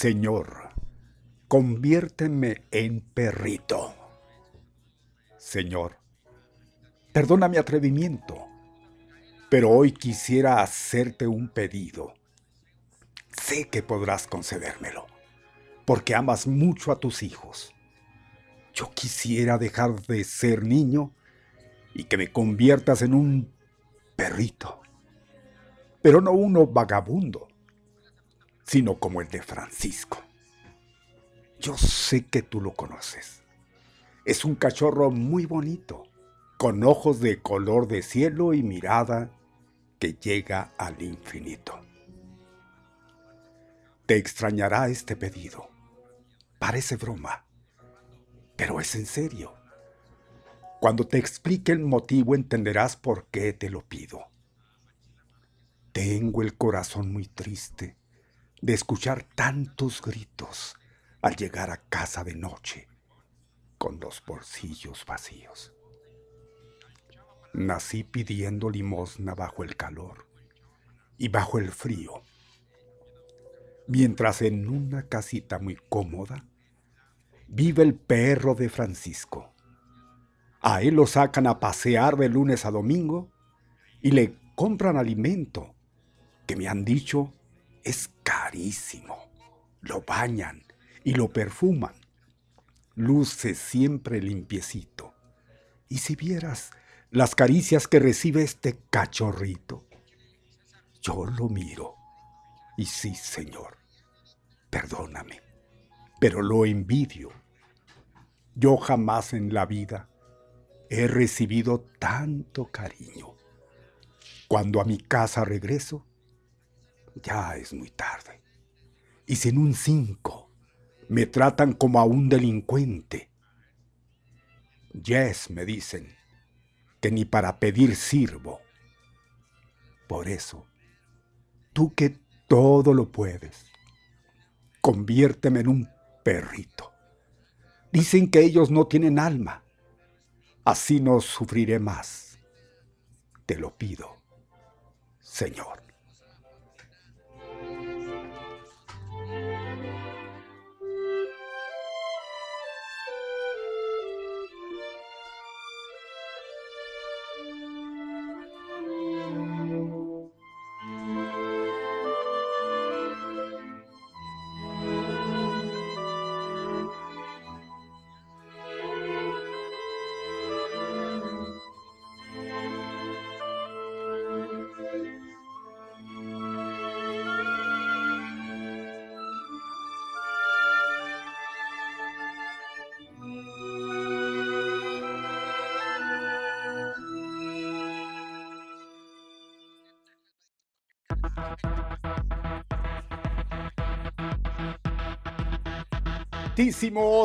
Señor, conviérteme en perrito. Señor, perdona mi atrevimiento, pero hoy quisiera hacerte un pedido. Sé que podrás concedérmelo, porque amas mucho a tus hijos. Yo quisiera dejar de ser niño y que me conviertas en un perrito, pero no uno vagabundo, sino como el de Francisco. Yo sé que tú lo conoces. Es un cachorro muy bonito, con ojos de color de cielo y mirada que llega al infinito. Te extrañará este pedido. Parece broma, pero es en serio. Cuando te explique el motivo entenderás por qué te lo pido. Tengo el corazón muy triste de escuchar tantos gritos al llegar a casa de noche con los bolsillos vacíos. Nací pidiendo limosna bajo el calor y bajo el frío, mientras en una casita muy cómoda vive el perro de Francisco. A él lo sacan a pasear de lunes a domingo y le compran alimento que me han dicho es carísimo. Lo bañan y lo perfuman. Luce siempre limpiecito. Y si vieras las caricias que recibe este cachorrito, yo lo miro. Y sí, Señor, perdóname, pero lo envidio. Yo jamás en la vida he recibido tanto cariño. Cuando a mi casa regreso, ya es muy tarde. Y sin un cinco me tratan como a un delincuente. Yes, me dicen, que ni para pedir sirvo. Por eso, tú que todo lo puedes, conviérteme en un perrito. Dicen que ellos no tienen alma. Así no sufriré más. Te lo pido, Señor.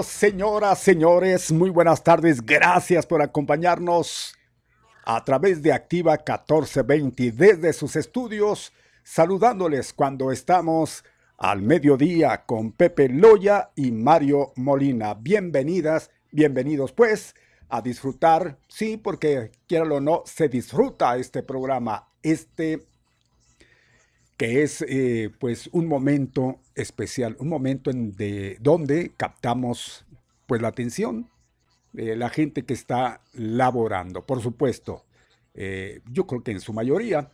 Señoras, señores, muy buenas tardes. Gracias por acompañarnos a través de Activa 1420 desde sus estudios, saludándoles cuando estamos al mediodía con Pepe Loya y Mario Molina. Bienvenidas, bienvenidos pues a disfrutar, sí, porque quiero o no, se disfruta este programa, este que es eh, pues un momento especial, un momento en de, donde captamos pues la atención de la gente que está laborando. Por supuesto, eh, yo creo que en su mayoría,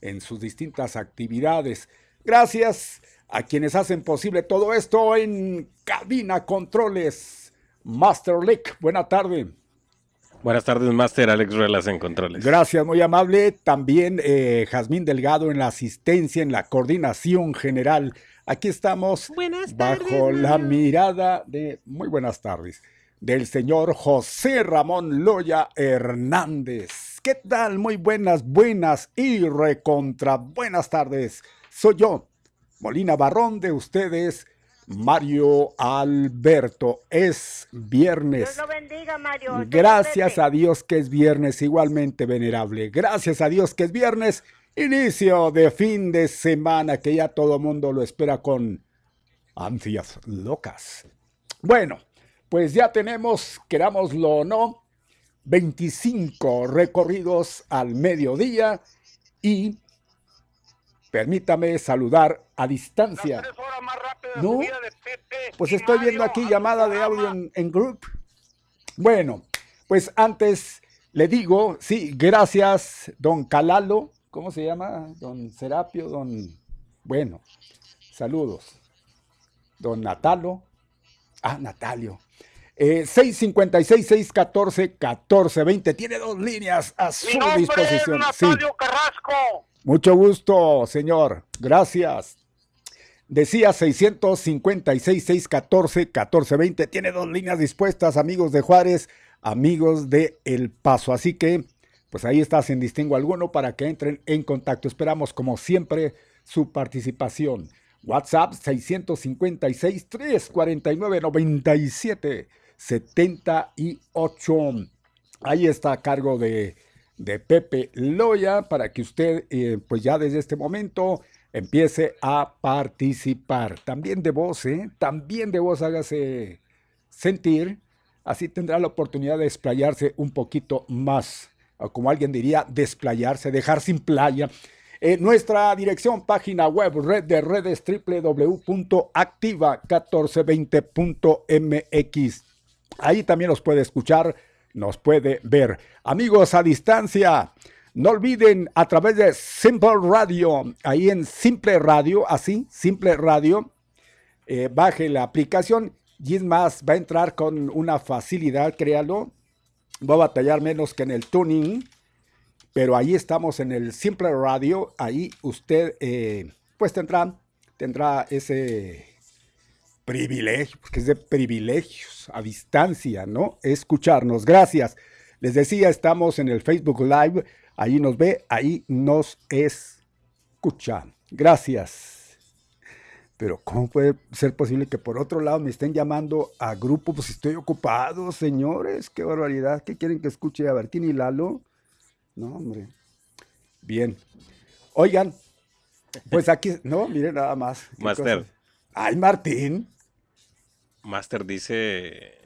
en sus distintas actividades. Gracias a quienes hacen posible todo esto en Cabina Controles. Master Lick, buena tarde. Buenas tardes, Master Alex Ruelas en Controles. Gracias, muy amable. También eh, Jazmín Delgado en la asistencia, en la coordinación general. Aquí estamos bajo la mirada de, muy buenas tardes, del señor José Ramón Loya Hernández. ¿Qué tal? Muy buenas, buenas y recontra buenas tardes. Soy yo, Molina Barrón de ustedes Mario Alberto. Es viernes. Dios lo bendiga, Mario. Gracias a Dios que es viernes, igualmente venerable. Gracias a Dios que es viernes, inicio de fin de semana, que ya todo mundo lo espera con ansias locas. Bueno, pues ya tenemos, querámoslo o no, 25 recorridos al mediodía y permítame saludar a distancia. No. subida de Pepe. Pues estoy viendo aquí llamada de audio en, en group. Bueno, pues antes le digo, sí, gracias, don Calalo. ¿Cómo se llama? Don Serapio, don... Bueno, saludos. Don Natalo. Ah, Natalio. Eh, 656-614-1420. Tiene dos líneas a Mi su es disposición. Sí. Natalio Carrasco. Mucho gusto, señor. Gracias. Decía 656-614-1420. Tiene dos líneas dispuestas, amigos de Juárez, amigos de El Paso. Así que, pues ahí está sin distingo alguno para que entren en contacto. Esperamos, como siempre, su participación. WhatsApp 659-639-9778. Ahí está a cargo de, de Pepe Loya para que usted, eh, pues ya desde este momento, empiece a participar. También de voz, ¿eh? También de voz hágase sentir. Así tendrá la oportunidad de desplayarse un poquito más. O como alguien diría, desplayarse, dejar sin playa. Eh, nuestra dirección, página web, red de redes www.activa1420.mx. Ahí también los puede escuchar, nos puede ver. Amigos a distancia, no olviden a través de Simple Radio, ahí en Simple Radio, así, Simple Radio, eh, baje la aplicación y más, va a entrar con una facilidad, créalo. Va a batallar menos que en el tuning, pero ahí estamos en el Simple Radio. Ahí usted, eh, pues tendrá, tendrá ese privilegio, porque es de privilegios a distancia, ¿no? Escucharnos. Gracias. Les decía, estamos en el Facebook Live. Ahí nos ve, ahí nos escucha. Gracias. Pero ¿cómo puede ser posible que por otro lado me estén llamando a grupo? Pues estoy ocupado, señores. Qué barbaridad. ¿Qué quieren que escuche? A Bertín y Lalo. No, hombre. Bien. Oigan, pues aquí, no, miren nada más. Master. cosas. Ay, Martín. Master dice,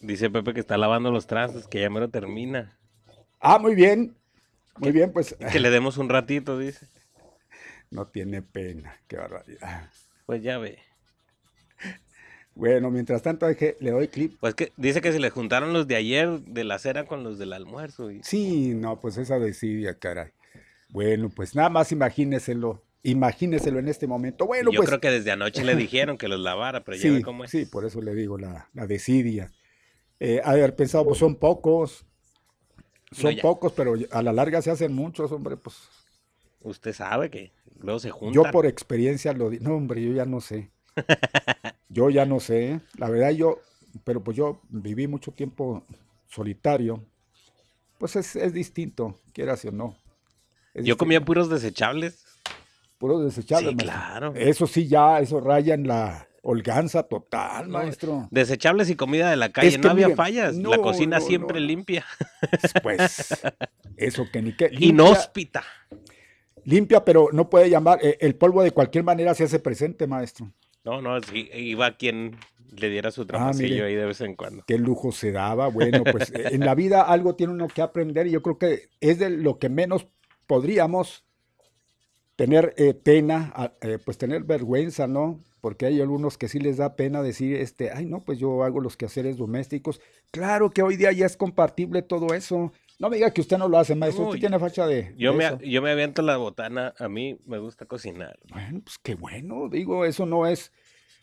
dice Pepe que está lavando los trastes, que ya me lo termina. Ah, muy bien. Muy bien, pues Que le demos un ratito, dice. no tiene pena. Qué barbaridad. Pues ya ve. Bueno, mientras tanto deje- le doy clip. Pues que dice que se le juntaron los de ayer de la cena con los del almuerzo. Y... Sí, no, pues esa desidia, caray. Bueno, pues nada más imagíneselo. Imagíneselo en este momento. Bueno, Yo pues. creo que desde anoche le dijeron que los lavara, pero ya sí, ve cómo es. sí, por eso le digo la, la desidia. Eh, haber pensado, pues son pocos. Son ya. pocos, pero a la larga se hacen muchos, hombre, pues. Usted sabe que luego se juntan. Yo por experiencia lo digo. No, hombre, yo ya no sé. Yo ya no sé. La verdad, yo, pero pues yo viví mucho tiempo solitario. Pues es, es distinto, quieras o no. Es Yo comía puros desechables. Puros desechables. Sí, maestro. claro. Eso sí, ya, eso raya en la holganza total, No, maestro. Desechables y comida de la calle. Es que no había miren, fallas. no, la cocina no, siempre limpia. Pues, eso que ni qué. Inhóspita. limpia, pero no puede llamar. eh, el polvo de cualquier manera se hace presente, maestro. No, no, sí, iba quien le diera su Ah, trapasillo mire. ahí de vez en cuando. Qué lujo se daba. Bueno, pues en la vida algo tiene uno que aprender y yo creo que es de lo que menos podríamos tener eh, pena, eh, pues tener vergüenza, ¿no? Porque hay algunos que sí les da pena decir, este, ay, no, pues yo hago los quehaceres domésticos. Claro que hoy día ya es compartible todo eso. No me diga que usted no lo hace, maestro. Usted tiene facha de, Yo de me, eso. yo me aviento la botana, a mí me gusta cocinar. Bueno, pues qué bueno, digo, eso no es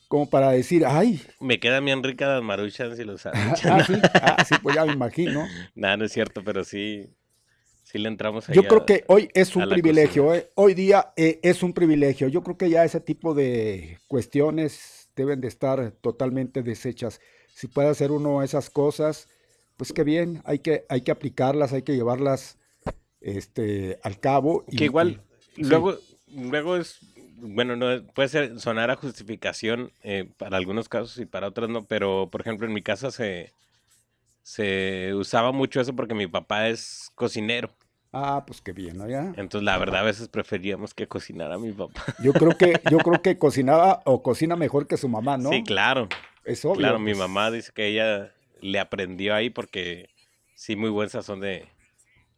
como para decir, ay, Me quedan bien ricas las maruchas y los ah, sándwiches. sí, ah, sí, pues ya me imagino. Nada, no es cierto, pero sí, sí le entramos ahí Yo a- creo que hoy es un privilegio, eh, hoy día eh, es un privilegio. Yo creo que ya ese tipo de cuestiones deben de estar totalmente deshechas. Si puede hacer uno esas cosas, pues qué bien, hay que, hay que aplicarlas, hay que llevarlas este, al cabo. y- Que igual, y- sí. luego, luego es, bueno, no puede ser, sonar a justificación eh, para algunos casos y para otros no, pero por ejemplo en mi casa se, se usaba mucho eso porque mi papá es cocinero. Ah, pues qué bien, ¿no? Ya. Entonces la verdad a veces preferíamos que cocinara mi papá. Yo creo que, yo creo que cocinaba o cocina mejor que su mamá, ¿no? Sí, claro. Es obvio. Claro, mi pues. mamá dice que ella le aprendió ahí porque sí, muy buen sazón de,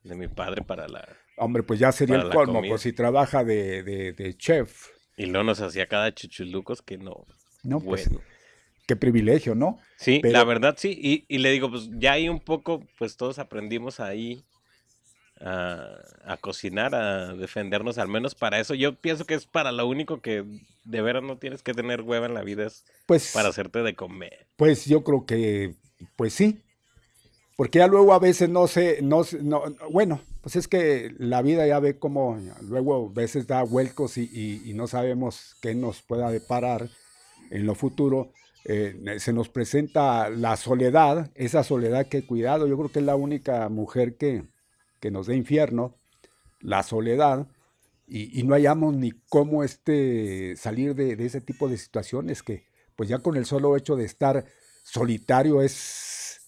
de mi padre para la... Hombre, pues ya sería el colmo, pues si trabaja de, de- de chef. Y luego nos hacía cada chuchulucos que no. No, pues. Qué privilegio, ¿no? Sí, Pero- la verdad sí. Y, y le digo, pues ya ahí un poco, pues todos aprendimos ahí a, a cocinar, a defendernos, al menos para eso. Yo pienso que es para lo único que de veras no tienes que tener hueva en la vida, es Pues, para hacerte de comer. pues yo creo que, pues sí. Porque ya luego a veces no sé, no, no, bueno, pues es que la vida ya ve como luego a veces da vuelcos y, y- y no sabemos qué nos pueda deparar en lo futuro. Eh, se nos presenta la soledad, esa soledad que cuidado, yo creo que es la única mujer que, que nos da infierno, la soledad, y, y no hallamos ni cómo este, salir de, de ese tipo de situaciones que pues ya con el solo hecho de estar solitario es,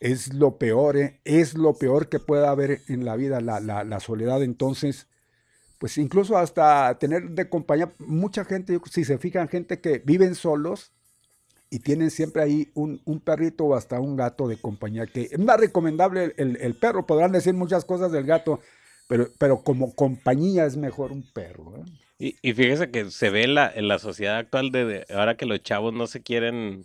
es lo peor, ¿eh? es lo peor que pueda haber en la vida, la, la- la soledad. Entonces, pues incluso hasta tener de compañía, mucha gente, si se fijan, gente que viven solos y tienen siempre ahí un, un perrito o hasta un gato de compañía, que es más recomendable el, el- perro, podrán decir muchas cosas del gato, pero, pero como compañía es mejor un perro. ¿eh? Y, y fíjese que se ve en la, en la sociedad actual de, de ahora que los chavos no se quieren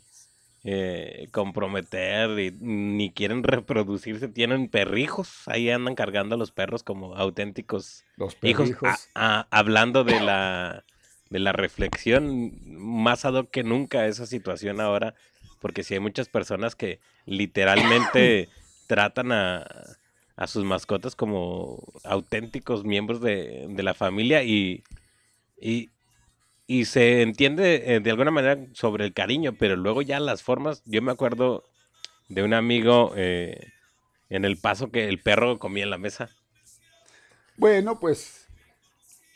eh, comprometer y ni quieren reproducirse, tienen perrijos, ahí andan cargando a los perros como auténticos Los hijos, perrijos. a- a- hablando de la, de la reflexión, más ad hoc que nunca esa situación ahora, porque si hay muchas personas que literalmente tratan a, a sus mascotas como auténticos miembros de, de la familia y, y, y se entiende eh, de alguna manera sobre el cariño, pero luego ya las formas, yo me acuerdo de un amigo eh, en el paso que el perro comía en la mesa. Bueno, pues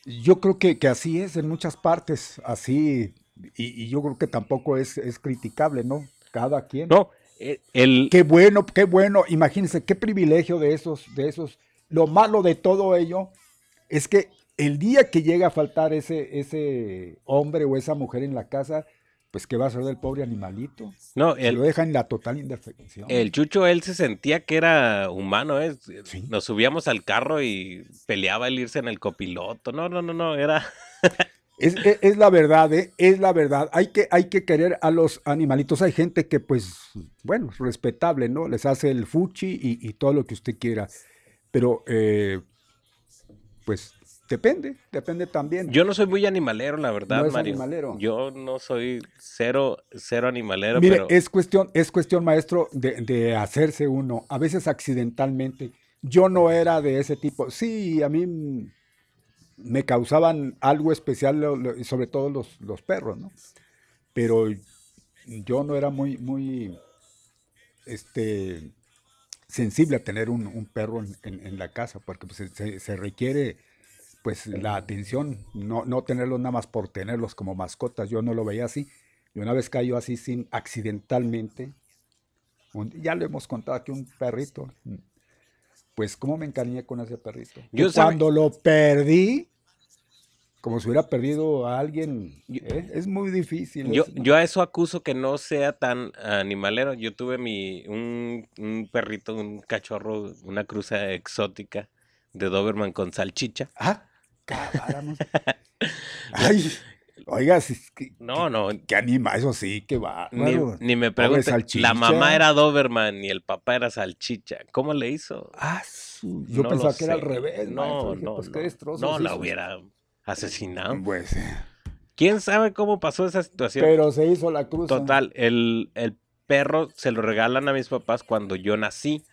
yo creo que, que así es en muchas partes, así, y, y yo creo que tampoco es, es criticable, ¿no? Cada quien. No, eh, el, Qué bueno, qué bueno. Imagínense qué privilegio de esos, de esos. Lo malo de todo ello es que el día que llega a faltar ese, ese hombre o esa mujer en la casa, pues qué va a hacer del pobre animalito. no, Se el, lo deja en la total indefensión. el Chucho, él se sentía que era humano, ¿eh? Sí. Nos subíamos al carro y peleaba el irse en el copiloto. No, no, no, no, era... Es, es- es la verdad, ¿eh? es la verdad. Hay que, hay que querer a los animalitos. Hay gente que, pues, bueno, es respetable, ¿no? Les hace el fuchi y, y todo lo que usted quiera. Pero, eh, pues, depende, depende también. Yo no soy muy animalero, la verdad, No Mario. animalero. Yo no soy cero, cero animalero, Mire, pero... es cuestión, es cuestión, maestro, de, de hacerse uno, a veces accidentalmente. Yo no era de ese tipo. Sí, a mí me causaban algo especial, sobre todo los, los perros, ¿no? Pero yo no era muy, muy, este, sensible a tener un, un perro en, en- en la casa, porque pues, se requiere, pues, la atención, no, no tenerlos nada más por tenerlos como mascotas. Yo no lo veía así. Y una vez cayó así sin accidentalmente, un- ya lo hemos contado aquí, un perrito. Pues cómo me encariñé con ese perrito. Yo Que sabe- cuando lo perdí, como si hubiera perdido a alguien, ¿eh? es muy difícil. Yo, yo a eso acuso que no sea tan animalero. Yo tuve mi un, un perrito, un cachorro, una cruza exótica de Doberman con salchicha. Ah, caramba. Ay, oiga, es que- No, no, qué anima, eso sí, qué va. ni, ni me pregunte. La mamá era Doberman y el papá era salchicha. ¿Cómo le hizo? Ah, su- yo No pensaba que era al revés. No, maestro, no, pues no. qué destrozos No la hubiera asesinado. Pues, eh, ¿Quién sabe cómo pasó esa situación? pero se hizo la cruz. Total, el, el perro se lo regalan a mis papás cuando yo nací.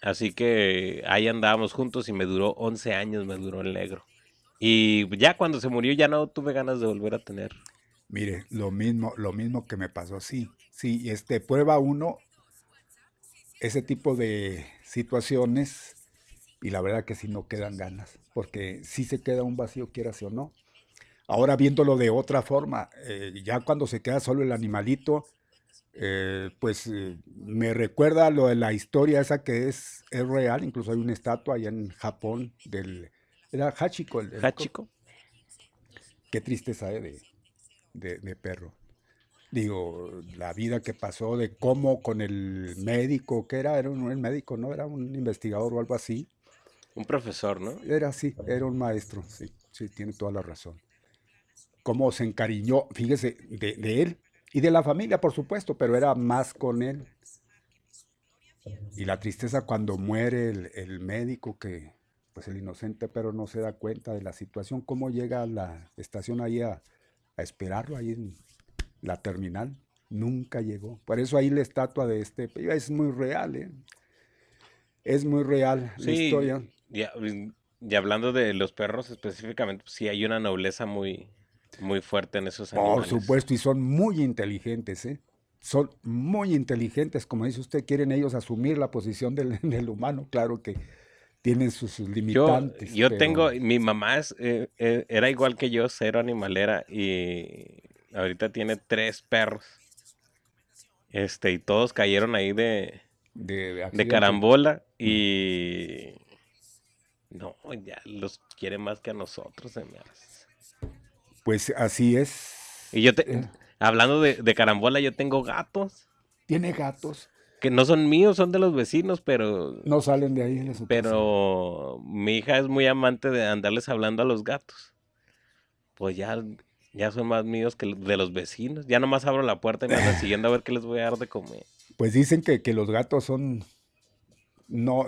Así que ahí andábamos juntos y me duró 11 años, me duró el negro. Y ya cuando se murió ya no tuve ganas de volver a tener. Mire, lo mismo, lo mismo que me pasó, sí. Sí, este, prueba uno ese tipo de situaciones y la verdad que sí no quedan ganas, porque sí se queda un vacío, quieras o no. Ahora viéndolo de otra forma, eh, ya cuando se queda solo el animalito, eh, pues eh, me recuerda lo de la historia esa que es, es real, incluso hay una estatua allá en Japón del... Era Hachiko, el, el- Hachiko. qué tristeza eh, de, de, de perro. Digo, la vida que pasó, de cómo con el médico, que era, era un, un médico, ¿no? Era un investigador o algo así. Un profesor, ¿no? Era así, era un maestro, sí, sí, tiene toda la razón. Cómo se encariñó, fíjese, de, de él, Y de la familia, por supuesto, pero era más con él. Y la tristeza cuando muere el, el médico que, pues el inocente pero no se da cuenta de la situación, cómo llega a la estación ahí a, a esperarlo, ahí en la terminal. Nunca llegó. Por eso ahí la estatua de este es muy real, ¿eh? Es muy real la historia. y, y hablando de los perros específicamente, pues sí hay una nobleza muy, muy fuerte en esos Por animales. supuesto, y son muy inteligentes, ¿eh? Son muy inteligentes, como dice usted, quieren ellos asumir la posición del, del humano, claro que tienen sus, limitantes. yo pero- tengo, mi mamá es, eh, eh, era igual que yo, cero animalera, y ahorita tiene tres perros. Este, y todos cayeron ahí de, de, carambola y no, ya los quiere más que a nosotros, se me hace. Pues así es. Y yo te, Eh. hablando de, de carambola, yo tengo gatos Tiene gatos, que no son míos, son de los vecinos, pero, no salen de ahí de su casa. pero mi hija es muy amante de andarles hablando a los gatos. Pues ya, ya son más míos que de los vecinos. Ya nomás abro la puerta y me andan siguiendo a ver qué les voy a dar de comer. Pues dicen que, que los gatos son. No,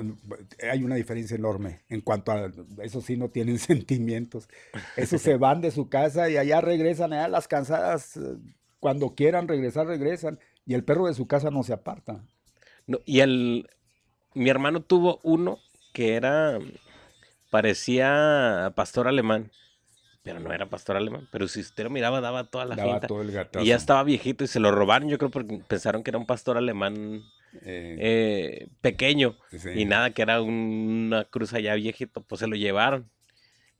hay una diferencia enorme en cuanto a. Eso sí, no tienen sentimientos. Esos se van de su casa y allá regresan, allá las cansadas, eh, cuando quieran regresar, regresan. Y el perro de su casa no se aparta. No, y el, mi hermano tuvo uno que era, parecía pastor alemán, pero no era pastor alemán, pero si usted lo miraba daba toda la Daba finta. todo el gatazo. Y ya estaba viejito y se lo robaron, yo creo, porque pensaron que era un pastor alemán Eh, eh, pequeño sí. y nada, que era un- una cruz allá viejito, pues se lo llevaron.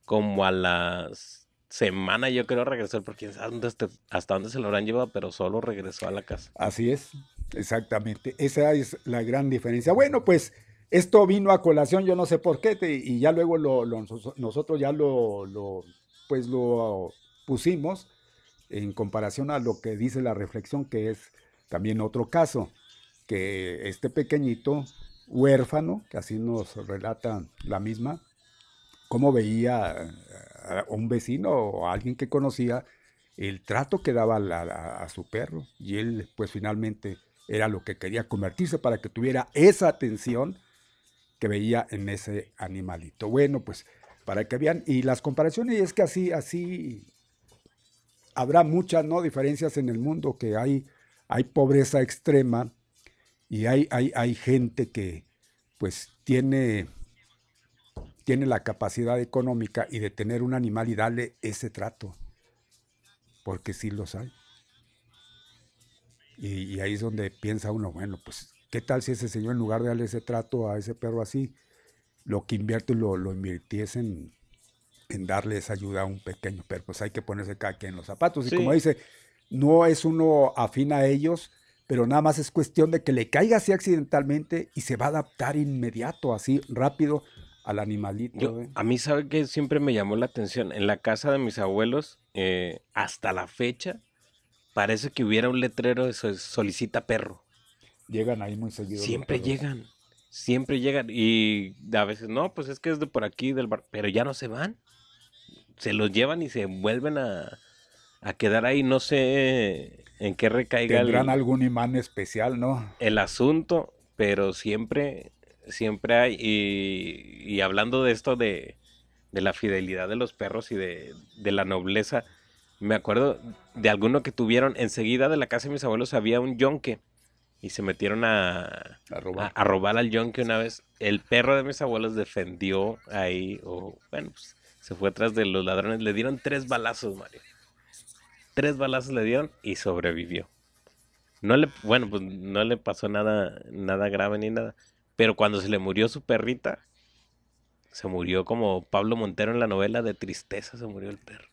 Como a las semanas, yo creo, regresó, porque quién sabe dónde hasta dónde se lo habrán llevado, pero solo regresó a la casa. Así es, exactamente. Esa es la gran diferencia. Bueno, pues esto vino a colación, yo no sé por qué, y ya luego lo, nosotros ya lo, pues lo pusimos en comparación a lo que dice la reflexión, que es también otro caso, que este pequeñito huérfano, que así nos relata la misma, cómo veía a un vecino o a alguien que conocía el trato que daba a su perro y él pues finalmente era lo que quería convertirse para que tuviera esa atención que veía en ese animalito. Bueno, pues para que vean y las comparaciones y es que así así habrá muchas no diferencias en el mundo que hay hay pobreza extrema y hay hay, hay gente que pues tiene tiene la capacidad económica y de tener un animal y darle ese trato porque sí los hay. Y, y ahí es donde piensa uno, bueno, pues, ¿qué tal si ese señor en lugar de darle ese trato a ese perro así, lo que invierte lo, lo invirtiese en, en darle esa ayuda a un pequeño perro? Pues hay que ponerse cada quien en los zapatos. Sí. Y como dice, no es uno afín a ellos, pero nada más es cuestión de que le caiga así accidentalmente y se va a adaptar inmediato, así rápido al animalito. Yo, ¿eh? a mí, ¿sabe que Siempre me llamó la atención. En la casa de mis abuelos, eh, hasta la fecha, parece que hubiera un letrero de so- solicita perro. Llegan ahí muy seguido. Siempre llegan, siempre llegan. Y a veces, no, pues es que es de por aquí, del bar, pero ya no se van. Se los llevan y se vuelven a, a quedar ahí. No sé en qué recaiga el, Tendrán algún imán especial, ¿no? el asunto, pero siempre, siempre hay. Y, y hablando de esto de, de la fidelidad de los perros y de, de la nobleza, me acuerdo de alguno que tuvieron enseguida de la casa de mis abuelos había un yonque y se metieron a, A a, robar. a robar al yonque una vez. El perro de mis abuelos defendió ahí, o bueno, pues se fue tras de los ladrones. Le dieron tres balazos, Mario. Tres balazos le dieron y sobrevivió. No le, bueno, pues no le pasó nada, nada grave ni nada. Pero cuando se le murió su perrita, se murió como Pablo Montero en la novela de tristeza, se murió el perro.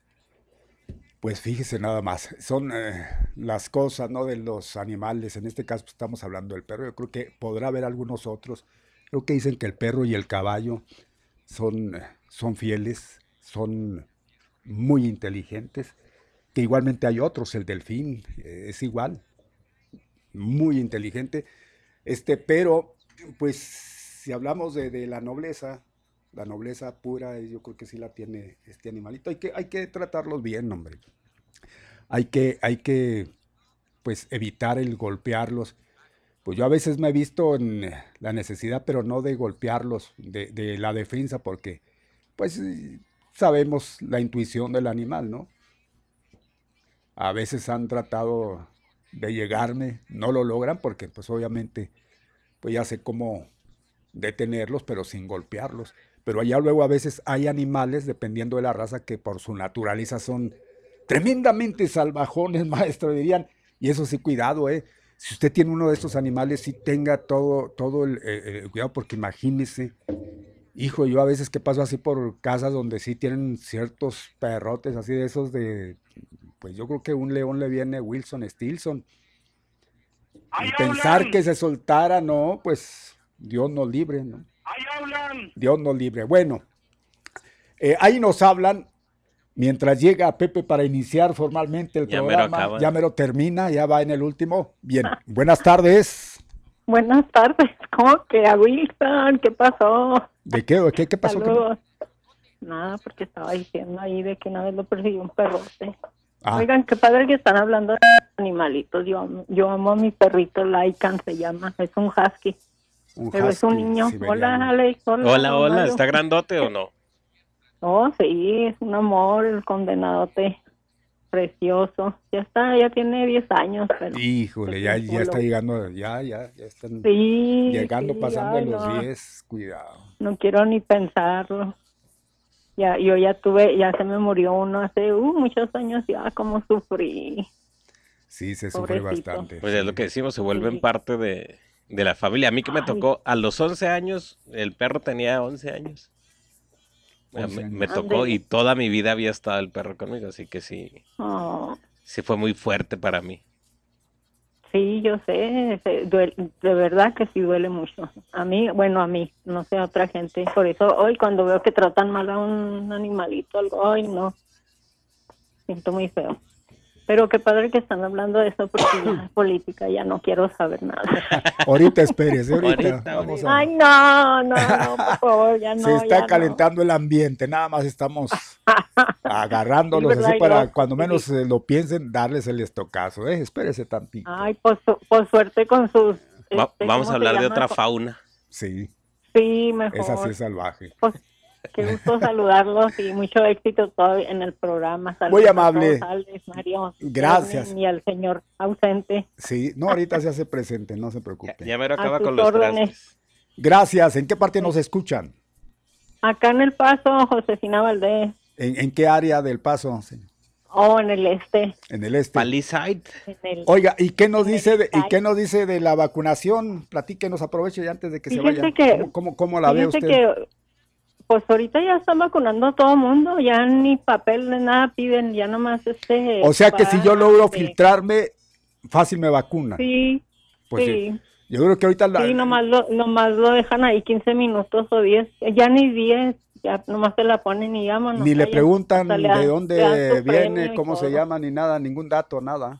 Pues fíjese nada más, son eh, las cosas, ¿no? De los animales, en este caso pues, estamos hablando del perro, yo creo que podrá haber algunos otros, creo que dicen que el perro y el caballo son, eh, son fieles, son muy inteligentes, que igualmente hay otros, el delfín eh, es igual, muy inteligente, este, pero pues si hablamos de, de la nobleza, la nobleza pura, eh, yo creo que sí la tiene este animalito. Hay que, hay que tratarlos bien, hombre. Hay que, hay que pues evitar el golpearlos. Pues yo a veces me he visto en la necesidad, pero no de golpearlos, de, de la defensa, porque pues sabemos la intuición del animal, ¿no? A veces han tratado de llegarme, no lo logran porque pues obviamente pues ya sé cómo detenerlos, pero sin golpearlos. Pero allá luego a veces hay animales, dependiendo de la raza, que por su naturaleza son tremendamente salvajones, maestro, dirían. Y eso sí, cuidado, ¿eh? Si usted tiene uno de estos animales, sí tenga todo, todo el, eh, cuidado, porque imagínese, hijo, yo a veces que paso así por casas donde sí tienen ciertos perrotes, así de esos de, pues yo creo que un león le viene Wilson Stilson. Y pensar que se soltara, no, pues Dios nos libre, ¿no? Ahí hablan. Dios nos libre. Bueno, eh, ahí nos hablan mientras llega Pepe para iniciar formalmente el Ya programa. ya mero termina, ya va en el último. Bien, buenas tardes. Buenas tardes, ¿cómo que a Wilson? ¿Qué pasó? ¿De qué? ¿De qué, qué pasó? Saludos. Nada, porque estaba diciendo ahí de que una vez lo persiguió un perrote. Ah, Oigan, qué padre que están hablando de animalitos. Yo, amo- yo amo a mi perrito, Lycan se llama. Es un husky, un pero es un niño. siberiano. Hola, Alex. Hola, Hola, hola. ¿está grandote o no? Oh, sí, es un amor, el condenadote. Precioso. Ya está, ya tiene 10 años. Pero... Híjole, ya, ya está llegando, ya, ya, ya están Sí, llegando, sí, pasando ay, los no. 10. Cuidado. No quiero ni pensarlo. Ya, yo ya tuve, ya se me murió uno hace uh, muchos años ya, como sufrí. Sí, se sufre Pobrecito. bastante. Pues es lo que decimos, se vuelven Sí. parte de, de la familia. A mí que me Ay. tocó a los 11 años, el perro tenía 11 años. Me, 11 me años. tocó y toda mi vida había estado el perro conmigo, así que sí, Oh, sí fue muy fuerte para mí. sí, yo sé, se- duele- de verdad que sí duele mucho. A mí, bueno, a mí, no sé a otra gente. Por eso hoy cuando veo que tratan mal a un animalito, algo, ay, no, siento muy feo. Pero qué padre que están hablando de eso porque ya política ya no quiero saber nada. Ahorita espérese, ahorita. Ahorita, vamos a- Ay, no, no, no, por favor, ya no. se está ya no. calentando el ambiente, nada más estamos agarrándolos así para cuando menos eh, lo piensen, darles el estocazo. Eh, espérese tantito. Ay, pues, su- pues suerte con sus... Va- este, vamos a ¿cómo se hablar de otra fauna. Sí, Sí, mejor. esa sí es salvaje. Pues, qué gusto saludarlos y mucho éxito todavía en el programa. Saludos Muy a amable. todos, Alex, Mario, Gracias. Y al señor ausente. Sí, no, ahorita se hace presente, no se Ya, preocupe. ya mero A acaba con los órdenes. trastes. Gracias. ¿En qué parte nos escuchan? Acá en El Paso, Josefina Valdés. ¿En, en qué área del paso? señor? O en el este. En el este. Palisade. Oiga, ¿y qué nos dice de, y qué nos dice de la vacunación? Platíquenos, aproveche ya antes de que se vaya. que- ¿Cómo, cómo, cómo la ve usted? que, pues ahorita ya están vacunando a todo mundo, ya ni papel ni nada piden, ya nomás este... O sea que si yo logro filtrarme, fácil me vacuna. Sí, Pues sí. sí. Yo creo que ahorita la, Sí, nomás lo, nomás lo dejan ahí 15 minutos o 10, ya ni 10, ya nomás se la ponen y llaman. ni le preguntan de dónde viene, cómo se llama, ni nada, ningún dato, nada.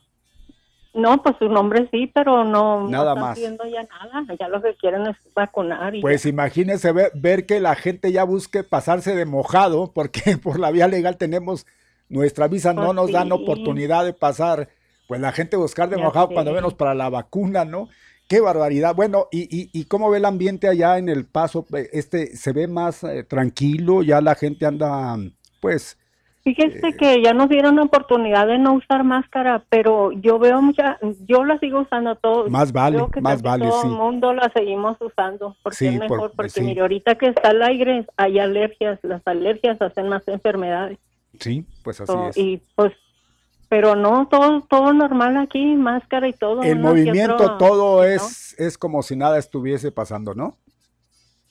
No, pues su nombre sí, pero no, Nada no están más. ya nada, ya lo que quieren es vacunar. Y Pues imagínese ver, ver que la gente ya busque pasarse de mojado, porque por la vía legal tenemos nuestra visa, no Pues nos dan oportunidad de pasar. Pues la gente buscar de Ya mojado cuando menos para la vacuna, ¿no? Qué barbaridad. Bueno, ¿y, y, y cómo ve el ambiente allá en el paso? Este se ve más eh, tranquilo, ya la gente anda, pues, Fíjese Eh, que ya nos dieron la oportunidad de no usar máscara, pero yo veo mucha, yo la sigo usando todo. Más vale, Creo que más vale, todo sí. el mundo la seguimos usando, porque Sí, es por- mejor, porque sí. mire, ahorita que está el aire hay alergias, las alergias hacen más enfermedades. sí, pues así So, es. Y pues, pero no, todo todo normal aquí, máscara y todo. El movimiento, otro, todo ¿no? es, es como si nada estuviese pasando, ¿no?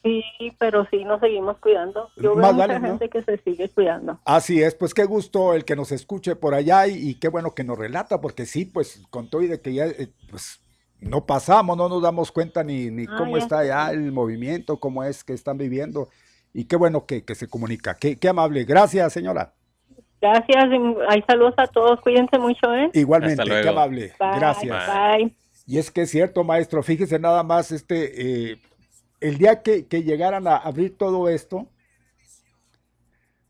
Sí, pero sí nos seguimos cuidando. Yo Más veo mucha gente que se sigue cuidando. Así es, pues qué gusto el que nos escuche por allá y, y qué bueno que nos relata, porque sí, pues con todo y de que ya, eh, pues no pasamos, no nos damos cuenta ni, ni Ah, cómo ya está ya el movimiento, cómo es que están viviendo y qué bueno que, que se comunica. Qué, qué amable. Gracias, señora. Gracias, y hay saludos a todos, cuídense mucho, ¿eh? Igualmente, Hasta qué amable. Bye, Gracias. Bye. Y es que es cierto, maestro, fíjese nada más, este, eh, el día que, llegaran a abrir todo esto,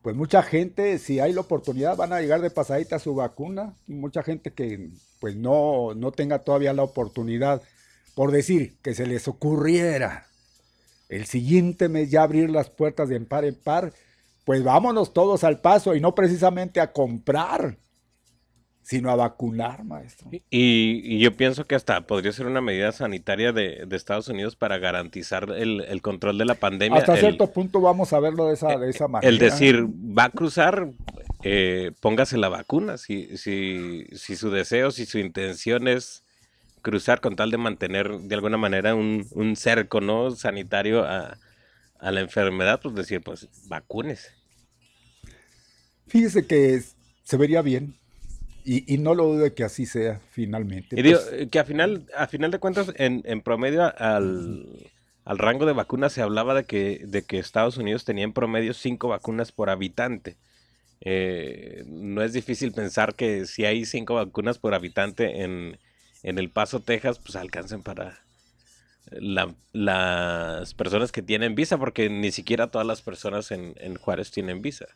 pues mucha gente, si hay la oportunidad, van a llegar de pasadita a su vacuna. Mucha gente que pues no, no tenga todavía la oportunidad, por decir, que se les ocurriera el siguiente mes ya abrir las puertas de par en par, pues vámonos todos al paso y no precisamente a comprar, sino a vacunar, maestro. Y, y yo pienso que hasta podría ser una medida sanitaria de, de Estados Unidos para garantizar el, el control de la pandemia. Hasta el- cierto punto vamos a verlo de esa, de esa manera. El decir, va a cruzar, eh, póngase la vacuna. Si, si, si su deseo, si su intención es cruzar con tal de mantener de alguna manera un, un cerco ¿no? sanitario a, a la enfermedad, pues decir, pues vacúnese. Fíjese que se vería bien y, y no lo dudo de que así sea finalmente. Y digo, Pues, eh, que a final, a final de cuentas, en, en promedio al, al rango de vacunas se hablaba de que, de que Estados Unidos tenía en promedio cinco vacunas por habitante. Eh, no es difícil pensar que si hay cinco vacunas por habitante en, en El Paso, Texas, pues alcancen para la- las personas que tienen visa, porque ni siquiera todas las personas en, en Juárez tienen visa.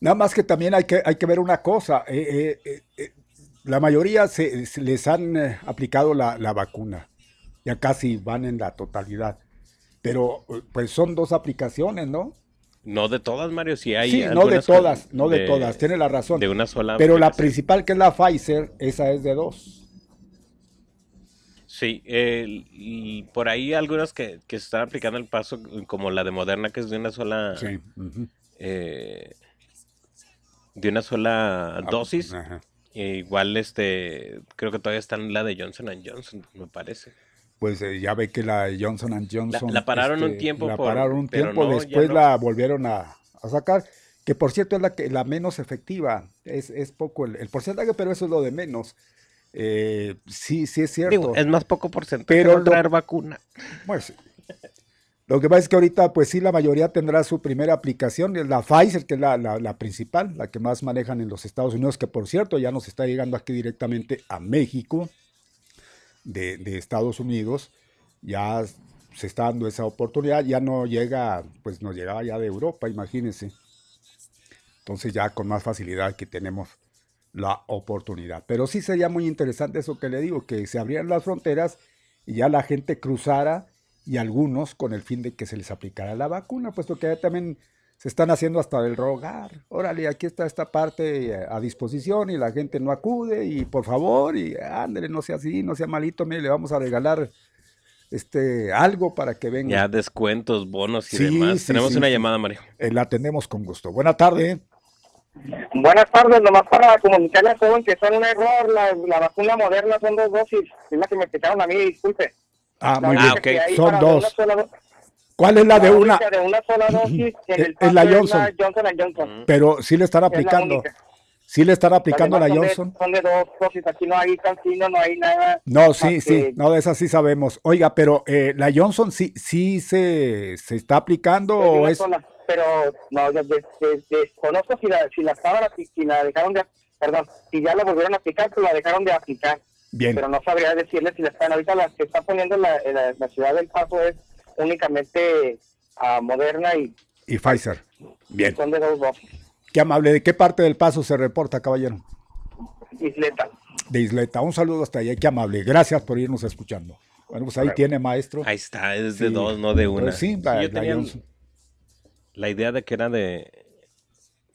Nada más que también hay que, hay que ver una cosa. eh, eh, eh, la mayoría se, se les han aplicado la, la vacuna. Ya casi van en la totalidad. Pero pues son dos aplicaciones, ¿no? No de todas, Mario, si hay sí, no de algunas todas, no de, todas. Tiene la razón. De una sola. Pero la principal, que es la Pfizer, esa es de dos. Sí, eh, y por ahí algunos que, que se están aplicando el paso, como la de Moderna, que es de una sola, Sí. eh, de una sola dosis. Ajá. E igual, este, creo que todavía está en la de Johnson Johnson, me parece. Pues eh, ya ve que la Johnson Johnson. este, la pararon un tiempo La por- pararon un tiempo, no, después no. la volvieron a, a sacar. Que por cierto es la, que, la menos efectiva. Es, es poco el, el porcentaje, pero eso es lo de menos. Eh, sí, sí es cierto. Digo, es más poco porcentaje Pero lo- traer vacuna. Pues, lo que pasa es que ahorita, pues sí, la mayoría tendrá su primera aplicación, la Pfizer, que es la, la- la principal, la que más manejan en los Estados Unidos, que por cierto ya nos está llegando aquí directamente a México, de, de Estados Unidos. Ya se está dando esa oportunidad, ya no llega, pues nos llegaba ya de Europa, imagínense. Entonces ya con más facilidad que tenemos la oportunidad. Pero sí sería muy interesante eso que le digo, que se abrieran las fronteras y ya la gente cruzara y algunos con el fin de que se les aplicara la vacuna, puesto que también se están haciendo hasta el rogar. Órale, aquí está esta parte eh, a disposición y la gente no acude y por favor, y ándale, no sea así, no sea malito, mire, le vamos a regalar este algo para que venga. Ya descuentos, bonos y Sí, demás. sí, Tenemos sí, una sí. llamada, Mario. Eh, la atendemos con gusto. Buena tarde. Buenas tardes, nomás para comunicarle a joven que son un error, la, la vacuna moderna son dos dosis, es la que me explicaron a mí, disculpe. Ah, La muy Ah, bien. única ok. que hay Son dos. sola ¿Cuál es la de una? de una sola dosis, en Es- es la Johnson. Johnson Johnson. Pero sí le están Es aplicando. única. Sí le están aplicando Las la Johnson. de- Son de dos dosis, aquí no hay cancino, no hay nada. No, sí, sí, que- no, de esa sí sabemos. Oiga, pero eh, la Johnson sí, sí se, se está aplicando es de o es... sola, pero no, desconozco si la, si la estaban, apli- si la dejaron de, perdón, si ya la volvieron a aplicar, pues la dejaron de aplicar. Bien, pero no sabría decirle si la están ahorita las que está poniendo en la, en la, la ciudad del Paso es únicamente a Moderna y y Pfizer. Bien, son de dos dosis qué amable. ¿De qué parte del paso se reporta, caballero? isleta De Isleta. Un saludo hasta allá, qué amable. Gracias por irnos escuchando. Bueno, pues ahí tiene, maestro. Ahí está, es de Sí. dos, no de una. Pues sí, la- yo tenía la idea de que era de,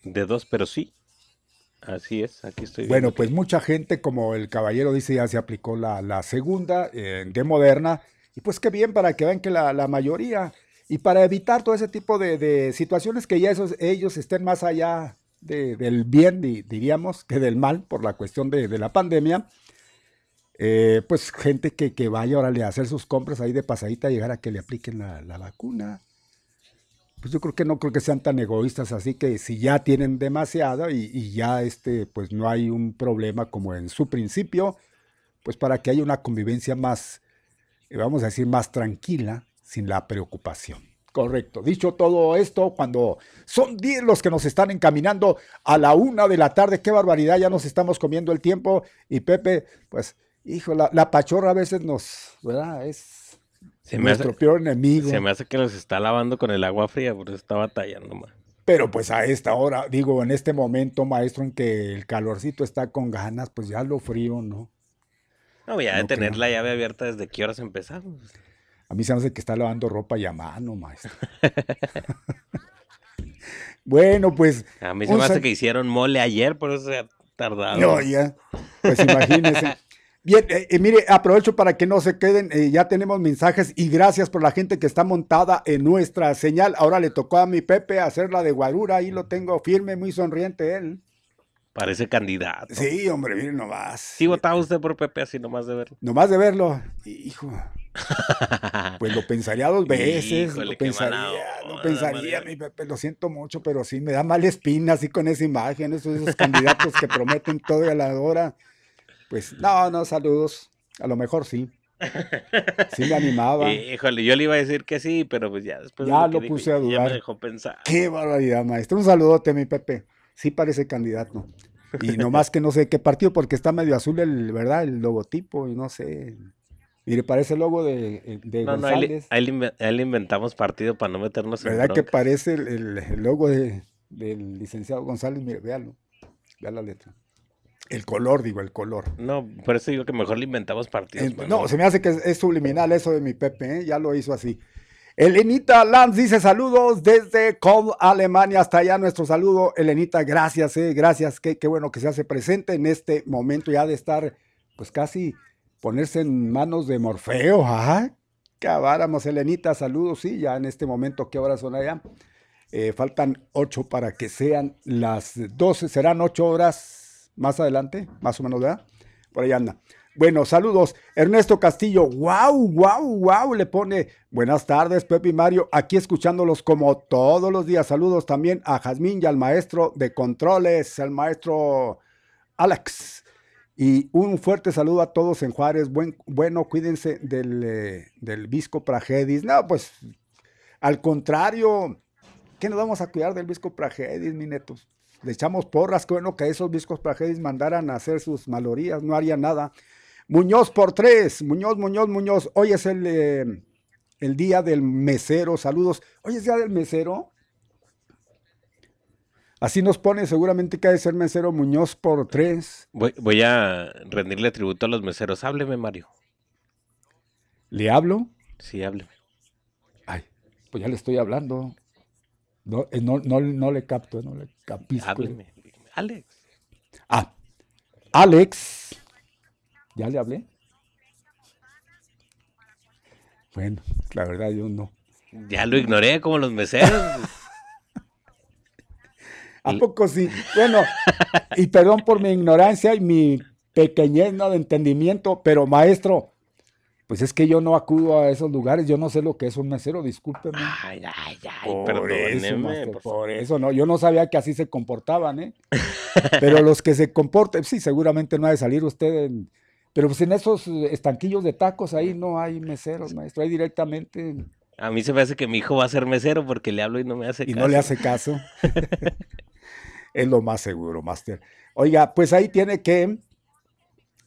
de dos, pero sí. Así es, aquí estoy Bueno, pues mucha gente, como el caballero dice, ya se aplicó la, la segunda eh, de Moderna. Y pues qué bien para que vean que la, la mayoría, y para evitar todo ese tipo de, de situaciones que ya esos, ellos estén más allá de- del bien, di- diríamos, que del mal por la cuestión de, de la pandemia, eh, pues gente que, que vaya órale, a hacer sus compras ahí de pasadita, llegar a que le apliquen la, la vacuna. Pues yo creo que no creo que sean tan egoístas, así que si ya tienen demasiado y, y ya este, pues no hay un problema como en su principio, pues para que haya una convivencia más, eh, vamos a decir, más tranquila, sin la preocupación. Correcto. Dicho todo esto, cuando son 10 los que nos están encaminando a la una de la tarde, qué barbaridad, ya nos estamos comiendo el tiempo. Y Pepe, pues, hijo, la, la pachorra a veces nos, ¿verdad? Es Se me hace- nuestro peor enemigo. Se me hace que los está lavando con el agua fría, por eso está batallando más. Pero pues a esta hora, digo, en este momento, maestro, en que el calorcito está con ganas, pues ya lo frío, ¿no? No, ya de No tener creo. la llave abierta desde qué horas empezamos. A mí se me hace que está lavando ropa y a mano, maestro. bueno, pues, A mí se me hace que hicieron mole ayer, por eso se ha tardado. no, ya, pues imagínense. Bien, eh, eh, mire, aprovecho para que no se queden, eh, ya tenemos mensajes y gracias por la gente que está montada en nuestra señal. Ahora le tocó a mi Pepe hacer la de guarura, ahí lo tengo firme, muy sonriente él. Parece candidato. Sí, hombre, miren nomás. Sí votaba usted por Pepe así nomás de verlo. Nomás de verlo, hijo, pues lo pensaría dos veces, Híjole, lo pensaría, lo pensaría, mi Pepe, lo siento mucho, pero sí me da mala espina así con esa imagen, esos, esos candidatos que prometen todo y a la hora. Pues no, no, saludos, a lo mejor sí. Sí me animaba. Híjole, yo le iba a decir que sí, pero pues ya después de Ya lo dijo, puse a Ya dudar. me dejó pensar. Qué barbaridad, maestro. Un saludote, mi Pepe. Sí parece candidato. Y nomás que no sé qué partido, porque está medio azul el, ¿verdad? El logotipo y no sé. Mire, parece el logo de, de No, no, González. ahí le inventamos partido para no meternos en ¿Verdad que parece el, el- el logo de- del licenciado González? Mire, véalo. Vea la letra. El color, digo, el color. No, por eso digo que mejor le inventamos partidos. No, se me hace que es, es subliminal eso de mi Pepe, ¿eh? ya lo hizo así. Elenita Lanz dice saludos desde Kohl, Alemania, hasta allá nuestro saludo. Elenita, gracias, eh, gracias, qué, qué bueno que se hace presente en este momento ya de estar, pues casi ponerse en manos de Morfeo, ¿ah? Cabáramos, Elenita, saludos, sí, ya en este momento, ¿qué horas son allá? Eh, faltan ocho para que sean las 12, serán ocho horas más adelante, más o menos, ¿verdad? Por ahí anda. Bueno, saludos. Ernesto Castillo, wow, wow, wow, le pone buenas tardes, Pepe y Mario, aquí escuchándolos como todos los días. Saludos también a Jazmín y al maestro de controles, al maestro Alex. Y un fuerte saludo a todos en Juárez. Buen, bueno, cuídense del, eh, del Visco Pragedis. No, pues al contrario, ¿qué nos vamos a cuidar del Visco Pragedis, mi netos? Le echamos porras, qué bueno que esos Viscos Pragedis mandaran a hacer sus malorías, no haría nada. Muñoz por tres, Muñoz, Muñoz, Muñoz. Hoy es el, eh, el día del mesero, saludos. Hoy es día del mesero. Así nos pone seguramente que ha de ser mesero Muñoz por tres. Voy, voy a rendirle tributo a los meseros. Hábleme, Mario. ¿Le hablo? Sí, hábleme. Ay, pues ya le estoy hablando. No, eh, no, no, no le capto, no le capisco. Hábleme. dígame. Alex. Ah, Alex. ¿Ya le hablé? Bueno, la verdad yo no. Ya lo ignoré como los meseros. ¿A poco sí? Bueno, y perdón por mi ignorancia y mi pequeñez ¿no? de entendimiento, pero maestro, pues es que yo no acudo a esos lugares, yo no sé lo que es un mesero, discúlpeme. Ay, ay, ay, Por perdóneme. eso, maestro, por por eso, no, yo no sabía que así se comportaban, ¿eh? Pero los que se comportan, sí, seguramente no ha de salir usted en, pero pues en esos eh, estanquillos de tacos ahí no hay meseros, maestro, hay directamente A mí se me hace que mi hijo va a ser mesero porque le hablo y no me hace y caso. no le hace caso. es lo más seguro, Master. Oiga, pues ahí tiene que,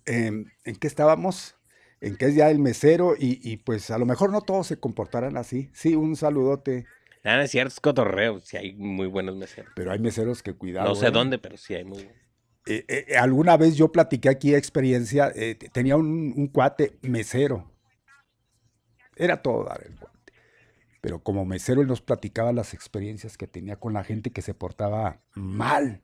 em, ¿en qué estábamos? En que es ya el mesero y, y, pues a lo mejor no todos se comportarán así. Sí, un saludote, Ah, no es cierto, es cotorreo. Sí hay muy buenos meseros. pero hay meseros que cuidado. no sé ¿eh? dónde, pero sí hay muy buenos. Eh, eh, alguna vez yo platiqué aquí experiencia, eh, tenía un, un cuate mesero. Era todo dar el cuate. Pero como mesero él nos platicaba las experiencias que tenía con la gente que se portaba mal.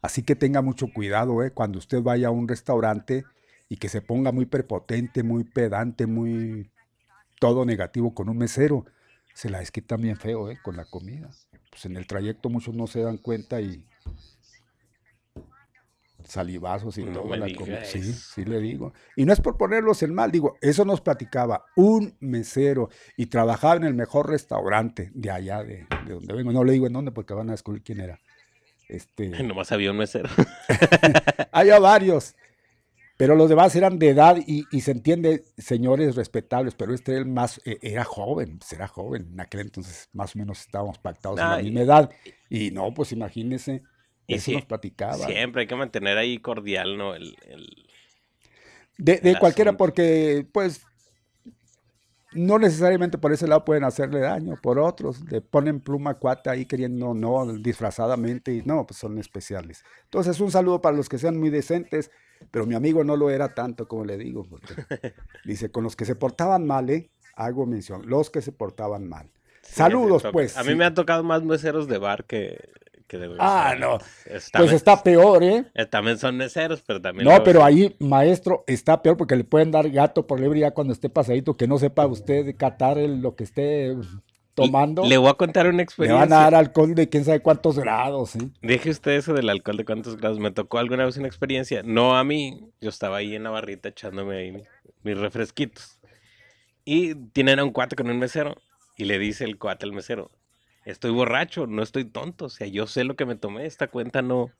Así que tenga mucho cuidado eh, cuando usted vaya a un restaurante y que se ponga muy prepotente, muy pedante, muy todo negativo con un mesero. Se la desquitan bien feo eh, con la comida. Pues en el trayecto muchos no se dan cuenta y salivazos y No todo la comida. Sí, sí le digo. Y no es por ponerlos en mal, digo, eso nos platicaba un mesero y trabajaba en el mejor restaurante de allá, de, de donde vengo. No le digo en dónde porque van a descubrir quién era. Este, Nomás había un mesero. había varios, pero los demás eran de edad y, y se entiende, señores respetables, pero este era el más, eh, era joven, pues era joven, en aquel entonces más o menos estábamos pactados en la misma edad. Y no, pues imagínese, Y eso nos platicaba. Siempre hay que mantener ahí cordial, ¿no? El, el- De, de el cualquiera, asunto. porque pues no necesariamente por ese lado pueden hacerle daño, por otros, le ponen pluma cuata ahí queriendo, no, disfrazadamente, y no, pues son especiales. Entonces, un saludo para los que sean muy decentes, pero mi amigo no lo era tanto, como le digo. dice, con los que se portaban mal, ¿eh? Hago mención, los que se portaban mal. Saludos, pues. A mí me han tocado más meseros de bar que, Ah, no. pues está peor, ¿eh? ¿eh? También son meseros, pero también. No, pero ahí, maestro, está peor porque le pueden dar gato por libre ya cuando esté pasadito, que no sepa usted catar lo que esté tomando. Le voy a contar una experiencia. Le van a dar alcohol de quién sabe cuántos grados, ¿eh? Deje usted eso del alcohol de cuántos grados. Me tocó alguna vez una experiencia, no a mí, yo estaba ahí en la barrita echándome ahí mis refresquitos. Y tienen a un cuate con un mesero y le dice el cuate al mesero, estoy borracho, no estoy tonto, o sea, yo sé lo que me tomé, esta cuenta no,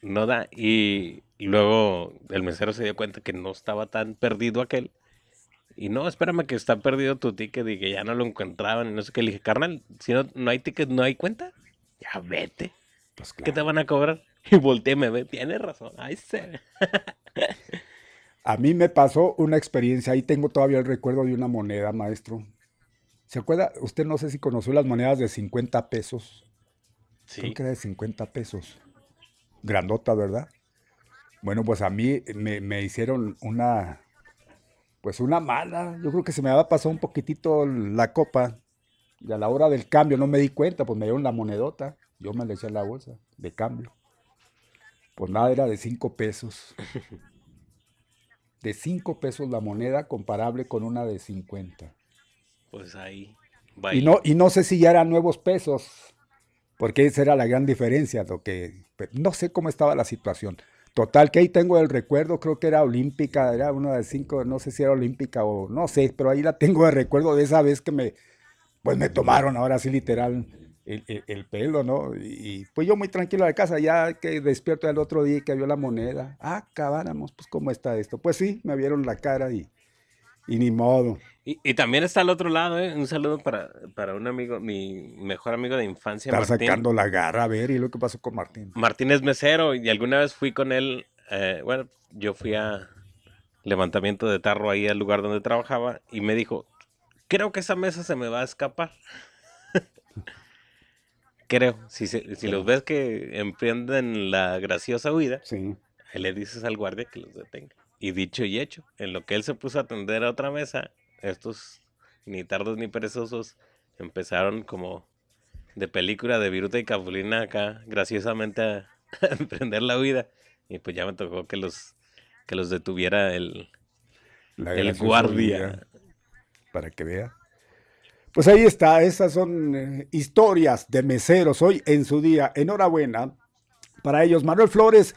no da. Y, luego el mesero se dio cuenta que no estaba tan perdido aquel. Y no, espérame que está perdido tu ticket y que ya no lo encontraban. Y no sé qué. Le dije, carnal, si no, no hay ticket, no hay cuenta. Ya vete. Pues ¿Qué te van a cobrar? Y volteé, me ve, tienes razón. Ahí se. a mí me pasó una experiencia, ahí tengo todavía el recuerdo de una moneda, maestro. ¿Se acuerda? Usted no sé si conoció las monedas de 50 pesos. Sí. Creo que era de 50 pesos. Grandota, ¿verdad? Bueno, pues a mí me, hicieron una, pues una mala. Yo creo que se me había pasado un poquitito la copa. Y a la hora del cambio no me di cuenta, pues me dieron la monedota. Yo me le eché a la bolsa de cambio. Pues nada, era de 5 pesos. De 5 pesos la moneda comparable con una de 50 pues ahí. Y no, y no sé si ya eran nuevos pesos, porque esa era la gran diferencia. Lo que, no sé cómo estaba la situación. Total, que ahí tengo el recuerdo, creo que era olímpica, era una de cinco, no sé si era olímpica o no sé, pero ahí la tengo de recuerdo de esa vez que me, pues me tomaron ahora sí literal el, pelo, ¿no? Y, pues yo muy tranquilo de casa, ya que despierto el otro día que vio la moneda, ah, acabáramos, pues cómo está esto. Pues sí, me vieron la cara y, y ni modo. Y, también está al otro lado, ¿eh? Un saludo para, para un amigo, mi mejor amigo de infancia. Está sacando la garra, a ver, ¿y lo que pasó con Martín? Martín es mesero y alguna vez fui con él, eh, bueno, yo fui a levantamiento de tarro ahí al lugar donde trabajaba y me dijo, creo que esa mesa se me va a escapar. creo, si, si los ves que emprenden la graciosa huida, sí. le dices al guardia que los detenga. Y dicho y hecho, en lo que él se puso a atender a otra mesa, estos ni tardos ni perezosos empezaron como de película de Viruta y Capulina acá, graciosamente a, emprender la huida. Y pues ya me tocó que los, que los detuviera el, el guardia. Para que vea. Pues ahí está, esas son eh, historias de meseros hoy en su día. Enhorabuena para ellos. Manuel Flores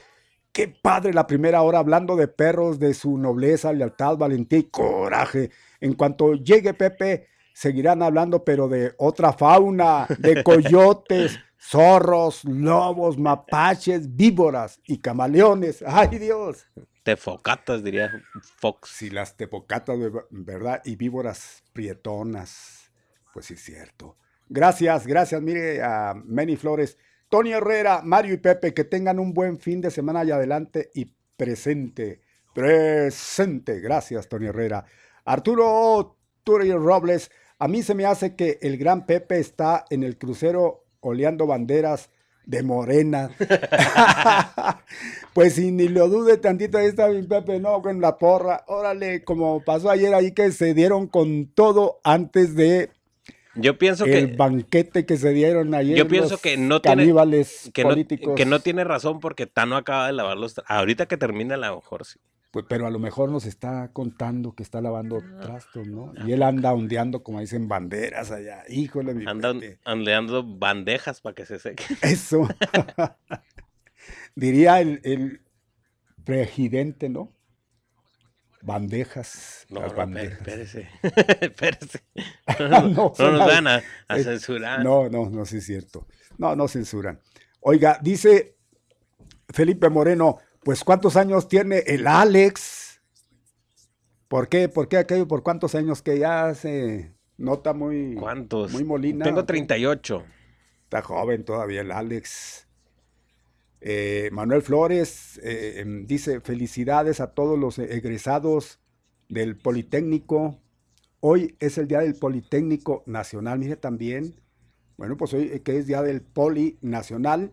Qué padre la primera hora hablando de perros, de su nobleza, lealtad, valentía y coraje. En cuanto llegue Pepe, seguirán hablando, pero de otra fauna, de coyotes, zorros, lobos, mapaches, víboras y camaleones. ¡Ay, Dios! Tefocatas, diría Fox. Sí, las tefocatas, ¿verdad? Y víboras prietonas. Pues sí, es cierto. Gracias, gracias. Mire a Many Flores. Tony Herrera, Mario y Pepe, que tengan un buen fin de semana y adelante y presente. Presente. Gracias, Tony Herrera. Arturo Turi Robles, a mí se me hace que el gran Pepe está en el crucero oleando banderas de morena. pues si ni lo dude tantito, ahí está mi Pepe, no, con la porra. Órale, como pasó ayer ahí que se dieron con todo antes de yo pienso el que. El banquete que se dieron ayer. Yo pienso que no tiene. Que políticos. No, que no tiene razón porque Tano acaba de lavar los. Ahorita que termina, a lo mejor sí. Pues, pero a lo mejor nos está contando que está lavando trastos, ¿no? Y él anda ondeando, como dicen, banderas allá. Híjole, mi Anda ondeando bandejas para que se seque. Eso. Diría el, el presidente, ¿no? Bandejas. No, las no, bandejas. espérese, espérese. No, no, nos van a, censurar. No, no, no, sí es cierto. No, no censuran. Oiga, dice Felipe Moreno, pues ¿cuántos años tiene el Alex? ¿Por qué? ¿Por qué aquello? ¿Por cuántos años que ya se nota muy... ¿Cuántos? Muy molina. Tengo 38. Está joven todavía el Alex. Eh, Manuel Flores eh, em, dice, felicidades a todos los egresados del Politécnico. hoy es el Día del Politécnico Nacional. Mire también, bueno, pues hoy que es Día del Poli Nacional.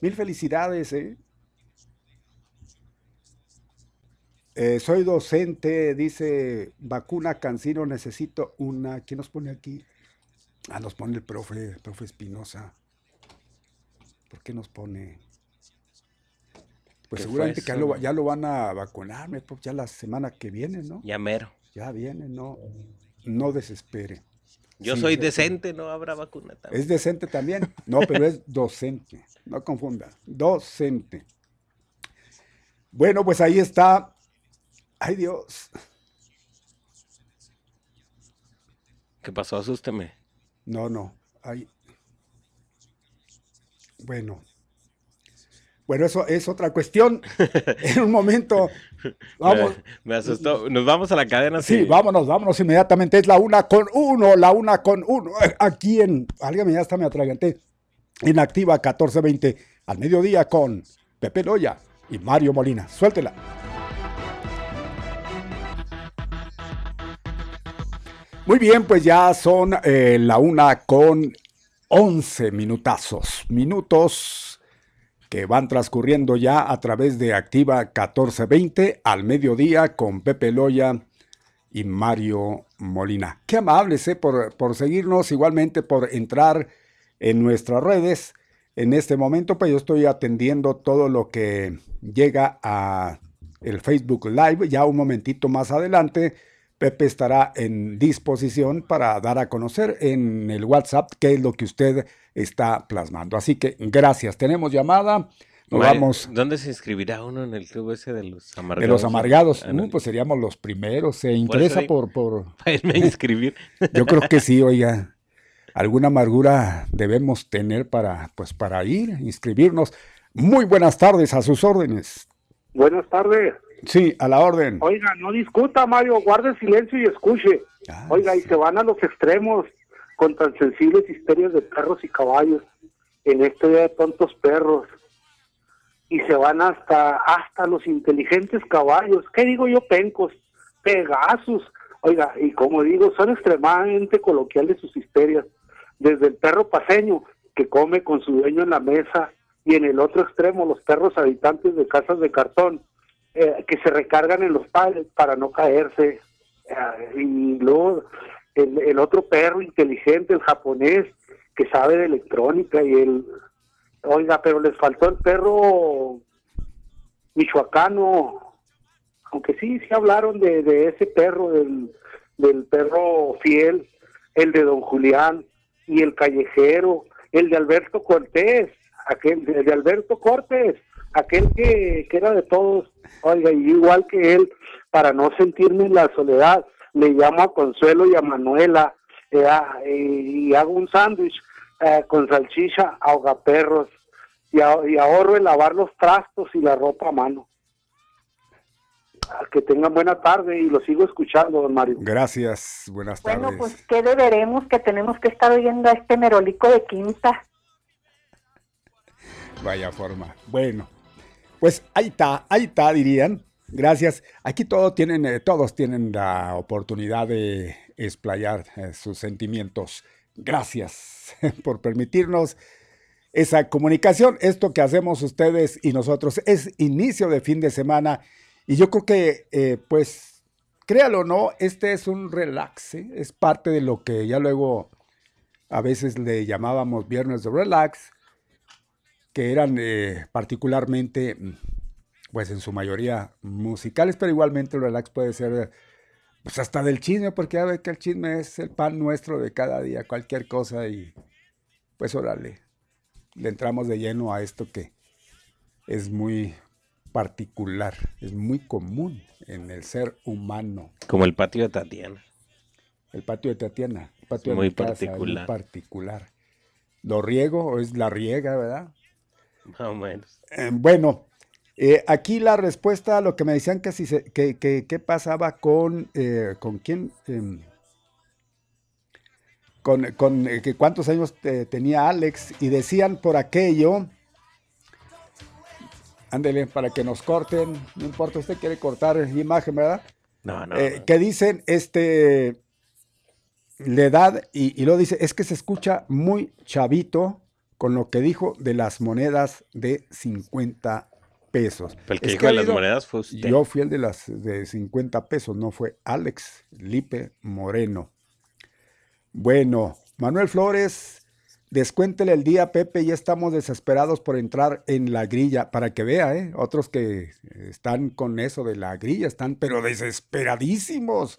Mil felicidades, ¿eh? Eh, soy docente, dice vacuna Cancino, necesito una. ¿Quién nos pone aquí? Ah, nos pone el profe, el profe Espinosa. ¿Por qué nos pone? Pues seguramente que ya lo, ya lo, van a vacunar, ya la semana que viene, ¿no? Ya mero. Ya viene, no, no desespere. Yo soy decente, no habrá vacuna también. Es decente también, no, pero es docente, no confunda, docente. Bueno, pues ahí está Ay Dios. ¿Qué pasó? Asústeme. No, no. Ay. Bueno. Bueno, eso es otra cuestión. en un momento. Vamos. Me, asustó. Nos vamos a la cadena. Sí, vámonos, vámonos inmediatamente. Es la una con uno, la una con uno. Aquí en. Alguien ya está me atraganté. En Activa 1420 al mediodía con Pepe Loya y Mario Molina. Suéltela. Muy bien, pues ya son eh, la una con once minutazos, minutos que van transcurriendo ya a través de Activa 1420 al mediodía con Pepe Loya y Mario Molina. Qué amables eh, por, por seguirnos, igualmente por entrar en nuestras redes. En este momento, pues yo estoy atendiendo todo lo que llega a el Facebook Live, ya un momentito más adelante Pepe estará en disposición para dar a conocer en el WhatsApp qué es lo que usted está plasmando. Así que gracias. Tenemos llamada. Nos vamos. ¿Dónde se inscribirá uno en el club ese de los amargados? De los amargados. Ah, uh, pues seríamos los primeros. ¿Se interesa por, por... Para irme a inscribir. Yo creo que sí, oiga. Alguna amargura debemos tener para, pues, para ir, inscribirnos. Muy buenas tardes, a sus órdenes. Buenas tardes. Sí, a la orden. Oiga, no discuta, Mario, guarde silencio y escuche. Ah, Oiga, y se van a los extremos con tan sensibles historias de perros y caballos en este día de tontos perros. Y se van hasta hasta los inteligentes caballos. ¿Qué digo yo, pencos? Pegasus. Oiga, y como digo, son extremadamente coloquiales sus histerias. Desde el perro paseño que come con su dueño en la mesa y en el otro extremo los perros habitantes de casas de cartón eh, que se recargan en los padres para no caerse. Eh, y luego el, otro perro inteligente, el japonés, que sabe de electrónica y el... Oiga, pero les faltó el perro michoacano, aunque sí, sí hablaron de, ese perro, del, del perro fiel, el de don Julián y el callejero, el de Alberto Cortés, aquel de Alberto Cortés, aquel que, que era de todos, oiga, y igual que él, para no sentirme en la soledad, le llamo a Consuelo y a Manuela, eh, y, hago un sándwich eh, con salchicha, ahogaperros, y, y ahorro en lavar los trastos y la ropa a mano. Que tengan buena tarde y lo sigo escuchando, don Mario. Gracias, buenas tardes. Bueno, pues, ¿qué deberemos? Que tenemos que estar oyendo a este merolico de quinta. Vaya forma. Bueno, pues ahí está, ahí está, dirían. Gracias. Aquí todos tienen, eh, todos tienen la oportunidad de explayar eh, sus sentimientos. Gracias por permitirnos esa comunicación. Esto que hacemos ustedes y nosotros es inicio de fin de semana y yo creo que, eh, pues, créalo o no, este es un relax, es parte de lo que ya luego a veces le llamábamos viernes de relax que eran eh, particularmente, pues en su mayoría musicales, pero igualmente el relax puede ser pues hasta del chisme, porque ya ve que el chisme es el pan nuestro de cada día, cualquier cosa y pues órale, le entramos de lleno a esto que es muy particular, es muy común en el ser humano. Como el patio de Tatiana. El patio de Tatiana, el patio muy particular. muy particular. Lo riego o es la riega, ¿verdad? Eh, bueno, eh, aquí la respuesta a lo que me decían que si que, pasaba con, eh, con quién, em, con, que cuántos años tenía Alex y decían por aquello, ándele, para que nos corten, no importa, usted quiere cortar imagen, ¿verdad? No, no. Eh, que dicen, este, la edad, y, y lo dice, es que se escucha muy chavito con lo que dijo de las monedas de 50 pesos. El que Es dijo que de las monedas fue usted. Yo fui el de las de 50 pesos, no fue Alex Lipe Moreno. Bueno, Manuel Flores, descuéntele el día, Pepe, ya estamos desesperados por entrar en la grilla, para que vea, ¿eh? Otros que están con eso de la grilla, están pero desesperadísimos.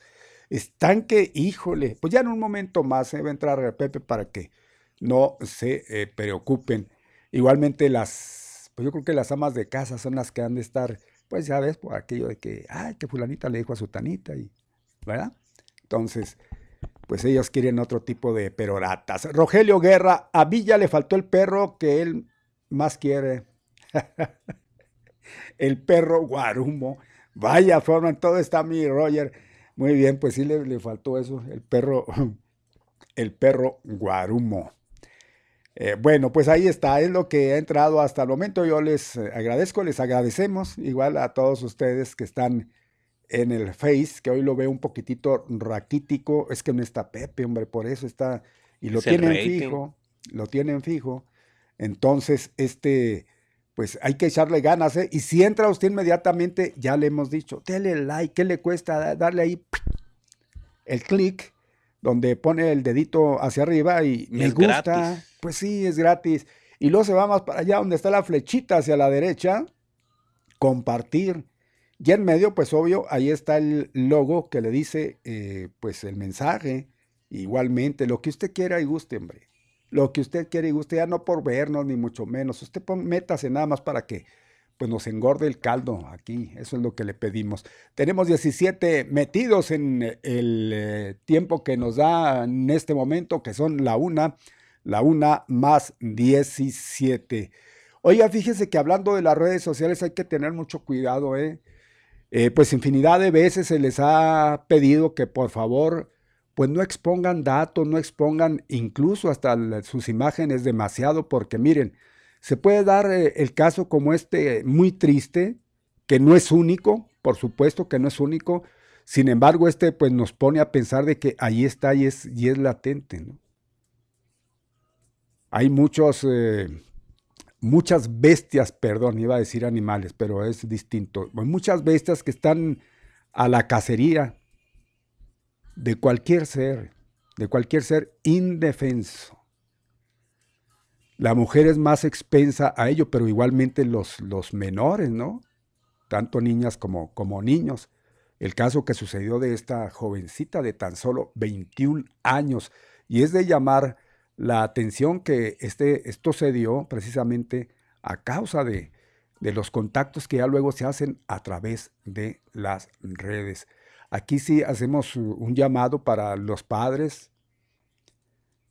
Están que, híjole, pues ya en un momento más ¿eh? va a entrar Pepe para que no se eh, preocupen. Igualmente las, pues yo creo que las amas de casa son las que han de estar, pues ya ves, por aquello de que, ay, que fulanita le dijo a su tanita, y, ¿verdad? Entonces, pues ellos quieren otro tipo de peroratas. Rogelio Guerra, a Villa le faltó el perro que él más quiere. el perro guarumo. Vaya forma, en todo está mi Roger. Muy bien, pues sí le, le faltó eso, el perro, el perro guarumo. Eh, bueno, pues ahí está, es lo que ha entrado hasta el momento. Yo les eh, agradezco, les agradecemos igual a todos ustedes que están en el Face, que hoy lo veo un poquitito raquítico. Es que no está Pepe, hombre, por eso está. Y lo Es tienen fijo, lo tienen fijo. Entonces, este, pues hay que echarle ganas, ¿eh? Y si entra usted inmediatamente, ya le hemos dicho, dele like, ¿qué le cuesta Da- darle ahí el clic donde pone el dedito hacia arriba y me es gusta? gratis. Pues sí, es gratis. Y luego se va más para allá donde está la flechita hacia la derecha, compartir. Y en medio, pues obvio, ahí está el logo que le dice, eh, pues el mensaje. Igualmente, lo que usted quiera y guste, hombre. Lo que usted quiera y guste, ya no por vernos, ni mucho menos. Usted métase nada más para que pues nos engorde el caldo aquí. Eso es lo que le pedimos. Tenemos 17 metidos en el eh, tiempo que nos da en este momento, que son la una, la una más 17. Oiga, fíjese que hablando de las redes sociales hay que tener mucho cuidado, ¿eh? Eh, pues infinidad de veces se les ha pedido que por favor pues no expongan datos, no expongan incluso hasta sus imágenes demasiado, porque miren, se puede dar eh, el caso como este muy triste, que no es único, por supuesto que no es único, sin embargo este pues nos pone a pensar de que ahí está y es, y es latente, ¿no? Hay muchos, eh, muchas bestias, perdón, iba a decir animales, pero es distinto. Hay muchas bestias que están a la cacería de cualquier ser, de cualquier ser indefenso. La mujer es más expensa a ello, pero igualmente los, los menores, ¿no? Tanto niñas como, como niños. El caso que sucedió de esta jovencita de tan solo 21 años. Y es de llamar la atención que este, esto se dio precisamente a causa de, de los contactos que ya luego se hacen a través de las redes. Aquí sí hacemos un llamado para los padres,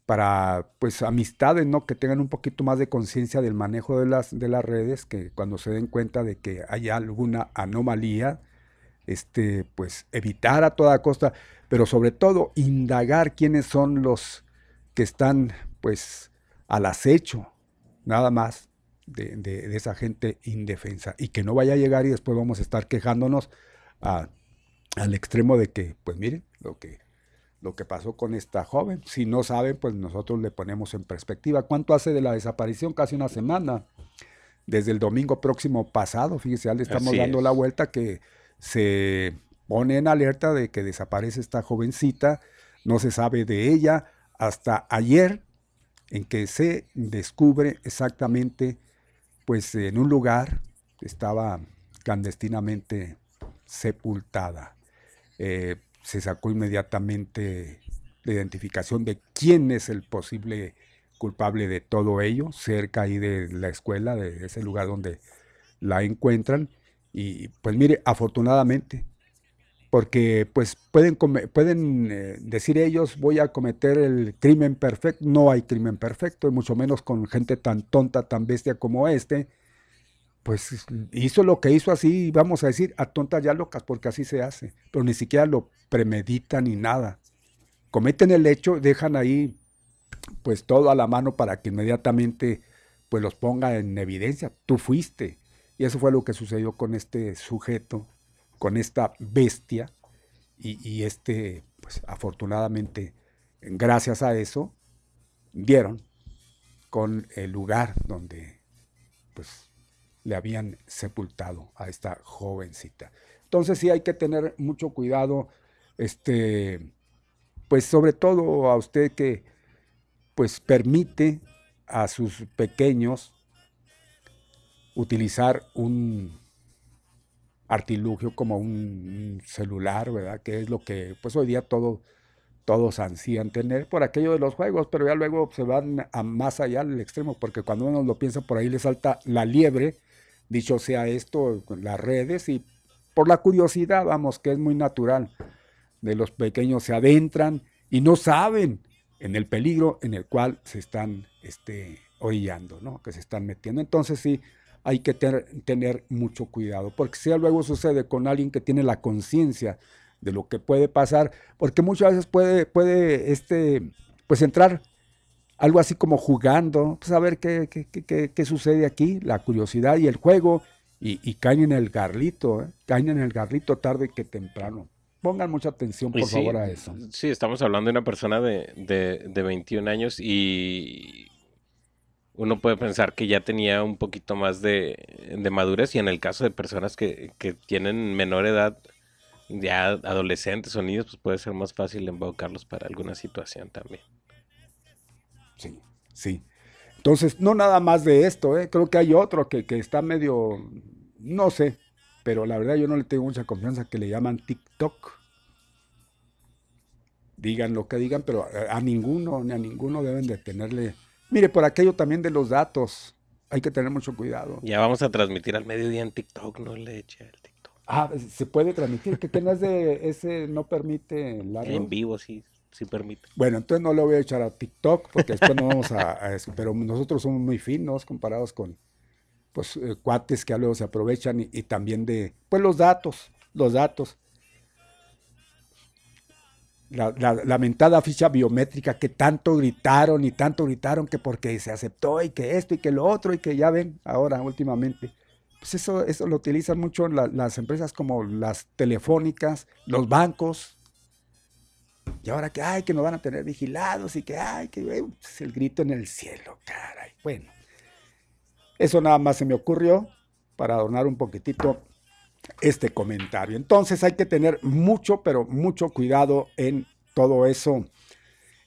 para pues amistades, ¿no? Que tengan un poquito más de conciencia del manejo de las, de las redes, que cuando se den cuenta de que hay alguna anomalía, este, pues evitar a toda costa, pero sobre todo indagar quiénes son los que están pues al acecho, nada más de, de- de esa gente indefensa y que no vaya a llegar y después vamos a estar quejándonos a- al extremo de que, pues miren, lo que, lo que pasó con esta joven. Si no saben, pues nosotros le ponemos en perspectiva. ¿Cuánto hace de la desaparición? Casi una semana. Desde el domingo próximo pasado, fíjese, ya le estamos Así dando es. la vuelta que se pone en alerta de que desaparece esta jovencita. No se sabe de ella hasta ayer, en que se descubre exactamente, pues en un lugar estaba clandestinamente sepultada. Eh, se sacó inmediatamente la identificación de quién es el posible culpable de todo ello, cerca ahí de la escuela, de ese lugar donde la encuentran. Y pues mire, afortunadamente, porque pues pueden, pueden eh, decir ellos, voy a cometer el crimen perfecto. No hay crimen perfecto, y mucho menos con gente tan tonta, tan bestia como este. Pues hizo lo que hizo así, vamos a decir, a tontas ya locas, porque así se hace. Pero ni siquiera lo premeditan ni nada. Cometen el hecho, dejan ahí pues todo a la mano para que inmediatamente pues los ponga en evidencia. Tú fuiste. Y eso fue lo que sucedió con este sujeto, con esta bestia, y, este, pues afortunadamente, gracias a eso, dieron con el lugar donde pues le habían sepultado a esta jovencita. Entonces sí hay que tener mucho cuidado, este, pues sobre todo a usted que pues permite a sus pequeños utilizar un artilugio como un celular, ¿verdad? Que es lo que pues hoy día todo, todos ansían tener por aquello de los juegos, pero ya luego se van a más allá del extremo, porque cuando uno lo piensa por ahí le salta la liebre, dicho sea esto, las redes y por la curiosidad, vamos, que es muy natural, de los pequeños se adentran y no saben en el peligro en el cual se están este, orillando, ¿no? que se están metiendo. Entonces sí, hay que tener mucho cuidado, porque si luego sucede con alguien que tiene la conciencia de lo que puede pasar, porque muchas veces puede, puede este, pues entrar algo así como jugando, pues a ver qué, qué, qué, sucede aquí, la curiosidad y el juego, y, caen en el garlito, ¿eh? caen en el garlito tarde que temprano. Pongan mucha atención, por favor, a eso. Sí, estamos hablando de una persona de, de, de 21 años y uno puede pensar que ya tenía un poquito más de, de madurez y en el caso de personas que, que, tienen menor edad, ya adolescentes o niños, pues puede ser más fácil embaucarlos para alguna situación también. Sí, sí. Entonces, no nada más de esto, ¿eh? creo que hay otro que, que está medio, no sé, pero la verdad yo no le tengo mucha confianza que le llaman TikTok. Digan lo que digan, pero a, a ninguno, ni a ninguno deben de tenerle Mire, por aquello también de los datos, hay que tener mucho cuidado. Ya vamos a transmitir al mediodía en TikTok, no le eche el TikTok. Ah, se puede transmitir, que, no es de ese, no permite En vivo sí, sí permite. Bueno, entonces no le voy a echar a TikTok, porque después no vamos a, eso. Pero nosotros somos muy finos comparados con, pues, eh, cuates que luego se aprovechan y, y también de, pues, los datos, los datos la, lamentada ficha biométrica que tanto gritaron y tanto gritaron que porque se aceptó y que esto y que lo otro y que ya ven ahora últimamente. Pues eso, eso lo utilizan mucho las empresas como las telefónicas, los bancos. Y ahora que, ay, que nos van a tener vigilados y que, ay, que es pues el grito en el cielo, caray. Bueno, eso nada más se me ocurrió para adornar un poquitito este comentario. Entonces hay que tener mucho, pero mucho cuidado en todo eso.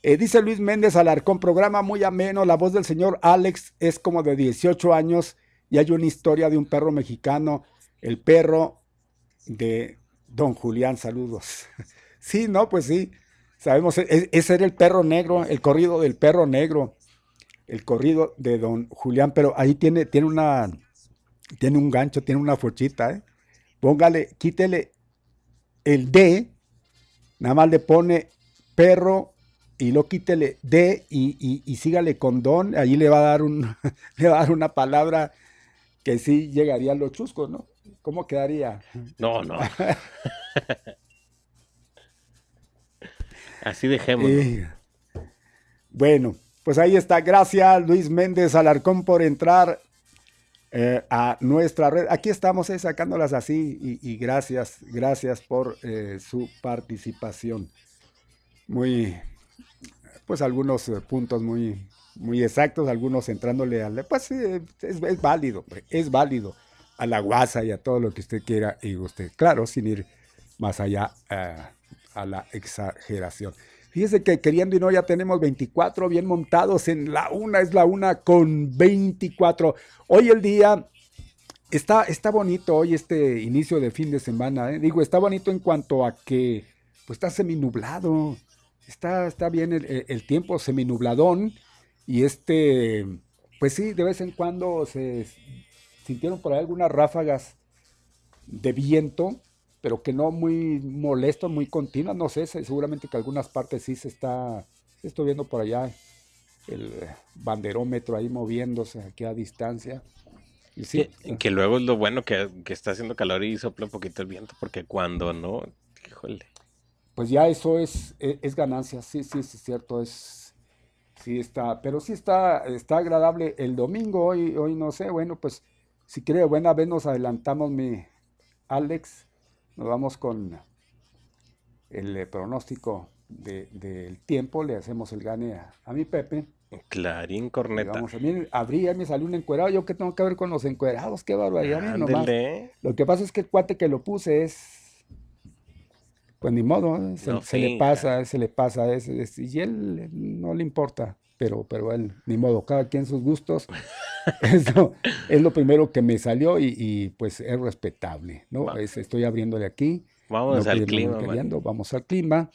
Eh, dice Luis Méndez Alarcón, programa muy ameno, la voz del señor Alex es como de 18 años y hay una historia de un perro mexicano, el perro de don Julián, saludos. sí, no, pues sí, sabemos, e, ese era el perro negro, el corrido del perro negro, el corrido de don Julián, pero ahí tiene, tiene una, tiene un gancho, tiene una fochita, ¿eh? Póngale, quítele el D, nada más le pone perro y lo quítele D y, y, sígale con don, ahí le va a dar un, le va a dar una palabra que sí llegaría a los chuscos, ¿no? ¿Cómo quedaría? No, no. Así dejemos. bueno, pues ahí está. Gracias, Luis Méndez Alarcón, por entrar eh, a nuestra red. Aquí estamos eh, sacándolas así y, gracias, gracias por eh, su participación. Muy, pues algunos puntos muy, muy exactos, algunos entrándole al, pues es, válido, es válido a la guasa y a todo lo que usted quiera y usted, claro, sin ir más allá a la exageración. Fíjese que queriendo y no ya tenemos 24 bien montados en la una, es la una con 24. Hoy el día está, está bonito, hoy este inicio de fin de semana. ¿eh? Digo, está bonito en cuanto a que pues está seminublado, está, está bien el, el tiempo seminubladón y este, pues sí, de vez en cuando se sintieron por ahí algunas ráfagas de viento pero que no muy molesto, muy continuo, no sé, seguramente que algunas partes sí se está, estoy viendo por allá el banderómetro ahí moviéndose aquí a distancia. Y sí, que, luego es lo bueno que, está haciendo calor y sopla un poquito el viento, porque cuando no, híjole. Pues ya eso es, e, es, ganancia, sí, sí, sí, es cierto, es, sí está, pero sí está, está agradable el domingo, hoy, hoy no sé, bueno, pues si quiere buena vez nos adelantamos mi Alex nos vamos con el eh, pronóstico del tiempo, le hacemos el gane a, mi Pepe. Clarín corneta. Vamos, a mí abrí, me salió un encuerado. ¿Yo qué tengo que ver con los encuerados? Qué barbaridad. Nomás. Lo que pasa es que el cuate que lo puse es. Pues ni modo, ¿eh? se, le pasa, se le pasa. y él no le importa, pero, pero él, ni modo, cada quien sus gustos. Eso es lo primero que me salió y, pues es respetable, ¿no? estoy abriéndole aquí. Vamos al clima. Vamos al clima.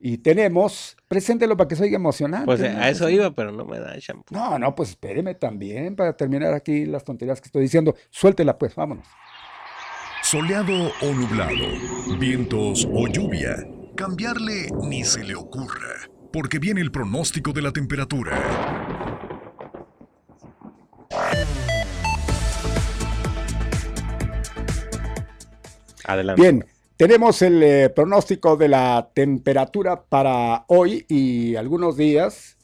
Y tenemos, preséntelo para que se oiga emocionante. Pues a eso iba, pero no me da el shampoo. No, no, pues espéreme también para terminar aquí las tonterías que estoy diciendo. Suéltela pues, vámonos. Soleado o nublado, vientos o lluvia, cambiarle ni se le ocurra, porque viene el pronóstico de la temperatura. Bien, tenemos el eh, pronóstico de la temperatura para hoy y algunos días.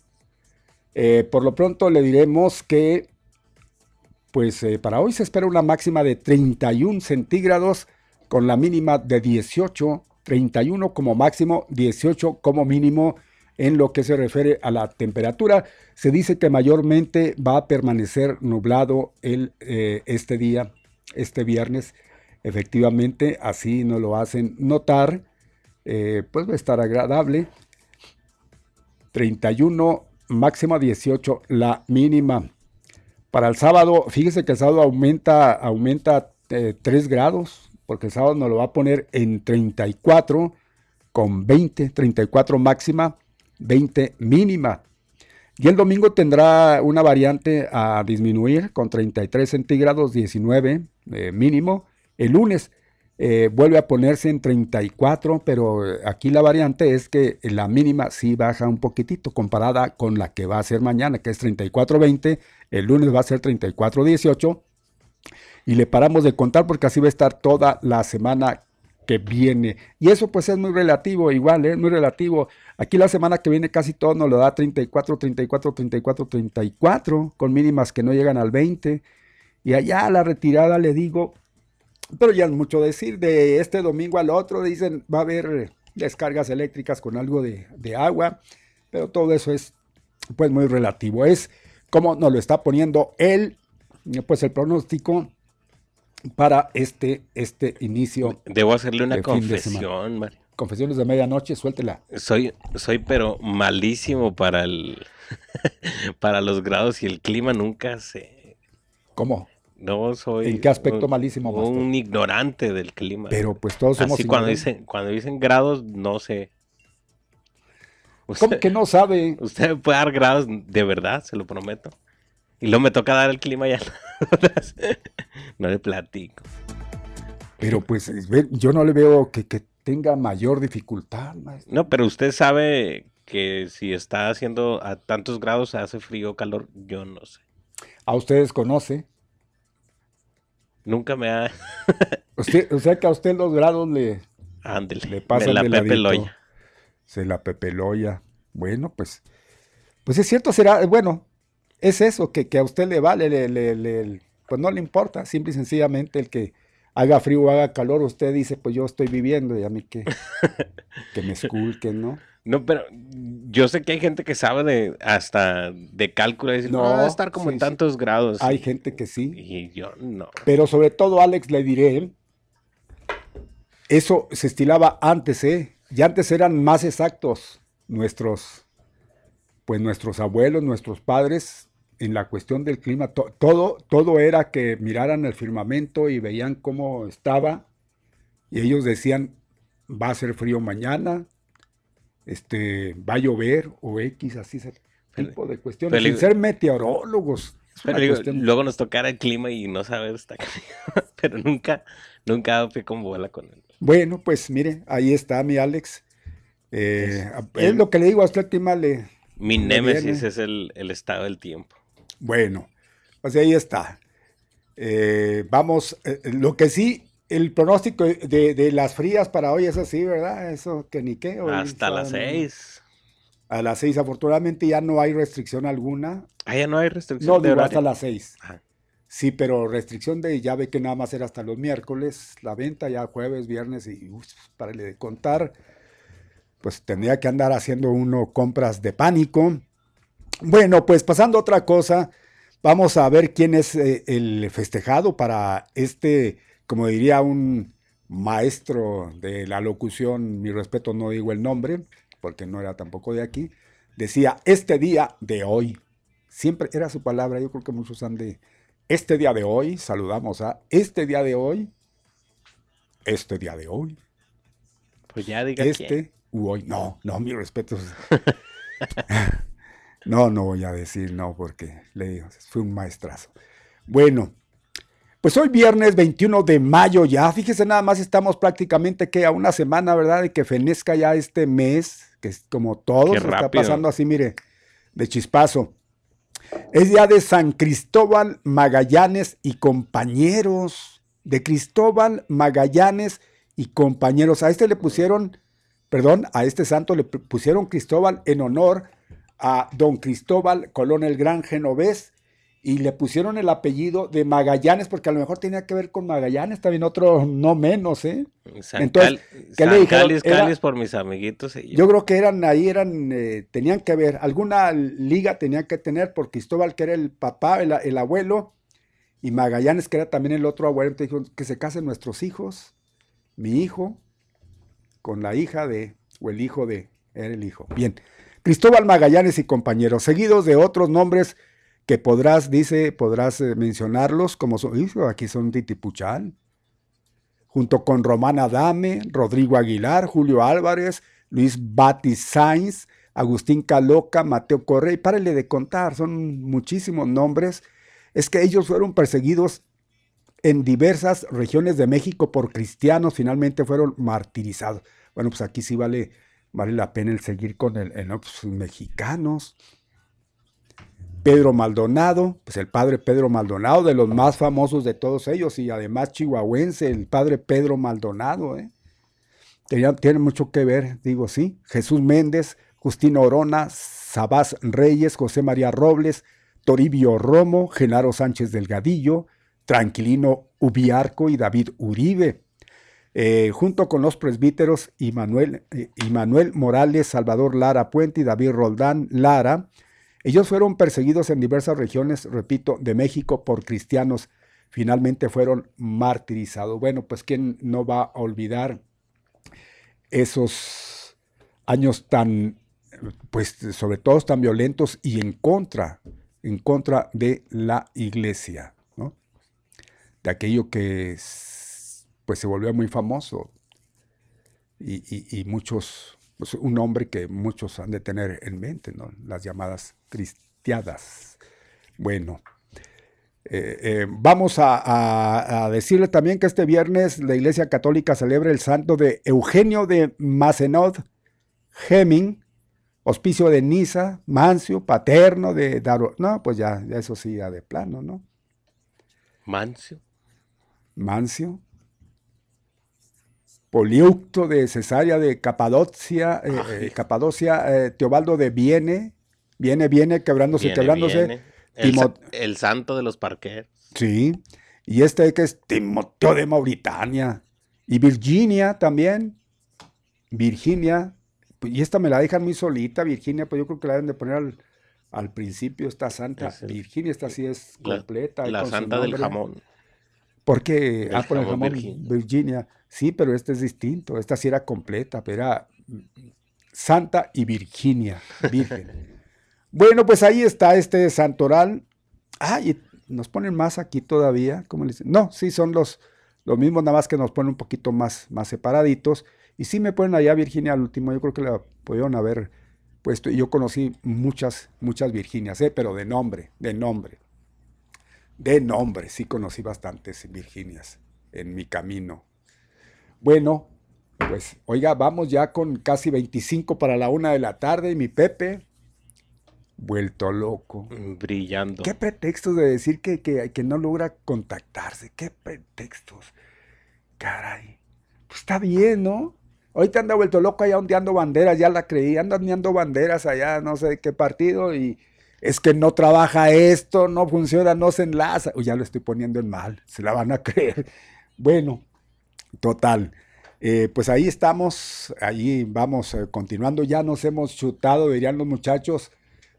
Eh, por lo pronto le diremos que, pues eh, para hoy se espera una máxima de 31 centígrados con la mínima de 18, 31 como máximo, 18 como mínimo. En lo que se refiere a la temperatura, se dice que mayormente va a permanecer nublado el, este día, este viernes Efectivamente, así nos lo hacen notar, eh, pues va a estar agradable. 31, máxima 18, la mínima. Para el sábado, fíjese que el sábado aumenta, aumenta 3 eh, grados, porque el sábado nos lo va a poner en 34 con 20, 34 máxima, 20 mínima. Y el domingo tendrá una variante a disminuir con 33 centígrados, 19 eh, mínimo. El lunes eh, vuelve a ponerse en 34, pero eh, aquí la variante es que la mínima sí baja un poquitito comparada con la que va a ser mañana, que es 34.20. El lunes va a ser 34.18. Y le paramos de contar porque así va a estar toda la semana que viene. Y eso pues es muy relativo, igual, es ¿eh? muy relativo. Aquí la semana que viene casi todo nos lo da 34, 34, 34, 34, con mínimas que no llegan al 20. Y allá a la retirada le digo, pero ya es mucho decir, de este domingo al otro dicen va a haber descargas eléctricas con algo de, agua, pero todo eso es pues muy relativo. Es como nos lo está poniendo el, pues el pronóstico para este, este inicio. Debo hacerle una confesión, Mario. Confesiones de medianoche, suéltela. Soy, soy pero malísimo para el para los grados y el clima nunca sé. ¿Cómo? No soy. ¿En qué aspecto malísimo? Un ignorante del clima. Pero pues todos somos. Así cuando dicen, cuando dicen grados, no sé. ¿Cómo que no sabe? Usted puede dar grados de verdad, se lo prometo. Y luego me toca dar el clima ya. no le platico. Pero pues yo no le veo que, que tenga mayor dificultad, maestro. No, pero usted sabe que si está haciendo a tantos grados hace frío o calor, yo no sé. ¿A ustedes conoce? Nunca me ha. o sea que a usted los grados le, le pasan la Pepe Se la pepeloya. Bueno, pues. Pues es cierto, será. Bueno, es eso, que, a usted le vale, le, pues no le importa. Simple y sencillamente el que haga frío o haga calor, usted dice, pues yo estoy viviendo y a mí que, que me esculquen, ¿no? No, pero yo sé que hay gente que sabe de hasta de cálculo y decir, no, va a estar como en tantos grados. Hay gente que sí. Y yo no. Pero sobre todo, Alex, le diré, eso se estilaba antes, ¿eh? Y antes eran más exactos nuestros, pues nuestros abuelos, nuestros padres, en la cuestión del clima. todo, todo era que miraran el firmamento y veían cómo estaba. Y ellos decían, va a ser frío mañana, este, va a llover o X, así ese tipo de cuestiones, sin ser meteorólogos. luego nos tocará el clima y no saber esta pero nunca, nunca fui con bola con él. Bueno, pues mire, ahí está mi Alex. Eh, es, lo que le digo a usted, clima le... Mi némesis es el, estado del tiempo. Bueno, pues ahí está. Eh, vamos, eh, lo que sí, el pronóstico de, las frías para hoy es así, ¿verdad? Eso que ni qué. Hasta las seis. A las seis, afortunadamente ya no hay restricción alguna. Ah, ya no hay restricción. No, hasta las seis. Sí, pero restricción de, ya ve que nada más era hasta los miércoles, la venta ya jueves, viernes y para de contar. pues tendría que andar haciendo uno compras de pánico. Bueno, pues pasando a otra cosa, vamos a ver quién es eh, el festejado para este, como diría un maestro de la locución, mi respeto, no digo el nombre, porque no era tampoco de aquí, decía, este día de hoy, siempre era su palabra, yo creo que muchos han de, este día de hoy, saludamos a, este día de hoy, este día de hoy. Pues ya diga Este u hoy, no, no, mi respeto. no, no voy a decir no, porque le digo, fue un maestrazo. Bueno, pues hoy viernes 21 de mayo ya, fíjese nada más estamos prácticamente que a una semana, ¿verdad? De que fenezca ya este mes, que es como todo está pasando así, mire, de chispazo. Es día de San Cristóbal Magallanes y compañeros. De Cristóbal Magallanes y compañeros. A este le pusieron, perdón, a este santo le pusieron Cristóbal en honor a don Cristóbal Colón el Gran Genovés y le pusieron el apellido de Magallanes, porque a lo mejor tenía que ver con Magallanes, también otro no menos, ¿eh? Entonces, ¿qué le dijeron? Calis, por mis amiguitos. yo. creo que eran ahí, eran, eh, tenían que ver, alguna liga tenía que tener por Cristóbal, que era el papá, el, abuelo, y Magallanes, que era también el otro abuelo, entonces dijo que se casen nuestros hijos, mi hijo, con la hija de, o el hijo de, era el hijo. Bien, Cristóbal Magallanes y compañeros, seguidos de otros nombres que podrás, dice, podrás eh, mencionarlos como son, aquí son Titipuchal, junto con Román Adame, Rodrigo Aguilar, Julio Álvarez, Luis Batis Sainz, Agustín Caloca, Mateo Correa, y párele de contar, son muchísimos nombres. Es que ellos fueron perseguidos en diversas regiones de México por cristianos, finalmente fueron martirizados. Bueno, pues aquí sí vale, vale la pena el seguir con el, pues, mexicanos. Pedro Maldonado, pues el padre Pedro Maldonado, de los más famosos de todos ellos, y además chihuahuense, el padre Pedro Maldonado, ¿eh? tiene mucho que ver, digo, sí. Jesús Méndez, Justino Orona, Sabás Reyes, José María Robles, Toribio Romo, Genaro Sánchez Delgadillo, Tranquilino Ubiarco y David Uribe. Eh, junto con los presbíteros Immanuel, eh, Morales, Salvador Lara Puente y David Roldán Lara, ellos fueron perseguidos en diversas regiones, repito, de México por cristianos. Finalmente fueron martirizados. Bueno, pues quién no va a olvidar esos años tan, pues sobre todo tan violentos y en contra, en contra de la iglesia, ¿no? De aquello que pues se volvió muy famoso y, y muchos pues, un nombre que muchos han de tener en mente, ¿no? las llamadas cristiadas. Bueno, eh, eh, vamos a, decirle también que este viernes la Iglesia Católica celebra el santo de Eugenio de Macenod Heming, hospicio de Niza, Mancio, paterno de Daro. No, pues ya, ya eso sí, ya de plano, ¿no? Mancio. Mancio. Poliucto de Cesárea de Capadocia, eh, eh, Capadocia, eh, Teobaldo de Viene, viene, viene, quebrándose, quebrándose. El, santo de los parqueros. Sí, y este que es Timoteo de Mauritania. Y Virginia también. Virginia. Y esta me la dejan muy solita, Virginia, pues yo creo que la deben de poner al, principio, esta santa. Virginia, esta sí es completa. La, santa del jamón. Porque, ah, por el jamón, Virginia. Sí, pero este es distinto. Esta sí era completa, pero era Santa y Virginia, Virgen. bueno, pues ahí está este santoral. Ah, y nos ponen más aquí todavía. ¿Cómo le dicen? No, sí, son los, los mismos, nada más que nos ponen un poquito más, más separaditos. Y sí me ponen allá Virginia al último. Yo creo que la pudieron haber puesto. Y yo conocí muchas, muchas Virginias, ¿eh? pero de nombre, de nombre. De nombre, sí conocí bastantes Virginias en mi camino bueno, pues oiga, vamos ya con casi 25 para la una de la tarde y mi Pepe, vuelto loco. Brillando. ¿Qué pretextos de decir que, que, no logra contactarse? ¿Qué pretextos? Caray. Pues está bien, ¿no? Ahorita anda vuelto loco allá ondeando banderas, ya la creí, anda ondeando banderas allá, no sé de qué partido, y es que no trabaja esto, no funciona, no se enlaza. Uy, ya lo estoy poniendo en mal, se la van a creer. Bueno, Total. Eh, pues ahí estamos, ahí vamos eh, continuando. Ya nos hemos chutado, dirían los muchachos,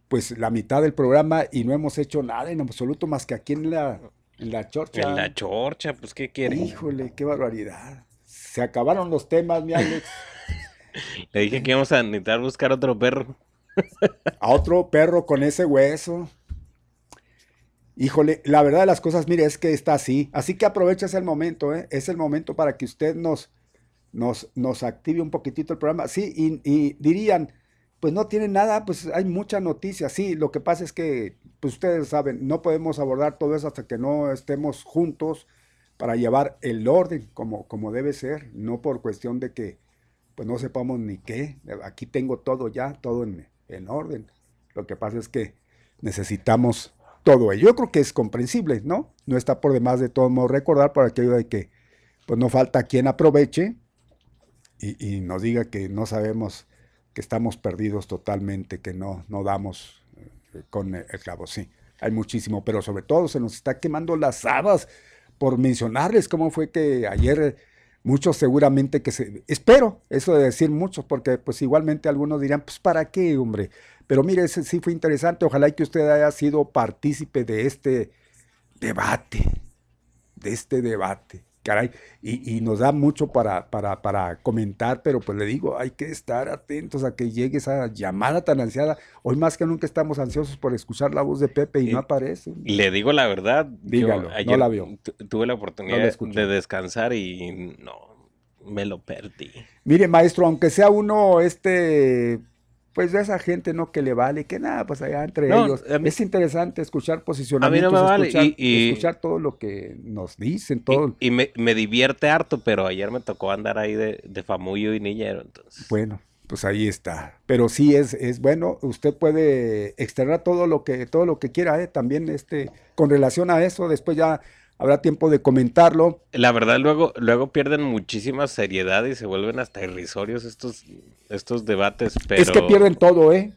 pues la mitad del programa y no hemos hecho nada en absoluto más que aquí en la, en la chorcha. En la chorcha, pues ¿qué quiere? Híjole, qué barbaridad. Se acabaron los temas, mi Alex. Le dije que íbamos a necesitar buscar otro perro. A otro perro con ese hueso. Híjole, la verdad de las cosas, mire, es que está así. Así que aprovecha ese momento, ¿eh? Es el momento para que usted nos, nos, nos active un poquitito el programa. Sí, y, dirían, pues no tiene nada, pues hay mucha noticia. Sí, lo que pasa es que, pues ustedes saben, no podemos abordar todo eso hasta que no estemos juntos para llevar el orden como, como debe ser, no por cuestión de que pues no sepamos ni qué. Aquí tengo todo ya, todo en, en orden. Lo que pasa es que necesitamos todo ello. Yo creo que es comprensible, ¿no? No está por demás de todo modo recordar para aquello de que pues no falta quien aproveche y, nos diga que no sabemos, que estamos perdidos totalmente, que no, no damos eh, con el clavo. Sí, hay muchísimo, pero sobre todo se nos está quemando las habas por mencionarles cómo fue que ayer muchos seguramente que se... Espero eso de decir muchos, porque pues igualmente algunos dirán, pues ¿para qué, hombre? Pero mire, ese sí fue interesante. Ojalá que usted haya sido partícipe de este debate, de este debate. Caray, y, nos da mucho para, para, para, comentar, pero pues le digo, hay que estar atentos a que llegue esa llamada tan ansiada. Hoy más que nunca estamos ansiosos por escuchar la voz de Pepe y, no aparece. Le digo la verdad, Dígalo, no la vio. Tuve la oportunidad de descansar y no, me lo perdí. Mire, maestro, aunque sea uno este pues de esa gente no que le vale, que nada, pues allá entre ellos. es interesante escuchar posicionamientos, a mí no me vale. escuchar, y, escuchar, todo lo que nos dicen, todo. Y, me, divierte harto, pero ayer me tocó andar ahí de, de famullo y niñero, entonces. Bueno, pues ahí está. Pero sí es, es bueno, usted puede externar todo lo que, todo lo que quiera, ¿eh? también este, con relación a eso, después ya habrá tiempo de comentarlo. La verdad, luego, luego pierden muchísima seriedad y se vuelven hasta irrisorios estos, estos debates. Pero... Es que pierden todo, ¿eh?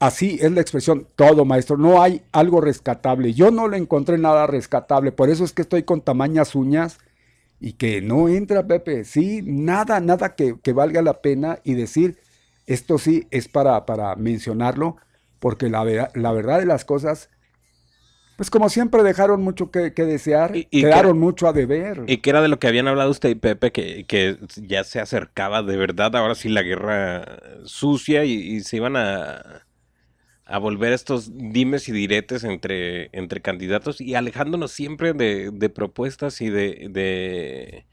Así es la expresión, todo, maestro. No hay algo rescatable. Yo no le encontré nada rescatable. Por eso es que estoy con tamañas uñas y que no entra, Pepe. Sí, nada, nada que, valga la pena y decir, esto sí es para, para mencionarlo, porque la, la verdad de las cosas pues como siempre dejaron mucho que, desear, y, quedaron mucho a deber. Y que era de lo que habían hablado usted y Pepe, que, ya se acercaba de verdad, ahora sí la guerra sucia y, se iban a, a, volver estos dimes y diretes entre, entre candidatos y alejándonos siempre de, de propuestas y de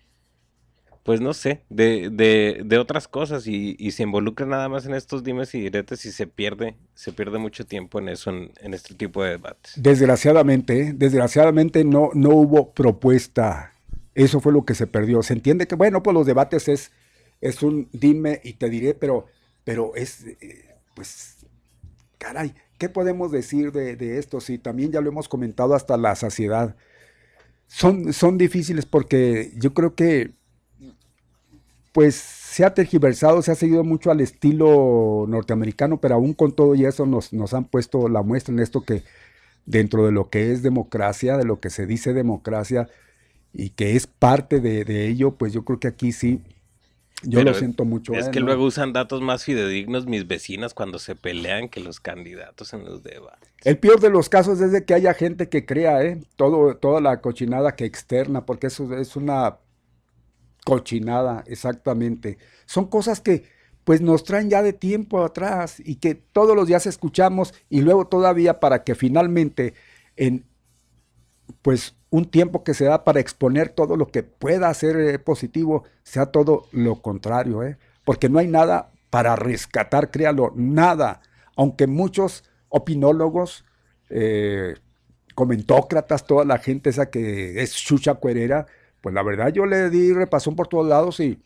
pues no sé, de, de, de otras cosas y, y, se involucra nada más en estos dimes y diretes y se pierde, se pierde mucho tiempo en eso, en, este tipo de debates. Desgraciadamente, desgraciadamente no, no hubo propuesta. Eso fue lo que se perdió. Se entiende que, bueno, pues los debates es, es un dime y te diré, pero, pero es, eh, pues, caray, ¿qué podemos decir de, de esto? Si también ya lo hemos comentado hasta la saciedad. Son, son difíciles porque yo creo que pues se ha tergiversado, se ha seguido mucho al estilo norteamericano, pero aún con todo y eso nos, nos han puesto la muestra en esto que dentro de lo que es democracia, de lo que se dice democracia y que es parte de, ello, pues yo creo que aquí sí, yo lo siento mucho. Es que luego usan datos más fidedignos mis vecinas cuando se pelean que los candidatos en los debates. El peor de los casos es de que haya gente que crea, ¿eh? Todo, toda la cochinada que externa, porque eso es una Cochinada, exactamente. Son cosas que pues nos traen ya de tiempo atrás y que todos los días escuchamos y luego todavía para que finalmente en pues un tiempo que se da para exponer todo lo que pueda ser eh, positivo sea todo lo contrario, ¿eh? porque no hay nada para rescatar, créalo, nada, aunque muchos opinólogos, eh, comentócratas, toda la gente esa que es chucha cuerera, pues la verdad yo le di repasón por todos lados y,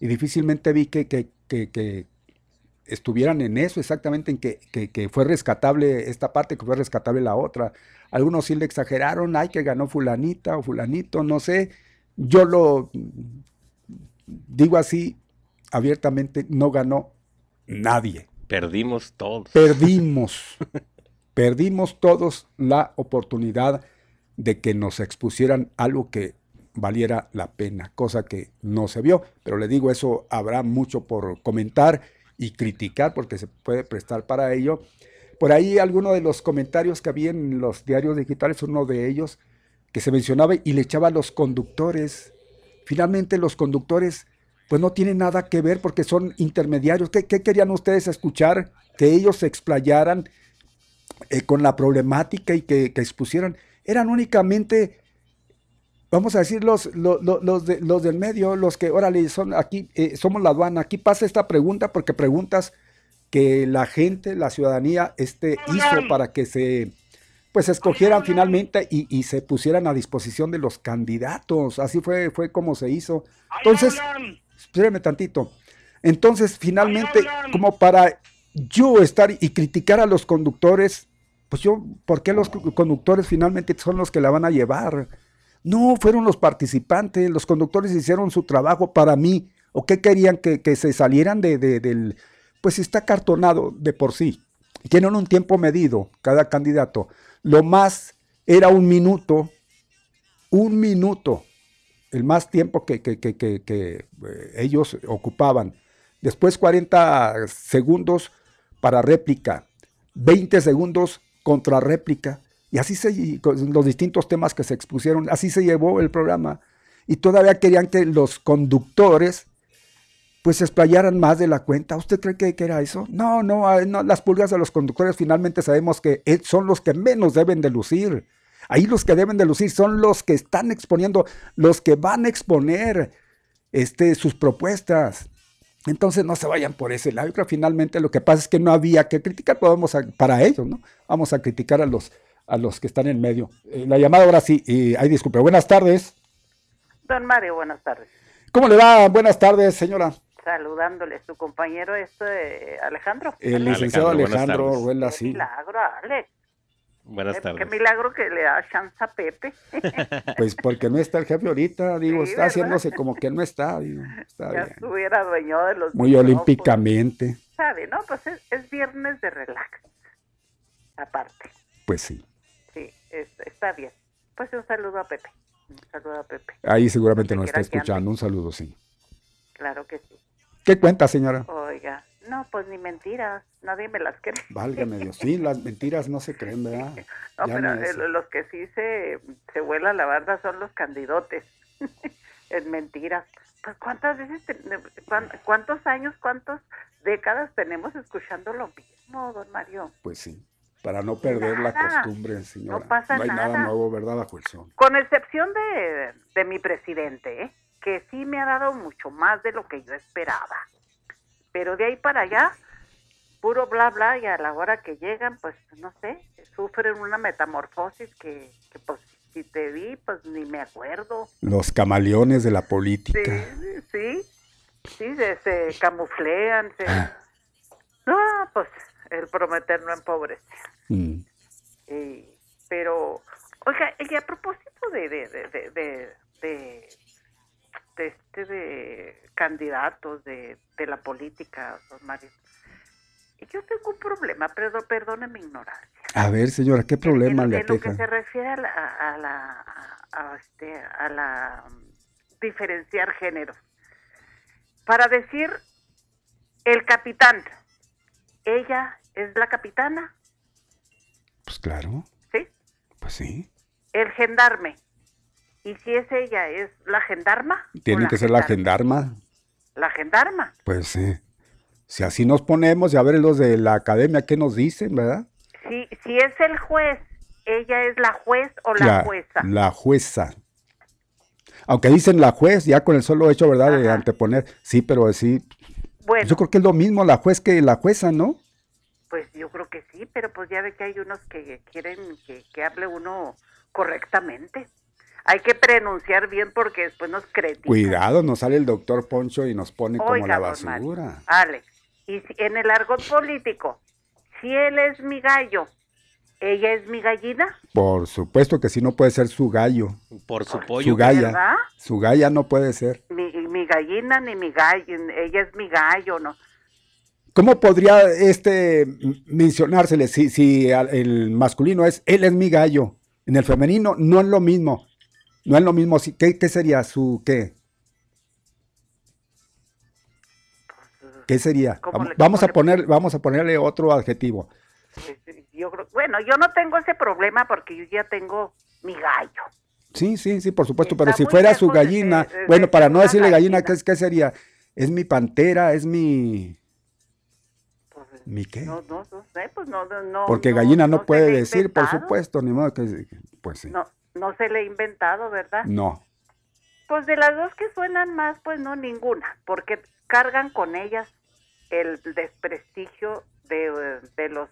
difícilmente vi que, que, estuvieran en eso, exactamente en que, fue rescatable esta parte, que fue rescatable la otra. Algunos sí le exageraron, ay, que ganó fulanita o fulanito, no sé. Yo lo digo así abiertamente, no ganó nadie. Perdimos todos. Perdimos. perdimos todos la oportunidad de que nos expusieran algo que valiera la pena, cosa que no se vio. Pero le digo, eso habrá mucho por comentar y criticar porque se puede prestar para ello. Por ahí alguno de los comentarios que había en los diarios digitales, uno de ellos que se mencionaba y le echaba a los conductores. Finalmente los conductores pues no tienen nada que ver porque son intermediarios. ¿Qué, querían ustedes escuchar? Que ellos se explayaran eh, con la problemática y que, expusieran. Eran únicamente, vamos a decir, los, los, los, del medio, los que, órale, son aquí, eh, somos la aduana. Aquí pasa esta pregunta porque preguntas que la gente, la ciudadanía, este, hizo para que se pues escogieran finalmente y, se pusieran a disposición de los candidatos. Así fue, fue como se hizo. Entonces, espérame tantito. Entonces, finalmente, como para yo estar y criticar a los conductores, pues yo, ¿por qué los conductores finalmente son los que la van a llevar? No, fueron los participantes, los conductores hicieron su trabajo para mí. ¿O qué querían que, se salieran de, del... Pues está cartonado de por sí. Tienen un tiempo medido cada candidato. Lo más era un minuto, un minuto, el más tiempo que, eh, ellos ocupaban. Después 40 segundos para réplica, 20 segundos contra réplica. Y así se, los distintos temas que se expusieron, así se llevó el programa. Y todavía querían que los conductores pues se explayaran más de la cuenta. ¿Usted cree que, era eso? No, no, las pulgas de los conductores finalmente sabemos que e, son los que menos deben de lucir. Ahí los que deben de lucir son los que están exponiendo, los que van a exponer este, sus propuestas. Entonces no se vayan por ese lado. Finalmente lo que pasa es que no había que criticar, podemos para ellos, ¿no? Vamos a criticar a los, a los que están en medio. Eh, la llamada ahora sí, y hay disculpe. Buenas tardes. Don Mario, buenas tardes. ¿Cómo le va? Buenas tardes, señora saludándole su compañero este Alejandro. El licenciado Alejandro, Alejandro sí. milagro, Alex. Buenas tardes. Qué milagro que le da chance a Pepe. Pues porque no está el jefe ahorita, digo, está haciéndose como que no está, digo, está ya estuviera dueño de los Muy olímpicamente. sabe, ¿no? Pues es, viernes de relax. Aparte. Pues sí. Sí, está bien. Pues un saludo a Pepe. Un saludo a Pepe. Ahí seguramente nos está escuchando. Un saludo, sí. Claro que sí. ¿Qué cuenta, señora? Oiga, no, pues ni mentiras, nadie me las cree. Válgame Dios, sí, las mentiras no se creen, ¿verdad? No, pero eh, los que sí se, se vuela la barda son los candidotes. en mentiras. Pues cuántas veces, cuántos años, cuántas décadas tenemos escuchando lo mismo, don Mario. Pues sí, para no perder la costumbre, señora. No pasa no hay nada. nuevo, ¿verdad, sol? Con excepción de, de mi presidente, ¿eh? que sí me ha dado mucho más de lo que yo esperaba. Pero de ahí para allá, puro bla bla, y a la hora que llegan, pues no sé, sufren una metamorfosis que, pues si te vi, pues ni me acuerdo. Los camaleones de la política. Sí, sí, sí, se, camuflean, se... Ah. No, pues el prometer no empobrece. Mm. pero, oiga, y a propósito de, de, de, de de este de candidatos de, la política, don Mario. Yo tengo un problema, pero perdone mi ignorancia. A ver, señora, ¿qué problema le aqueja? En lo que se refiere a la, a la, a, este, a la diferenciar géneros. Para decir el capitán, ¿ella es la capitana? Pues claro. ¿Sí? Pues sí. El gendarme, ¿Y si es ella, es la gendarma? Tiene que ser la gendarma. ¿La gendarma? Pues sí. Si así nos ponemos, y a ver los de la academia, ¿qué nos dicen, verdad? Si, si es el juez, ¿ella es la juez o la, jueza? La jueza. Aunque dicen la juez, ya con el solo hecho, ¿verdad? De anteponer. Sí, pero sí. Bueno. Yo creo que es lo mismo la juez que la jueza, ¿no? Pues yo creo que sí, pero pues ya ve que hay unos que quieren que, que hable uno correctamente hay que pronunciar bien porque después nos critican. Cuidado, nos sale el doctor Poncho y nos pone como la basura. Vale. Y en el argot político, si él es mi gallo, ¿ella es mi gallina? Por supuesto que sí, no puede ser su gallo. Por su pollo. Su galla. Su galla no puede ser. Mi, mi gallina ni mi gallo, ella es mi gallo, ¿no? ¿Cómo podría este mencionársele si, si el masculino es él es mi gallo? En el femenino no es lo mismo. No es lo mismo. ¿Qué, qué sería su qué? ¿Qué sería? vamos a poner, vamos a ponerle otro adjetivo. Yo bueno, yo no tengo ese problema porque yo ya tengo mi gallo. Sí, sí, sí, por supuesto, pero si fuera su gallina, bueno, para no decirle gallina, ¿qué, ¿qué, sería? ¿Es mi pantera? ¿Es mi...? ¿Mi qué? No, no, no sé, pues no, no Porque gallina no, puede decir, por supuesto, ni modo que... Pues sí. No, no se le ha inventado, ¿verdad? No. Pues de las dos que suenan más, pues no, ninguna, porque cargan con ellas el desprestigio de, de los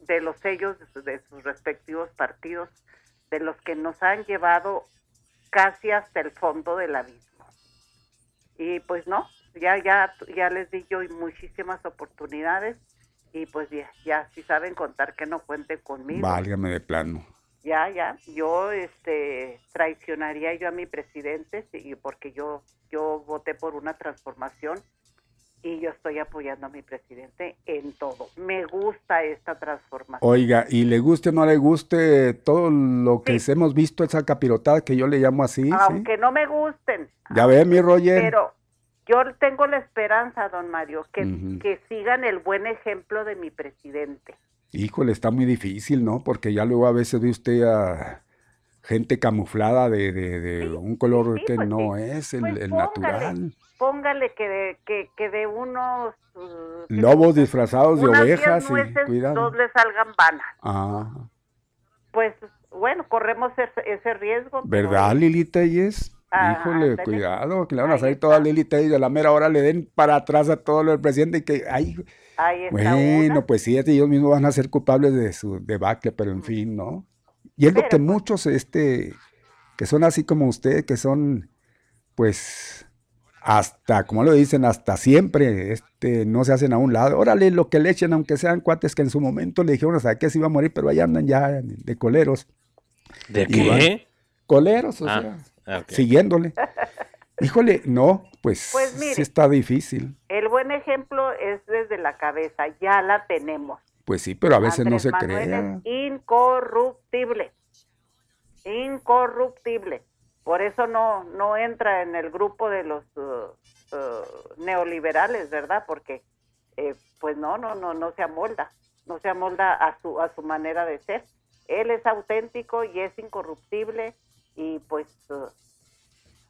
de los sellos de sus respectivos partidos, de los que nos han llevado casi hasta el fondo del abismo. Y pues no, ya ya ya les di yo muchísimas oportunidades y pues ya, ya si saben contar que no cuenten conmigo. Válgame de plano. Ya, ya, yo este traicionaría yo a mi presidente y porque yo yo voté por una transformación y yo estoy apoyando a mi presidente en todo. Me gusta esta transformación. Oiga, ¿y le guste o no le guste todo lo que hemos visto, esa capirotada que yo le llamo así? Aunque no me gusten. Ya ve, mi Roger. Pero yo tengo la esperanza, don Mario, que, que sigan el buen ejemplo de mi presidente. Híjole, está muy difícil, ¿no? Porque ya luego a veces ve usted a gente camuflada de, de, un color que pues no es el, pues natural póngale que de, que, que de unos... Uh, Lobos disfrazados de ovejas y cuidado. Dos le salgan vanas. Ah. Pues bueno, corremos ese, riesgo. ¿Verdad, Lili Híjole, cuidado, que le van a salir todas Lili Telles de la mera hora le den para atrás a todo lo del presidente y que, ay, bueno, pues sí, ellos mismos van a ser culpables de su debacle, pero en fin, ¿no? Y es lo que pues muchos, este, que son así como usted, que son, pues, hasta, como lo dicen, hasta siempre, este, no se hacen a un lado. Órale, lo que le echen, aunque sean cuates que en su momento le dijeron, ¿sabes qué? Se iba a morir, pero ahí andan ya de coleros. ¿De qué? coleros, o ah, sea, siguiéndole. Híjole, no, pues, pues sí está difícil. El buen ejemplo es desde la cabeza, ya la tenemos. Pues sí, pero a veces no se cree. Incorruptible. Incorruptible. Por eso no, no entra en el grupo de los uh, uh, neoliberales, ¿verdad? Porque eh, pues no, no, no, no se amolda, no se amolda a su, a su manera de ser. Él es auténtico y es incorruptible y pues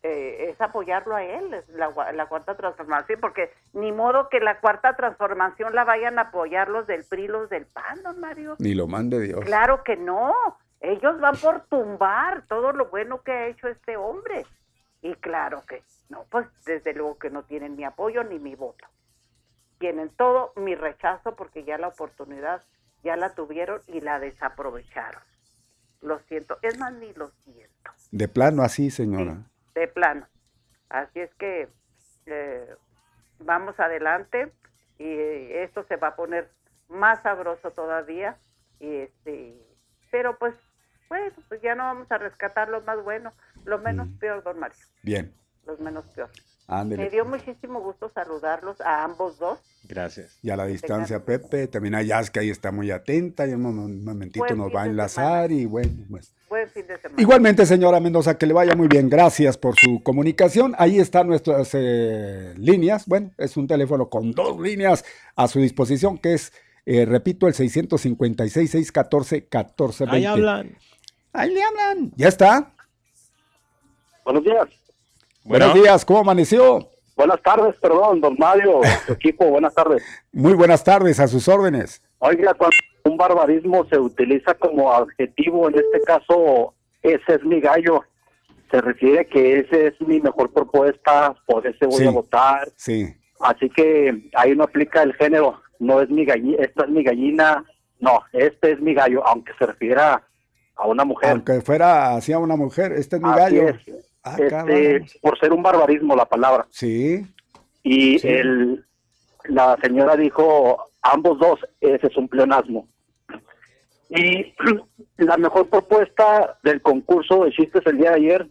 eh, es apoyarlo a él, es la, la, cuarta transformación, porque ni modo que la cuarta transformación la vayan a apoyar los del PRI, los del PAN, don Mario. Ni lo mande Dios. Claro que no, ellos van por tumbar todo lo bueno que ha hecho este hombre. Y claro que no, pues desde luego que no tienen mi apoyo ni mi voto. Tienen todo mi rechazo porque ya la oportunidad ya la tuvieron y la desaprovecharon. Lo siento, es más, ni lo siento. De plano así, señora. de plano. Así es que eh, vamos adelante y esto se va a poner más sabroso todavía. Y este, pero pues bueno, pues ya no vamos a rescatar lo más bueno, lo menos mm. peor, don Mario. Bien. Los menos peor. Me dio muchísimo gusto saludarlos a ambos dos. Gracias. Y a la distancia, Pepe, también a Yas, que ahí está muy atenta, y un momentito nos va a enlazar y bueno, pues. Buen fin de semana. Igualmente, señora Mendoza, que le vaya muy bien. Gracias por su comunicación. Ahí están nuestras eh, líneas. Bueno, es un teléfono con dos líneas a su disposición, que es, eh, repito, el 656-614-1420. Ahí hablan. Ahí le hablan. ¿Ya está? Buenos días. Buenos días, ¿cómo amaneció? Buenas tardes, perdón, don Mario, su equipo, buenas tardes. Muy buenas tardes, a sus órdenes. Oiga, cuando un barbarismo se utiliza como adjetivo, en este caso, ese es mi gallo, se refiere que ese es mi mejor propuesta, por ese voy a votar. Sí. Así que ahí no aplica el género, no es mi gallina, esta es mi gallina, no, este es mi gallo, aunque se refiera a una mujer. Aunque fuera hacia una mujer, este es mi gallo. Ah, este, por ser un barbarismo la palabra. Sí. Y El, la señora dijo, ambos dos, ese es un pleonasmo. Y la mejor propuesta del concurso de chistes el día de ayer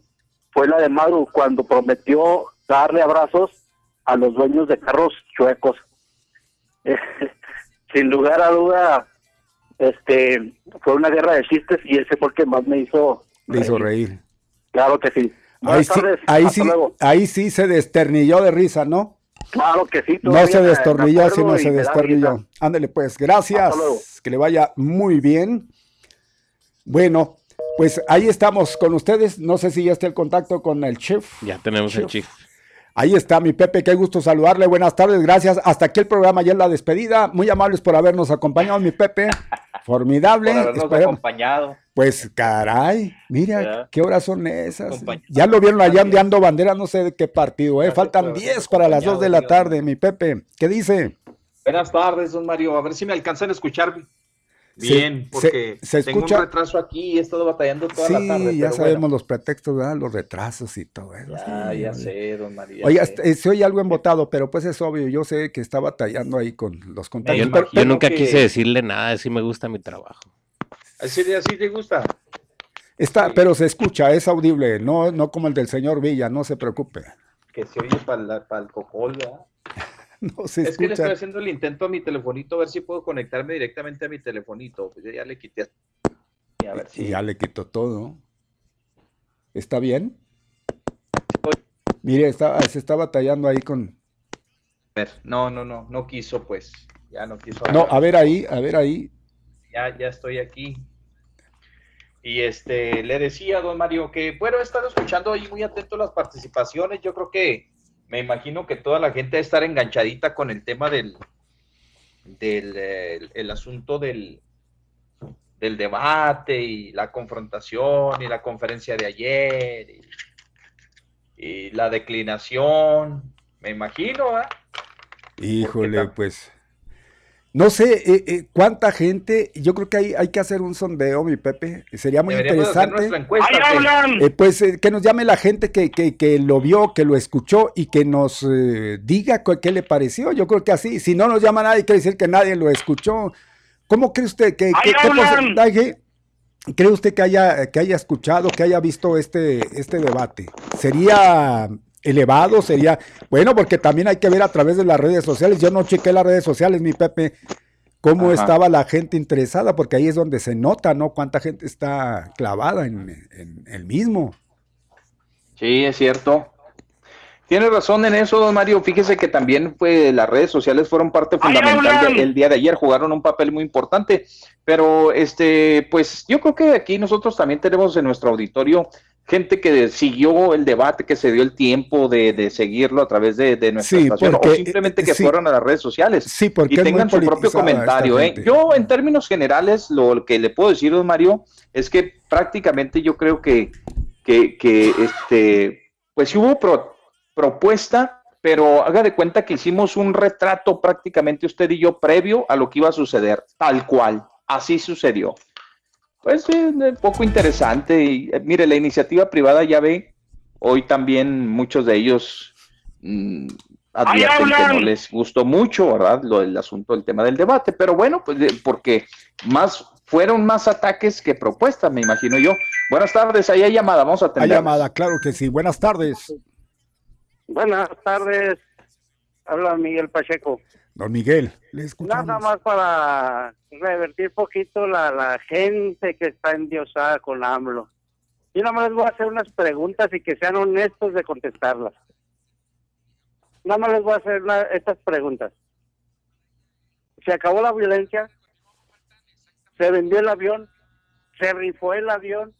fue la de Maru cuando prometió darle abrazos a los dueños de carros chuecos. Sin lugar a duda, este fue una guerra de chistes y ese fue el que más me hizo me hizo reír Claro que sí. Ahí sí, ahí, sí ahí sí se desternilló de risa, ¿no? Claro que sí. No se destornilló, sino se desternilló. Ándale pues, gracias. Que le vaya muy bien. Bueno, pues ahí estamos con ustedes. No sé si ya está el contacto con el chef. Ya tenemos el chef. Ahí está mi Pepe, qué gusto saludarle. Buenas tardes, gracias. Hasta aquí el programa, ya en la despedida. Muy amables por habernos acompañado, mi Pepe. Formidable. Por habernos acompañado. Pues caray, mira, ¿qué horas son esas? Ya lo vieron allá ondeando bandera, no sé de qué partido, ¿eh? Faltan 10 para las 2 de la tarde, mi Pepe. ¿Qué dice? Buenas tardes, don Mario. A ver si me alcanzan a escuchar Bien, porque se, tengo un retraso aquí y he estado batallando toda la tarde. Sí, ya sabemos los pretextos, ¿verdad? los retrasos y todo eso. Ya, ya sé, don María. Oiga, eh, se oye algo embotado, pero pues es obvio, yo sé que está batallando ahí con los contactos. Yo, nunca quise decirle nada, así me gusta mi trabajo. ¿Así, así te gusta? Está, pero se escucha, es audible, no, no como el del señor Villa, no se preocupe. Que se oye para el cocol, ¿verdad? no se es que le estoy haciendo el intento a mi telefonito a ver si puedo conectarme directamente a mi telefonito. Pues ya le quité. A ver si... Ya le quito todo. ¿Está bien? Mire, está, se está batallando ahí con. A ver, no, no, no, no quiso, pues. Ya no quiso. No, a ver ahí, a ver ahí. Ya, ya estoy aquí. Y este, le decía, don Mario, que bueno, he estado escuchando ahí muy atento las participaciones. Yo creo que me imagino que toda la gente a estar enganchadita con el tema del, del el, asunto del, del debate y la confrontación y la conferencia de ayer y, la declinación, me imagino, ¿eh? Híjole, pues no sé eh, eh, cuánta gente, yo creo que hay, hay que hacer un sondeo, mi Pepe, sería muy interesante. Eh, pues que nos llame la gente que, que, que, lo vio, que lo escuchó y que nos diga qué le pareció. Yo creo que así, si no nos llama nadie, quiere decir que nadie lo escuchó. ¿Cómo cree usted que, qué porcentaje cree usted que haya, que haya escuchado, que haya visto este, este debate? ¿Sería elevado sería, bueno, porque también hay que ver a través de las redes sociales. Yo no chequé las redes sociales, mi Pepe, cómo estaba la gente interesada, porque ahí es donde se nota, ¿no? Cuánta gente está clavada en, el mismo. Sí, es cierto. Tiene razón en eso, don Mario. Fíjese que también fue, las redes sociales fueron parte fundamental del día de ayer, jugaron un papel muy importante. Pero, este, pues yo creo que aquí nosotros también tenemos en nuestro auditorio gente que siguió el debate, que se dio el tiempo de, seguirlo a través de, nuestra estación, o simplemente que fueron a las redes sociales sí, porque y tengan su propio comentario. ¿eh? Yo, en términos generales, lo que le puedo decir, don Mario, es que prácticamente yo creo que, que, este, pues hubo propuesta, pero haga de cuenta que hicimos un retrato prácticamente usted y yo previo a lo que iba a suceder, tal cual, así sucedió. Pues sí, poco interesante. Y eh, mire, la iniciativa privada ya ve, hoy también muchos de ellos mm, advierten que no les gustó mucho, ¿verdad? Lo del asunto del tema del debate, pero bueno, pues porque más fueron más ataques que propuestas, me imagino yo. Buenas tardes, ahí hay llamada, vamos a atender. Hay llamada, claro que sí. Buenas tardes. Buenas tardes. Habla Miguel Pacheco. Don Miguel, le escuchamos. Nada más para revertir poquito la, la gente que está endiosada con AMLO. Yo nada más les voy a hacer unas preguntas y que sean honestos de contestarlas. Nada más les voy a hacer estas preguntas. ¿Se acabó la violencia? ¿Se vendió el avión? ¿Se rifó el avión?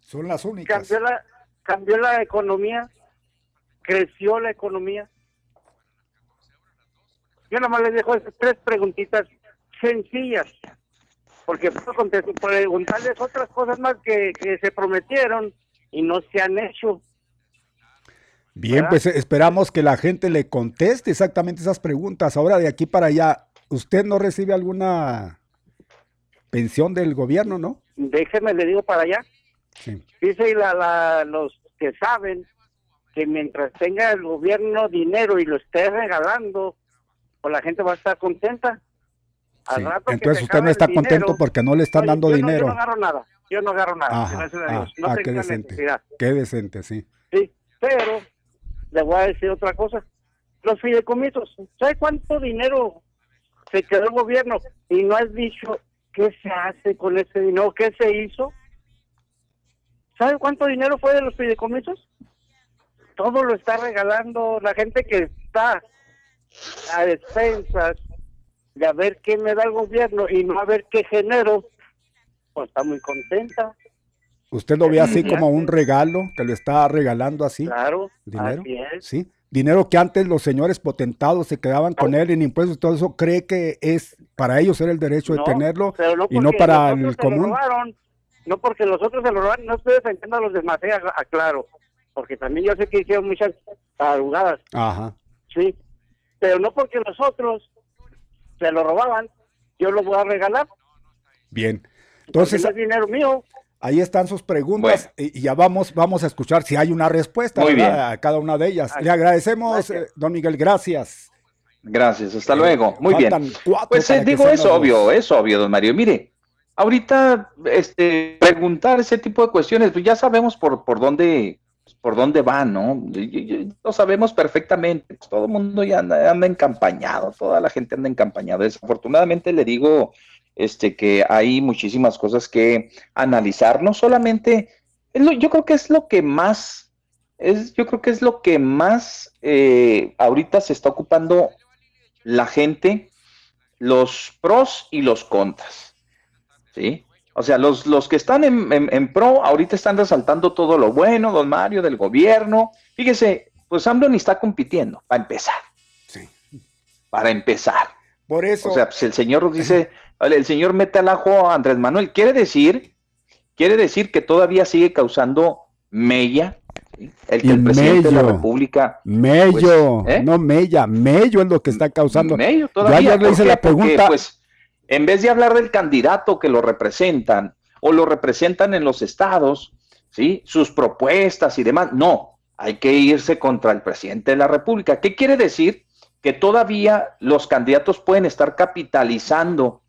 Son las únicas. ¿Cambió la, cambió la economía? Creció la economía. Yo nada más les dejo tres preguntitas sencillas, porque puedo preguntarles otras cosas más que, se prometieron y no se han hecho. Bien, pues esperamos que la gente le conteste exactamente esas preguntas. Ahora de aquí para allá, ¿usted no recibe alguna pensión del gobierno, no? Déjeme, le digo para allá. Sí. Dice la, la, los que saben que mientras tenga el gobierno dinero y lo esté regalando, pues la gente va a estar contenta. Entonces usted no está contento porque no le están dando dinero. yo no agarro nada, yo no agarro nada, gracias a Dios. No ah, qué decente, qué decente, sí. Sí, pero le voy a decir otra cosa. Los fideicomisos, ¿sabe cuánto dinero se quedó el gobierno? Y no has dicho qué se hace con ese dinero, qué se hizo. ¿Sabe cuánto dinero fue de los fideicomisos? Todo lo está regalando la gente que está a despensas de a ver qué me da el gobierno y no a ver qué genero, pues está muy contenta. ¿Usted lo ve así como un regalo, que lo está regalando así? Claro, dinero. Sí, dinero que antes los señores potentados se quedaban con él en impuestos y todo eso, cree que es para ellos era el derecho de tenerlo y no para el común. no porque los otros se lo robaron, no estoy defendiendo a los demás, eh, aclaro, porque también yo sé que hicieron muchas arrugadas. Ajá. Sí, pero no porque los otros se lo robaban, yo lo voy a regalar. Bien. Entonces, es dinero mío. Ahí están sus preguntas y ya vamos, vamos a escuchar si hay una respuesta a cada una de ellas. Le agradecemos, eh, don Miguel, gracias. Gracias, hasta luego. Muy bien. Pues eh, digo, es obvio, es obvio, don Mario. Mire, ahorita este, preguntar ese tipo de cuestiones, pues ya sabemos por, por dónde por dónde va, ¿no? Lo sabemos perfectamente, pues, todo el mundo ya anda, anda encampañado, toda la gente anda encampañada. Desafortunadamente le digo este, que hay muchísimas cosas que analizar, no solamente, yo creo que es lo que más, es, yo creo que es lo que más eh, ahorita se está ocupando la gente, los pros y los contras, ¿sí? O sea, los, los que están en, pro ahorita están resaltando todo lo bueno, don Mario, del gobierno. Fíjese, pues AMLO ni está compitiendo, para empezar. Sí. Para empezar. Por eso. O sea, pues el señor dice, el señor mete al ajo a Andrés Manuel. Quiere decir, quiere decir que todavía sigue causando mella. El que el, presidente de la República. Mello, pues, ¿eh? no mella, mello es lo que está causando. Mello todavía. le hice la pregunta. pues, en vez de hablar del candidato que lo representan o lo representan en los estados, ¿sí? Sus propuestas y demás, no, hay que irse contra el presidente de la República. ¿Qué quiere decir? Que todavía los candidatos pueden estar capitalizando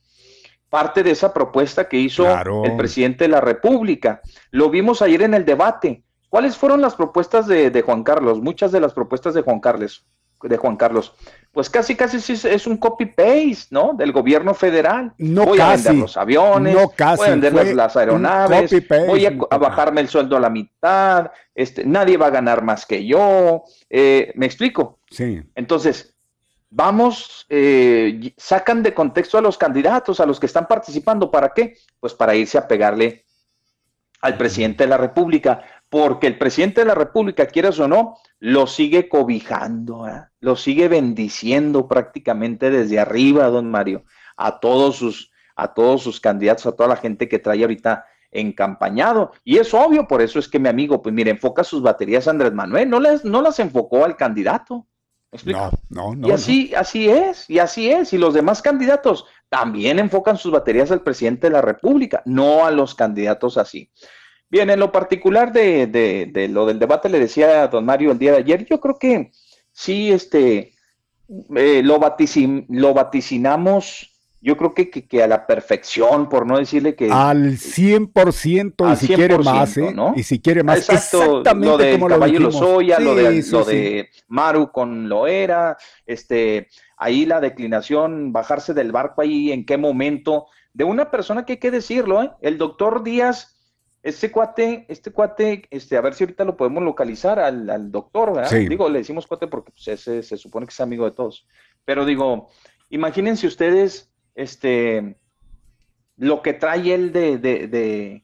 parte de esa propuesta que hizo el presidente de la República. Lo vimos ayer en el debate. ¿Cuáles fueron las propuestas de, Juan Carlos? Muchas de las propuestas de Juan Carlos, de Juan Carlos. Pues casi, casi es, un copy-paste, ¿no? Del gobierno federal. No voy a vender los aviones, no casi, voy a vender las, aeronaves, voy a, bajarme el sueldo a la mitad, este, nadie va a ganar más que yo. Eh, ¿Me explico? Sí. Entonces, vamos, eh, sacan de contexto a los candidatos, a los que están participando. ¿Para qué? Pues para irse a pegarle al presidente de la República, porque el presidente de la República, quieras o no, lo sigue cobijando, ¿eh? lo sigue bendiciendo prácticamente desde arriba, don Mario, a todos sus, a todos sus candidatos, a toda la gente que trae ahorita encampañado. Y es obvio, por eso es que mi amigo, pues mire, enfoca sus baterías a Andrés Manuel, no, les, no las enfocó al candidato. No, no, no. Y así, así es, y así es. Y los demás candidatos también enfocan sus baterías al presidente de la República, no a los candidatos así. Bien, en lo particular de, de, lo del debate, le decía a don Mario el día de ayer, yo creo que sí, este, eh, lo, lo vaticinamos yo creo que, que, a la perfección, por no decirle que... Al 100% y si quiere más, ¿eh? ¿no? Y si quiere más. Exactamente lo de Caballo Lozoya, lo, de, lo de Maru con Loera, este, ahí la declinación, bajarse del barco ahí, en qué momento, de una persona que hay que decirlo, ¿eh? El doctor Díaz, este cuate, este cuate, este, a ver si ahorita lo podemos localizar al, doctor, ¿verdad? Digo, le decimos cuate porque pues, ese, se supone que es amigo de todos. Pero digo, imagínense ustedes este, lo que trae él de, de,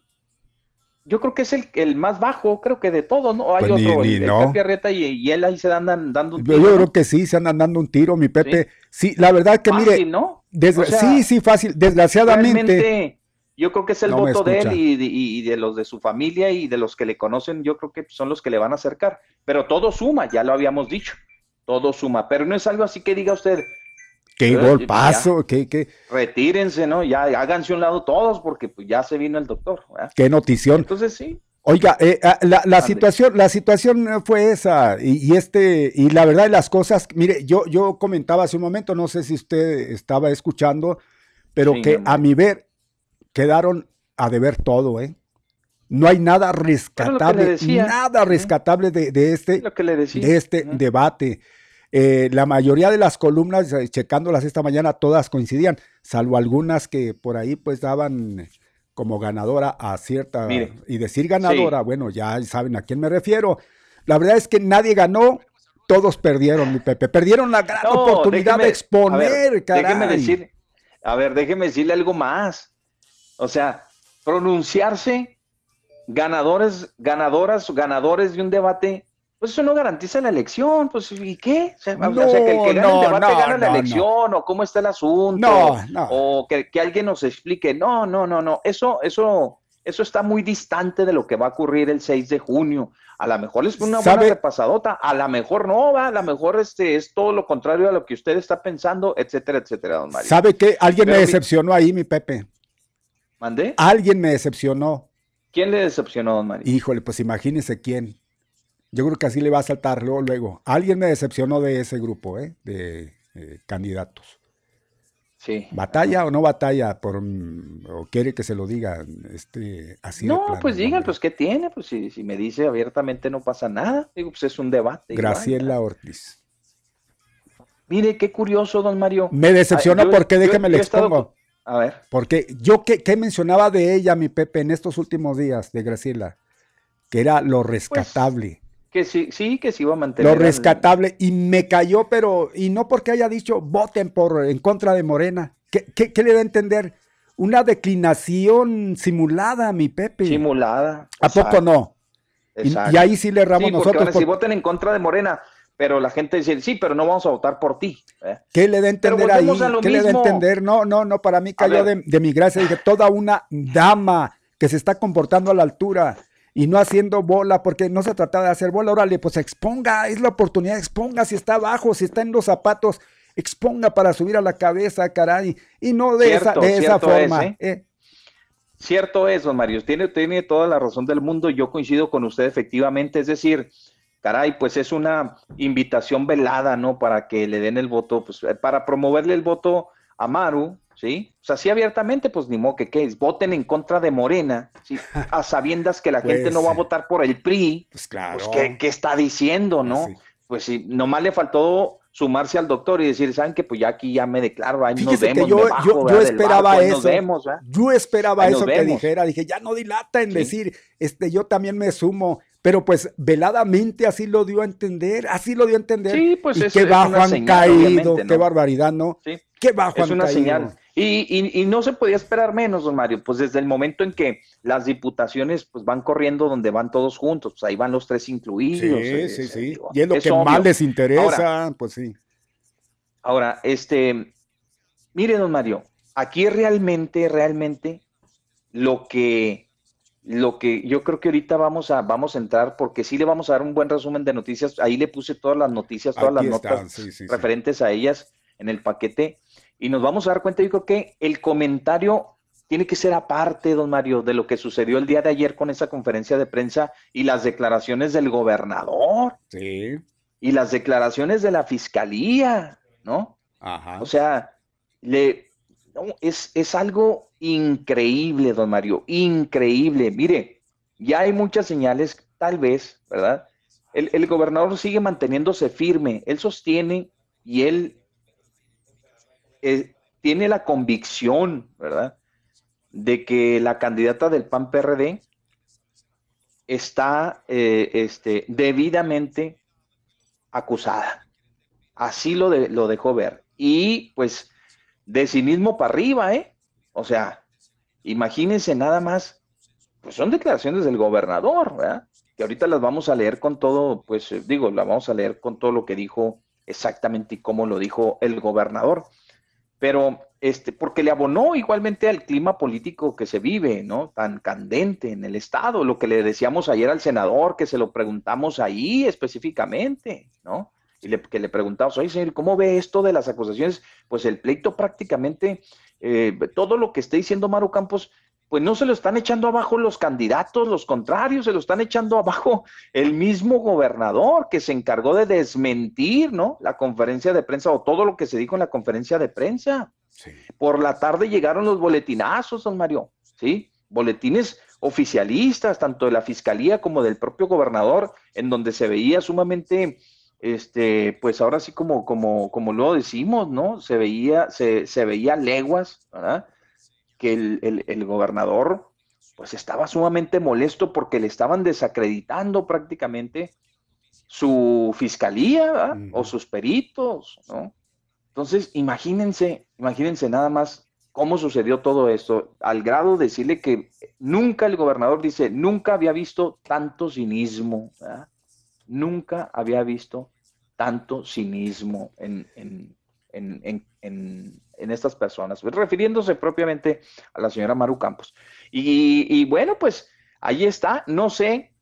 yo creo que es el, el, más bajo, creo que de todos, ¿no? Hay pues otro, el, no. y, él ahí se andan dando un tiro. Yo, creo que sí, se andan dando un tiro, mi Pepe. Sí, la verdad que mire, ¿no? sí, sí, fácil, desgraciadamente. Yo creo que es el voto de él y de, y de, los de su familia y de los que le conocen, yo creo que son los que le van a acercar. Pero todo suma, ya lo habíamos dicho, todo suma. Pero no es algo así que diga usted, Qué golpazo, qué, qué. Retírense, ¿no? Ya háganse un lado todos porque pues, ya se vino el doctor. Qué notición. Entonces sí. Oiga, eh, ah, la, situación, la situación fue esa, y, este, y la verdad de las cosas, mire, yo, yo comentaba hace un momento, no sé si usted estaba escuchando, pero que a mi ver quedaron a deber todo, ¿eh? No hay nada rescatable, nada rescatable de, de este, de este debate. Eh, la mayoría de las columnas, eh, checándolas esta mañana, todas coincidían, salvo algunas que por ahí pues daban como ganadora a cierta... y decir ganadora, bueno, ya saben a quién me refiero. La verdad es que nadie ganó, todos perdieron, mi Pepe. Perdieron la gran oportunidad de exponer, a Déjeme decir, a ver, déjeme decirle algo más. O sea, pronunciarse ganadores, ganadoras, ganadores de un debate pues eso no garantiza la elección, pues ¿y qué? O sea, que el que gana el debate gana la elección, o cómo está el asunto, o que, alguien nos explique. No, no, no, no, eso, eso, eso está muy distante de lo que va a ocurrir el 6 de junio. A lo mejor es una buena repasadota, a lo mejor no va, a lo mejor este es todo lo contrario a lo que usted está pensando, etcétera, etcétera, don Mario. ¿Sabe qué? Alguien me decepcionó ahí, mi Pepe. ¿Mandé? Alguien me decepcionó. ¿Quién le decepcionó, don Mario? Híjole, pues imagínese quién. Yo creo que así le va a saltar luego. Alguien me decepcionó de ese grupo, ¿eh? De eh, candidatos. Sí. ¿Batalla o no batalla? Por, ¿O quiere que se lo diga este, así? No, pues digan, pues ¿qué tiene? Pues si, si, me dice abiertamente no pasa nada. Digo, pues es un debate. Graciela Ortiz. Mire, qué curioso, don Mario. Me decepcionó ah, porque déjeme le expongo. A ver. Porque yo ¿qué, ¿qué, mencionaba de ella, mi Pepe, en estos últimos días de Graciela, que era lo pues, rescatable. Que sí, sí, que sí iba a mantener. Lo rescatable. Y me cayó, pero, y no porque haya dicho voten por en contra de Morena. ¿Qué, qué, le da a entender? Una declinación simulada, mi Pepe. Simulada. ¿A poco no? Y, ahí sí le erramos nosotros. Si voten en contra de Morena, pero la gente dice, sí, pero no vamos a votar por ti. ¿eh? ¿Qué le da a entender ahí? ¿Qué le da a entender? No, no, no, para mí cayó de, de, mi gracia. Dije, toda una dama que se está comportando a la altura y no haciendo bola, porque no se trata de hacer bola, órale, pues exponga, es la oportunidad, exponga si está abajo, si está en los zapatos, exponga para subir a la cabeza, caray, y no de esa, de esa forma. ¿eh? ¿eh? Cierto es, don Mario, tiene, tiene toda la razón del mundo, yo coincido con usted efectivamente, es decir, caray, pues es una invitación velada, ¿no? Para que le den el voto, pues para promoverle el voto a Maru, ¿sí? O sea, sí abiertamente, pues ni modo que qué es, voten en contra de Morena, ¿sí? A sabiendas que la gente pues no va a votar por el PRI, pues claro. Pues, ¿qué, está diciendo, no? Pues sí, nomás le faltó sumarse al doctor y decir, ¿saben que Pues ya aquí ya me declaro, ahí nos vemos, yo, yo, esperaba eso, yo esperaba eso que dijera, dije, ya no dilata en decir, este, yo también me sumo, pero pues veladamente así lo dio a entender, así lo dio a entender. Sí, pues y qué bajo han caído, qué barbaridad, ¿no? Sí. Qué bajo es una señal. Y, no se podía esperar menos, don Mario, pues desde el momento en que las diputaciones pues van corriendo donde van todos juntos, pues ahí van los tres incluidos. Sí, eh, sí, sí. y es lo que más les interesa, pues sí. Ahora, este, mire, don Mario, aquí realmente, realmente lo que, lo que yo creo que ahorita vamos a, vamos a entrar, porque sí le vamos a dar un buen resumen de noticias. Ahí le puse todas las noticias, todas las notas referentes a ellas en el paquete y nos vamos a dar cuenta, yo creo que el comentario tiene que ser aparte, don Mario, de lo que sucedió el día de ayer con esa conferencia de prensa y las declaraciones del gobernador. Sí. Y las declaraciones de la fiscalía, ¿no? Ajá. O sea, le, es, es algo increíble, don Mario, increíble. Mire, ya hay muchas señales, tal vez, ¿verdad? El, el gobernador sigue manteniéndose firme, él sostiene y él eh, tiene la convicción, ¿verdad?, de que la candidata del PAN PRD está eh, este, debidamente acusada. Así lo, de, lo dejó ver. Y pues de sí mismo para arriba, ¿eh? O sea, imagínense nada más, pues son declaraciones del gobernador, ¿verdad? Que ahorita las vamos a leer con todo, pues digo, las vamos a leer con todo lo que dijo exactamente y cómo lo dijo el gobernador pero este, porque le abonó igualmente al clima político que se vive, ¿no? Tan candente en el Estado, lo que le decíamos ayer al senador, que se lo preguntamos ahí específicamente, ¿no? Y le, que le preguntamos, oye, señor, ¿cómo ve esto de las acusaciones? Pues el pleito prácticamente, eh, todo lo que está diciendo Maru Campos, pues no se lo están echando abajo los candidatos, los contrarios, se lo están echando abajo el mismo gobernador que se encargó de desmentir, ¿no? La conferencia de prensa o todo lo que se dijo en la conferencia de prensa. Por la tarde llegaron los boletinazos, don Mario, ¿sí? Boletines oficialistas, tanto de la fiscalía como del propio gobernador, en donde se veía sumamente, este, pues ahora sí como, como, como lo decimos, ¿no? Se veía, se, se veía leguas, ¿verdad? que el, gobernador pues estaba sumamente molesto porque le estaban desacreditando prácticamente su fiscalía o sus peritos, ¿no? Entonces, imagínense, imagínense nada más cómo sucedió todo esto, al grado de decirle que nunca el gobernador dice, nunca había visto tanto cinismo, nunca había visto tanto cinismo en, en, estas personas, refiriéndose propiamente a la señora Maru Campos. Y, bueno, pues ahí está, no sé,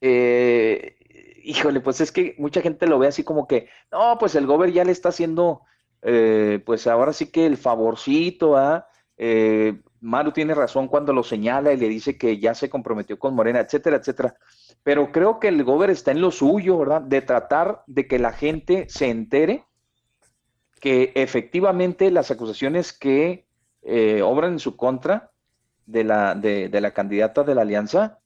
eh, híjole, pues es que mucha gente lo ve así como que, no, pues el gobernador ya le está haciendo eh, pues ahora sí que el favorcito, ¿ah? Eh, Maru tiene razón cuando lo señala y le dice que ya se comprometió con Morena, etcétera, etcétera. Pero creo que el gobernador está en lo suyo, ¿verdad? De tratar de que la gente se entere que efectivamente las acusaciones que eh, obran en su contra de la, de, la candidata de la alianza,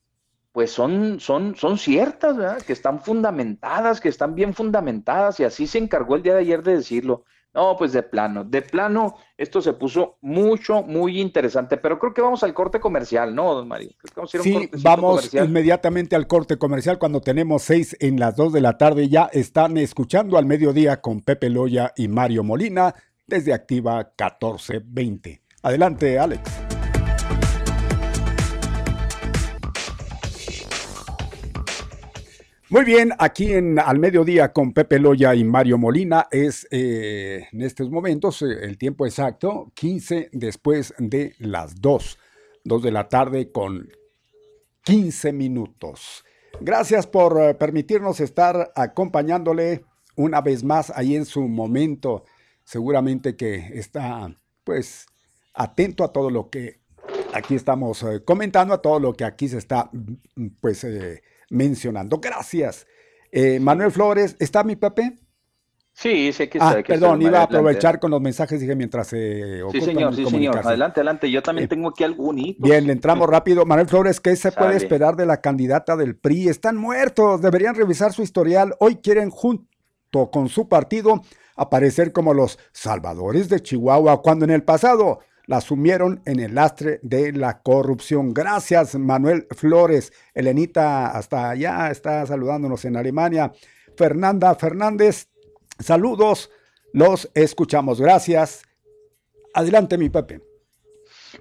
pues son, son, son ciertas, ¿verdad? Que están fundamentadas, que están bien fundamentadas, y así se encargó el día de ayer de decirlo. No, pues de plano, de plano, esto se puso mucho, muy interesante, pero creo que vamos al corte comercial, ¿no, don Mario? vamos sí, vamos inmediatamente al corte comercial cuando tenemos seis en las dos de la tarde. Ya están escuchando al mediodía con Pepe Loya y Mario Molina desde Activa 1420. Adelante, Alex. Muy bien, aquí en Al Mediodía con Pepe Loya y Mario Molina es eh, en estos momentos eh, el tiempo exacto, 15 después de las 2, 2 de la tarde con 15 minutos. Gracias por eh, permitirnos estar acompañándole una vez más ahí en su momento. Seguramente que está pues atento a todo lo que aquí estamos comentando, a todo lo que aquí se está pues mencionando. Gracias. Eh, Manuel Flores, ¿está mi Pepe? Sí, sé que está. Ah, perdón, iba a aprovechar con los mensajes, dije, mientras se Sí, señor, sí, señor. Adelante, adelante. Yo también eh, tengo aquí algún Bien, le entramos rápido. Manuel Flores, ¿qué se puede esperar de la candidata del PRI? Están muertos, deberían revisar su historial. Hoy quieren, junto con su partido, aparecer como los salvadores de Chihuahua, cuando en el pasado la sumieron en el lastre de la corrupción. Gracias, Manuel Flores. Elenita, hasta allá está saludándonos en Alemania. Fernanda Fernández, saludos. Los escuchamos. Gracias. Adelante, mi Pepe.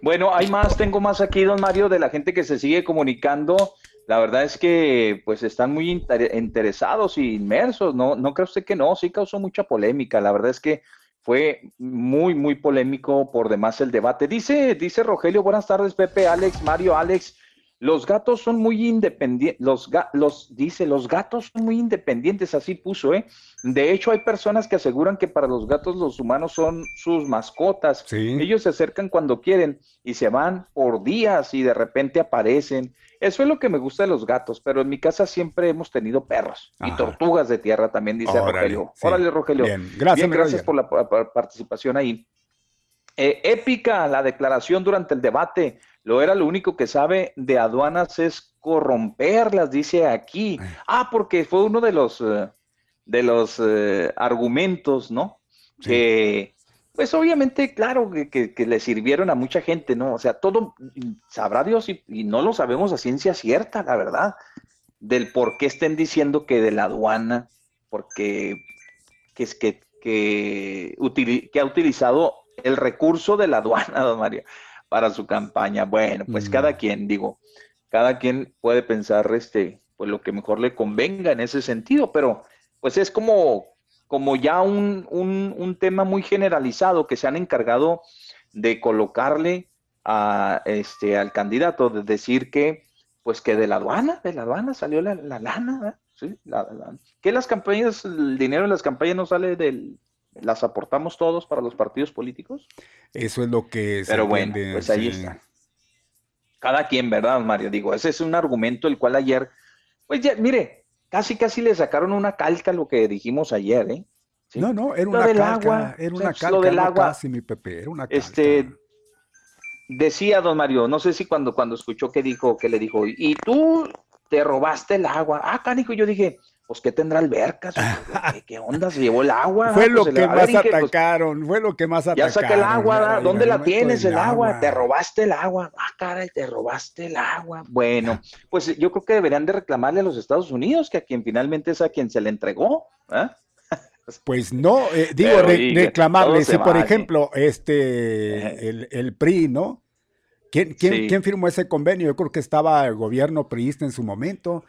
Bueno, hay más, tengo más aquí, don Mario, de la gente que se sigue comunicando. La verdad es que pues están muy interesados y inmersos, ¿no? ¿No cree usted que no? Sí causó mucha polémica. La verdad es que fue muy, muy polémico por demás el debate. Dice, dice Rogelio, buenas tardes, Pepe, Alex, Mario, Alex. Los gatos son muy independientes, los, los, dice, los gatos son muy independientes, así puso, ¿eh? De hecho, hay personas que aseguran que para los gatos los humanos son sus mascotas. Ellos se acercan cuando quieren y se van por días y de repente aparecen. Eso es lo que me gusta de los gatos, pero en mi casa siempre hemos tenido perros y tortugas de tierra también, dice Rogelio. Órale, Rogelio. Bien, gracias, gracias por la participación ahí. Eh, épica la declaración durante el debate. Lo era lo único que sabe de aduanas es corromperlas, dice aquí. Ah, porque fue uno de los, eh, de los eh, argumentos, ¿no? Que, pues obviamente, claro, que, le sirvieron a mucha gente, ¿no? O sea, todo sabrá Dios y, no lo sabemos a ciencia cierta, la verdad, del por qué estén diciendo que de la aduana, porque que es que, que, que ha utilizado el recurso de la aduana, don Mario para su campaña. Bueno, pues cada quien, digo, cada quien puede pensar este, pues lo que mejor le convenga en ese sentido, pero pues es como, como ya un, un, tema muy generalizado que se han encargado de colocarle a, este, al candidato, de decir que, pues que de la aduana, de la aduana salió la, lana, ¿sí? que las campañas, el dinero de las campañas no sale del, las aportamos todos para los partidos políticos. Eso es lo que... Pero bueno, pues ahí está. Cada quien, ¿verdad, Mario? Digo, ese es un argumento el cual ayer, pues ya, mire, casi casi le sacaron una calca a lo que dijimos ayer, ¿eh? No, no, era una calca, agua, era una calca, lo del agua, casi, mi Pepe, era una calca. Este, decía don Mario, no sé si cuando, cuando escuchó que dijo, que le dijo, y tú te robaste el agua. Ah, canijo, yo dije, pues ¿qué tendrá albercas? ¿Qué, onda? ¿Se llevó el agua? Fue lo pues, que más pues, atacaron, fue lo que más atacaron. Ya saca el agua, ¿dónde la tienes el agua? Te robaste el agua. Ah, caray, te robaste el agua. Bueno, pues yo creo que deberían de reclamarle a los Estados Unidos, que a quien finalmente es a quien se le entregó. ¿eh? Pues no, eh, digo, reclamarle, si por ejemplo, este, el, el, PRI, ¿no? ¿Quién, quién, ¿Quién firmó ese convenio? Yo creo que estaba el gobierno priista en su momento.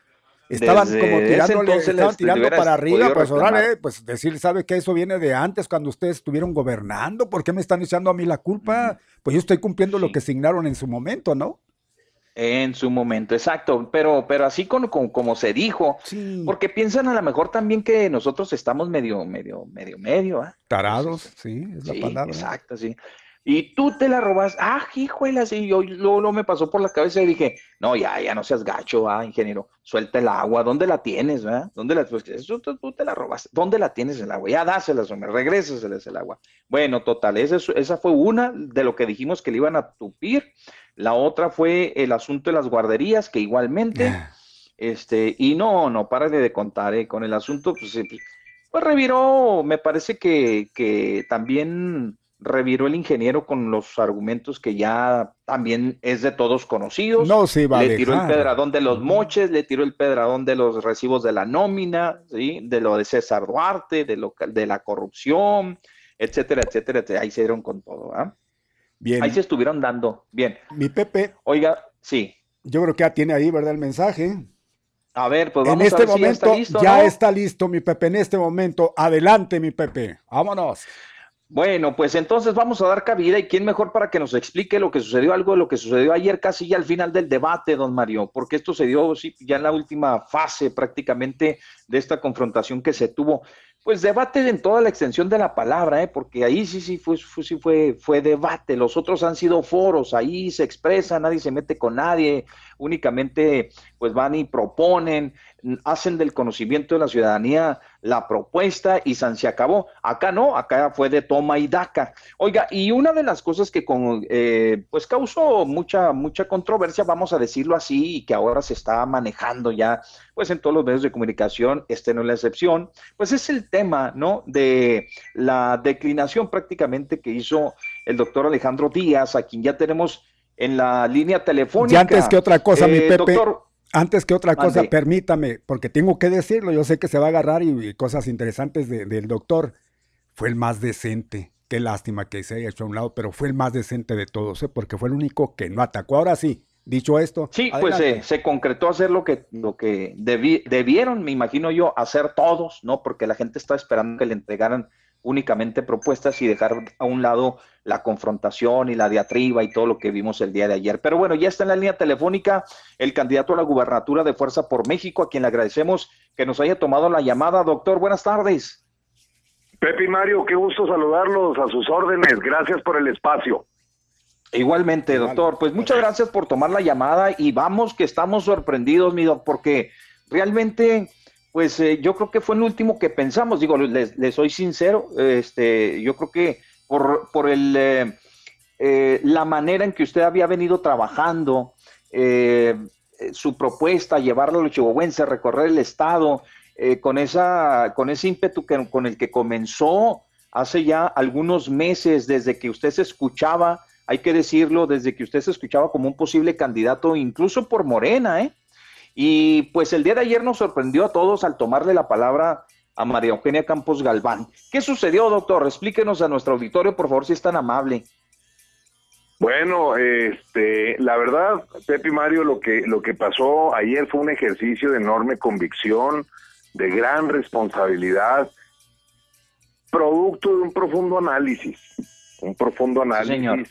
Estaban como tirándole, estaban tirando para arriba, pues órale, pues decir, ¿sabe que eso viene de antes cuando ustedes estuvieron gobernando? ¿Por qué me están echando a mí la culpa? Pues yo estoy cumpliendo lo que asignaron en su momento, ¿no? En su momento, exacto, pero, pero así como, como se dijo, porque piensan a lo mejor también que nosotros estamos medio, medio, medio, medio, ¿ah? Tarados, sí, es la palabra. Exacto, sí y tú te la robas, ah, hijuela, así yo luego, me pasó por la cabeza y dije, no, ya, ya no seas gacho, ah, ingeniero, suelta el agua, ¿dónde la tienes, verdad? ¿Dónde la, pues, eso, tú, te la robas, ¿dónde la tienes el agua? Ya dáselas, hombre, regrésaselas el agua. Bueno, total, esa, esa fue una de lo que dijimos que le iban a tupir, la otra fue el asunto de las guarderías, que igualmente, ah. este, y no, no, párale de contar, eh, con el asunto, pues, pues reviró, me parece que, que también reviró el ingeniero con los argumentos que ya también es de todos conocidos. No se va Le tiró el pedradón de los moches, le tiró el pedradón de los recibos de la nómina, ¿sí? de lo de César Duarte, de, lo, de la corrupción, etcétera, etcétera, Ahí se dieron con todo. ¿ah? Bien. Ahí se estuvieron dando. Bien. Mi Pepe. Oiga, sí. Yo creo que ya tiene ahí, ¿verdad? El mensaje. A ver, pues vamos en este a ver momento ya, está listo, ya está listo, mi Pepe. En este momento, adelante, mi Pepe. Vámonos. Bueno, pues entonces vamos a dar cabida y quién mejor para que nos explique lo que sucedió, algo de lo que sucedió ayer casi ya al final del debate, don Mario, porque esto se dio sí, ya en la última fase prácticamente de esta confrontación que se tuvo. Pues debate en toda la extensión de la palabra, ¿eh? porque ahí sí, sí, fue, fue, sí fue, fue debate. Los otros han sido foros, ahí se expresa, nadie se mete con nadie, únicamente pues van y proponen, hacen del conocimiento de la ciudadanía la propuesta y San se acabó. Acá no, acá fue de toma y daca. Oiga, y una de las cosas que con, eh, pues causó mucha, mucha controversia, vamos a decirlo así, y que ahora se está manejando ya, pues en todos los medios de comunicación, este no es la excepción, pues es el tema, ¿no? De la declinación prácticamente que hizo el doctor Alejandro Díaz, a quien ya tenemos en la línea telefónica. Y antes que otra cosa, mi eh, Pepe. Doctor, antes que otra cosa, permítame, porque tengo que decirlo, yo sé que se va a agarrar y, cosas interesantes del doctor. Fue el más decente. Qué lástima que se haya hecho a un lado, pero fue el más decente de todos, ¿eh? porque fue el único que no atacó. Ahora sí, dicho esto. Sí, pues se concretó hacer lo que, lo que debieron, me imagino yo, hacer todos, ¿no? Porque la gente está esperando que le entregaran únicamente propuestas y dejar a un lado la confrontación y la diatriba y todo lo que vimos el día de ayer. Pero bueno, ya está en la línea telefónica el candidato a la gubernatura de Fuerza por México, a quien le agradecemos que nos haya tomado la llamada. Doctor, buenas tardes. Pepe y Mario, qué gusto saludarlos a sus órdenes. Gracias por el espacio. Igualmente, doctor. Pues muchas gracias por tomar la llamada y vamos que estamos sorprendidos, mi doctor, porque realmente pues eh, yo creo que fue el último que pensamos. Digo, les, soy sincero, este, yo creo que por, por el, eh, eh, la manera en que usted había venido trabajando, su propuesta, llevarlo a los chihuahuenses, recorrer el estado, con, esa, con ese ímpetu que, con el que comenzó hace ya algunos meses, desde que usted se escuchaba, hay que decirlo, desde que usted se escuchaba como un posible candidato, incluso por Morena, ¿eh? Y pues el día de ayer nos sorprendió a todos al tomarle la palabra a María Eugenia Campos Galván. ¿Qué sucedió, doctor? Explíquenos a nuestro auditorio, por favor, si es tan amable. Bueno, este, la verdad, Pepe y Mario, lo que, lo que pasó ayer fue un ejercicio de enorme convicción, de gran responsabilidad, producto de un profundo análisis, un profundo análisis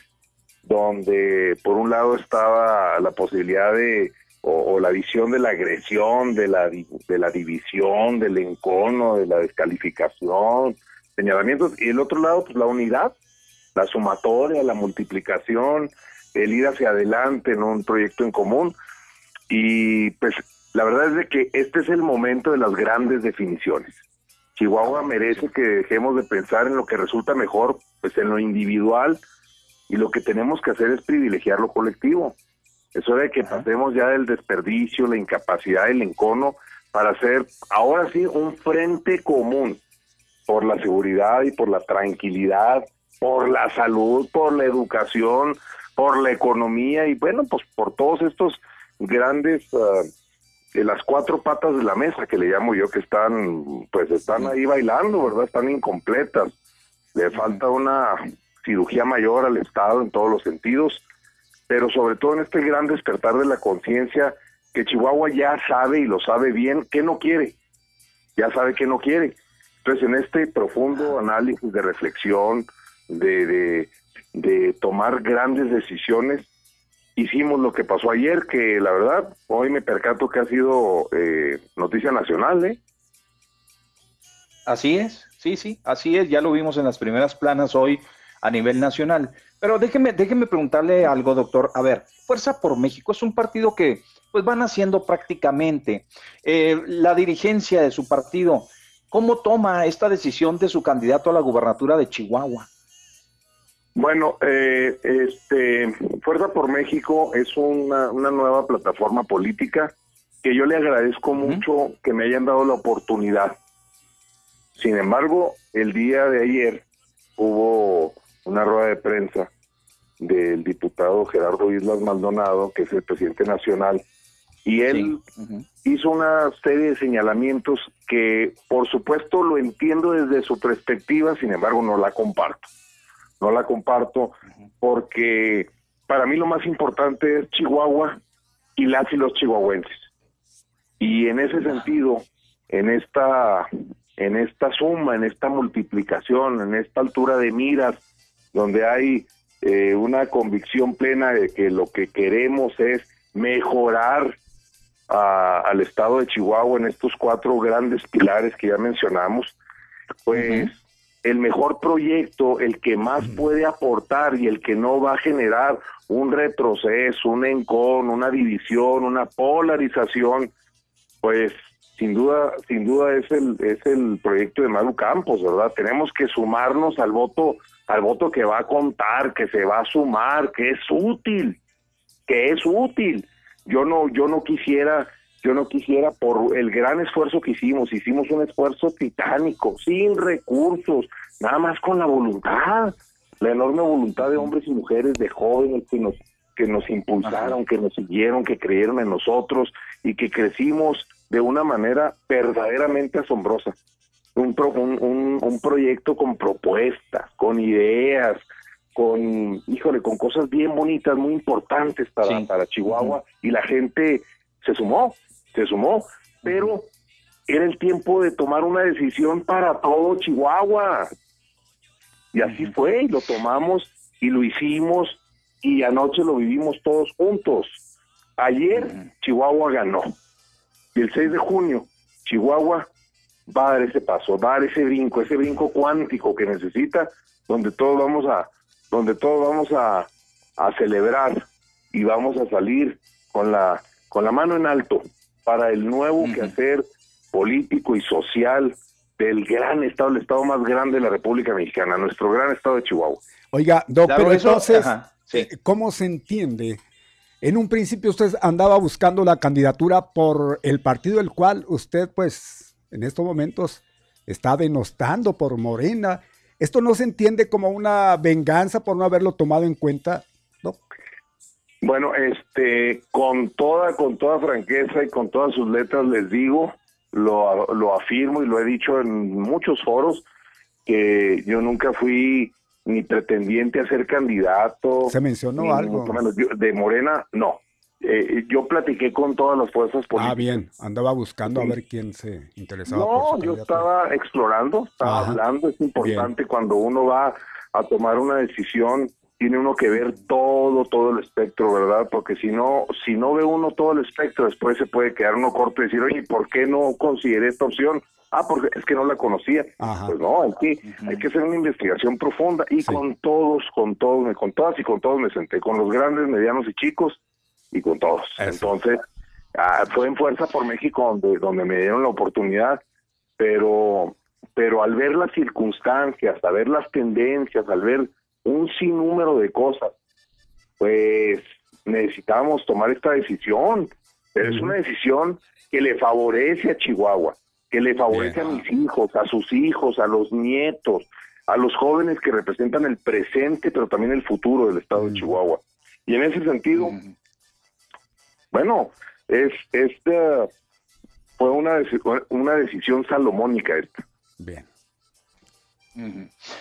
donde por un lado estaba la posibilidad de o, la visión de la agresión, de la, de la división, del encono, de la descalificación, señalamientos, y el otro lado, pues la unidad, la sumatoria, la multiplicación, el ir hacia adelante en un proyecto en común. Y pues la verdad es de que este es el momento de las grandes definiciones. Chihuahua merece que dejemos de pensar en lo que resulta mejor, pues en lo individual, y lo que tenemos que hacer es privilegiar lo colectivo. Es hora de que pasemos ya del desperdicio, la incapacidad, el encono, para hacer ahora sí un frente común por la seguridad y por la tranquilidad, por la salud, por la educación, por la economía y bueno, pues por todos estos grandes de las cuatro patas de la mesa que le llamo yo que están pues están ahí bailando, ¿verdad? Están incompletas. Le falta una cirugía mayor al Estado en todos los sentidos, pero sobre todo en este gran despertar de la conciencia que Chihuahua ya sabe y lo sabe bien que no quiere. Ya sabe que no quiere. Entonces, en este profundo análisis de reflexión, de, de, tomar grandes decisiones, hicimos lo que pasó ayer, que la verdad, hoy me percato que ha sido eh, noticia nacional, ¿eh? Así es, sí, sí, así es, ya lo vimos en las primeras planas hoy a nivel nacional. Pero déjeme, déjeme preguntarle algo, doctor. A ver, Fuerza por México es un partido que pues van haciendo prácticamente. Eh, la dirigencia de su partido, ¿cómo toma esta decisión de su candidato a la gubernatura de Chihuahua? Bueno, eh, este, Fuerza por México es una, nueva plataforma política que yo le agradezco mucho que me hayan dado la oportunidad. Sin embargo, el día de ayer hubo una rueda de prensa del diputado Gerardo Islas Maldonado, que es el presidente nacional, y él hizo una serie de señalamientos que, por supuesto, lo entiendo desde su perspectiva, sin embargo, no la comparto. No la comparto porque para mí lo más importante es Chihuahua y las y los chihuahuenses. Y en ese sentido, en esta en esta suma, en esta multiplicación, en esta altura de miras, donde hay eh, una convicción plena de que lo que queremos es mejorar al estado de Chihuahua en estos cuatro grandes pilares que ya mencionamos, pues el mejor proyecto, el que más puede aportar y el que no va a generar un retroceso, un encon, una división, una polarización, pues sin duda, sin duda es el, es el proyecto de Maru Campos, ¿verdad? Tenemos que sumarnos al voto, al voto que va a contar, que se va a sumar, que es útil, que es útil. Yo no, yo no quisiera yo no quisiera, por el gran esfuerzo que hicimos, hicimos un esfuerzo titánico, sin recursos, nada más con la voluntad, la enorme voluntad de hombres y mujeres, de jóvenes que nos, que nos impulsaron, que nos siguieron, que creyeron en nosotros y que crecimos de una manera verdaderamente asombrosa. Un, un, un, proyecto con propuestas, con ideas, con, híjole, con cosas bien bonitas, muy importantes para, para Chihuahua, y la gente se sumó, se sumó, pero era el tiempo de tomar una decisión para todo Chihuahua. Y así fue, y lo tomamos y lo hicimos y anoche lo vivimos todos juntos. Ayer Chihuahua ganó. Y el 6 de junio Chihuahua va a dar ese paso, va a dar ese brinco, ese brinco cuántico que necesita, donde todos vamos a, donde todos vamos a, a celebrar y vamos a salir con la, con la mano en alto para el nuevo quehacer político y social del gran estado, el estado más grande de la República Mexicana, nuestro gran estado de Chihuahua. Oiga, doctor, entonces, eh, ¿cómo se entiende? En un principio usted andaba buscando la candidatura por el partido del cual usted, pues, en estos momentos está denostando por Morena. ¿Esto no se entiende como una venganza por no haberlo tomado en cuenta? Bueno, este, con toda, con toda franqueza y con todas sus letras les digo, lo, lo afirmo y lo he dicho en muchos foros, que yo nunca fui ni pretendiente a ser candidato. ¿Se mencionó algo? de Morena, no. Eh, yo platiqué con todas las fuerzas políticas. Ah, bien, andaba buscando a ver quién se interesaba. No, yo estaba explorando, estaba hablando. Es importante cuando uno va a tomar una decisión tiene uno que ver todo, todo el espectro, ¿verdad? Porque si no, si no ve uno todo el espectro, después se puede quedar uno corto y decir, oye, ¿por qué no consideré esta opción? Ah, porque es que no la conocía. Pues no, hay que, hay que hacer una investigación profunda y con todos, con todos, con todas y con todos me senté, con los grandes, medianos y chicos y con todos. Entonces, ah, fue en Fuerza por México donde, donde me dieron la oportunidad, pero, pero al ver las circunstancias, al ver las tendencias, al ver un sinnúmero de cosas, pues necesitábamos tomar esta decisión. pero es una decisión que le favorece a Chihuahua, que le favorece a mis hijos, a sus hijos, a los nietos, a los jóvenes que representan el presente, pero también el futuro del estado de Chihuahua. Y en ese sentido, bueno, es esta fue una, una decisión salomónica esta. Bien.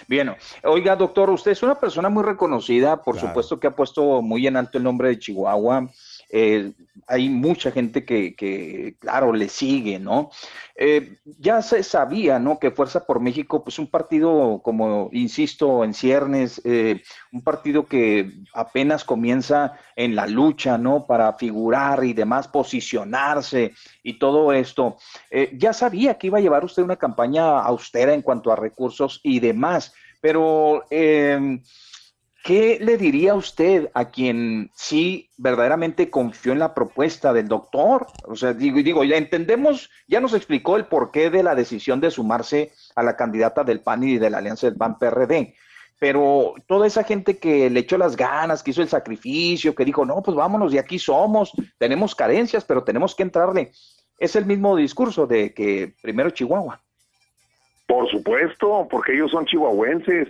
Bien, oiga doctor, usted es una persona muy reconocida, por supuesto que ha puesto muy en alto el nombre de Chihuahua, eh, hay mucha gente que, claro, le sigue, ¿no? Eh, ya se sabía, ¿no? Que Fuerza por México, pues un partido, como insisto, en ciernes, eh, un partido que apenas comienza en la lucha, ¿no? Para figurar y demás, posicionarse y todo esto. ya sabía que iba a llevar usted una campaña austera en cuanto a recursos y demás, pero ¿Qué le diría usted a quien sí verdaderamente confió en la propuesta del doctor? O sea, digo, digo, ya entendemos, ya nos explicó el porqué de la decisión de sumarse a la candidata del PAN y de la alianza del PAN-PRD, pero toda esa gente que le echó las ganas, que hizo el sacrificio, que dijo, no, pues vámonos, y aquí somos, tenemos carencias, pero tenemos que entrarle. Es el mismo discurso de que primero Chihuahua. Por supuesto, porque ellos son chihuahuenses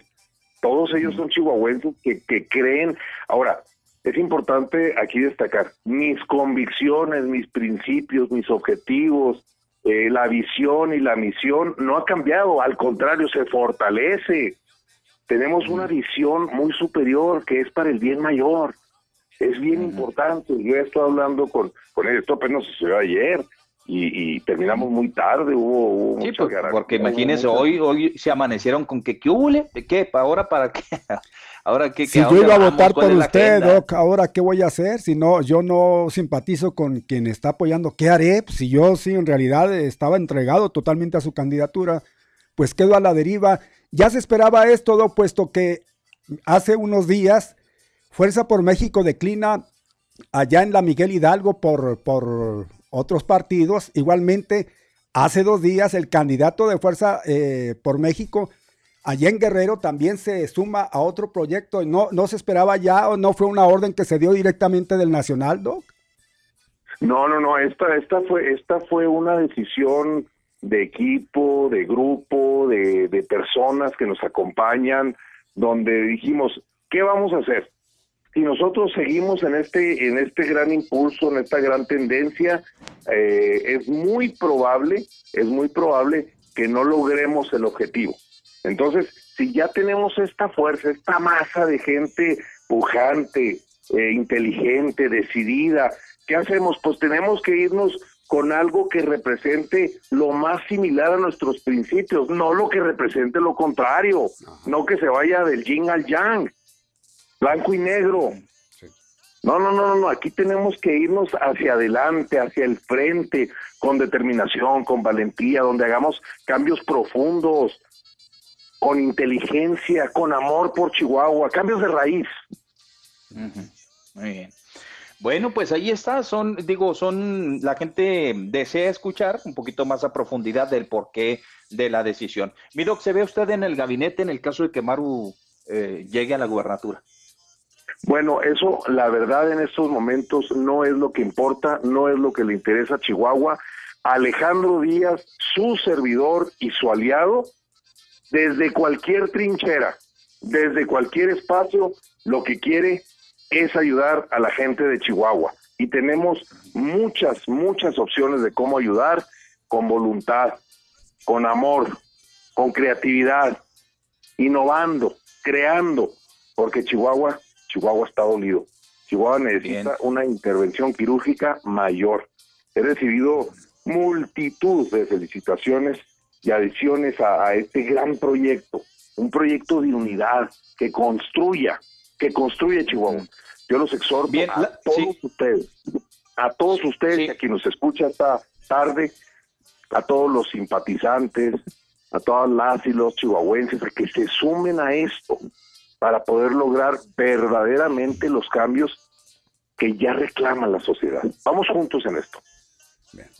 todos ellos son chihuahuenses que, creen. Ahora, es importante aquí destacar mis convicciones, mis principios, mis objetivos, eh, la visión y la misión no ha cambiado, al contrario, se fortalece. Tenemos una visión muy superior que es para el bien mayor. Es bien importante. Yo he estado hablando con, con él, esto apenas se ayer, y, terminamos muy tarde, hubo, sí, pues, porque imagínese, hoy hoy se amanecieron con que qué hubo, qué, ahora para qué, ahora qué, si yo iba a votar por usted, Doc, ahora qué voy a hacer, si no, yo no simpatizo con quien está apoyando, ¿qué haré? Si yo sí en realidad estaba entregado totalmente a su candidatura, pues quedo a la deriva. Ya se esperaba esto, Doc, puesto que hace unos días Fuerza por México declina allá en la Miguel Hidalgo por, por otros partidos. Igualmente, hace dos días el candidato de Fuerza eh, por México, allá en Guerrero, también se suma a otro proyecto. ¿No, ¿No se esperaba ya o no fue una orden que se dio directamente del Nacional, Doc? No, no, no, esta, esta, fue, esta fue una decisión de equipo, de grupo, de, de personas que nos acompañan, donde dijimos, ¿qué vamos a hacer? Si nosotros seguimos en este, en este gran impulso, en esta gran tendencia, eh, es muy probable, es muy probable que no logremos el objetivo. Entonces, si ya tenemos esta fuerza, esta masa de gente pujante, eh, inteligente, decidida, ¿qué hacemos? Pues tenemos que irnos con algo que represente lo más similar a nuestros principios, no lo que represente lo contrario, no que se vaya del yin al yang blanco y negro. No, no, no, no, aquí tenemos que irnos hacia adelante, hacia el frente, con determinación, con valentía, donde hagamos cambios profundos, con inteligencia, con amor por Chihuahua, cambios de raíz. Muy bien. Bueno, pues ahí está, son, digo, son, la gente desea escuchar un poquito más a profundidad del porqué de la decisión. Mi ¿se ve usted en el gabinete en el caso de que Maru eh, llegue a la gubernatura? Bueno, eso la verdad en estos momentos no es lo que importa, no es lo que le interesa a Chihuahua. Alejandro Díaz, su servidor y su aliado, desde cualquier trinchera, desde cualquier espacio, lo que quiere es ayudar a la gente de Chihuahua. Y tenemos muchas, muchas opciones de cómo ayudar con voluntad, con amor, con creatividad, innovando, creando, porque Chihuahua Chihuahua está dolido. Chihuahua necesita una intervención quirúrgica mayor. He recibido multitud de felicitaciones y adiciones a, este gran proyecto, un proyecto de unidad que construya, que construya Chihuahua. Yo los exhorto a todos ustedes, a todos ustedes, a quien nos escucha esta tarde, a todos los simpatizantes, a todas las y los chihuahuenses, a que se sumen a esto, para poder lograr verdaderamente los cambios que ya reclama la sociedad. Vamos juntos en esto.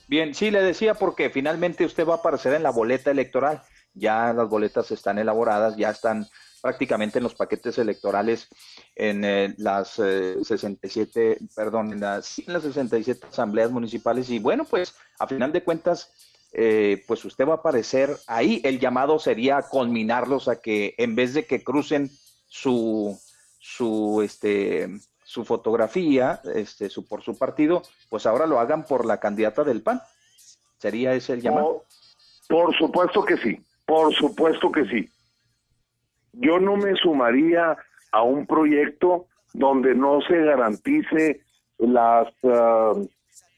Bien. sí, le decía porque finalmente usted va a aparecer en la boleta electoral. Ya las boletas están elaboradas, ya están prácticamente en los paquetes electorales en eh, las 67, eh, perdón, en las, en las 67 asambleas municipales y bueno, pues a final de cuentas, eh, pues usted va a aparecer ahí. El llamado sería conminarlos a que en vez de que crucen su, su, este, su fotografía este, su, por su partido, pues ahora lo hagan por la candidata del PAN. ¿Sería ese el llamado? por supuesto que sí, por supuesto que sí. Yo no me sumaría a un proyecto donde no se garantice las, ah,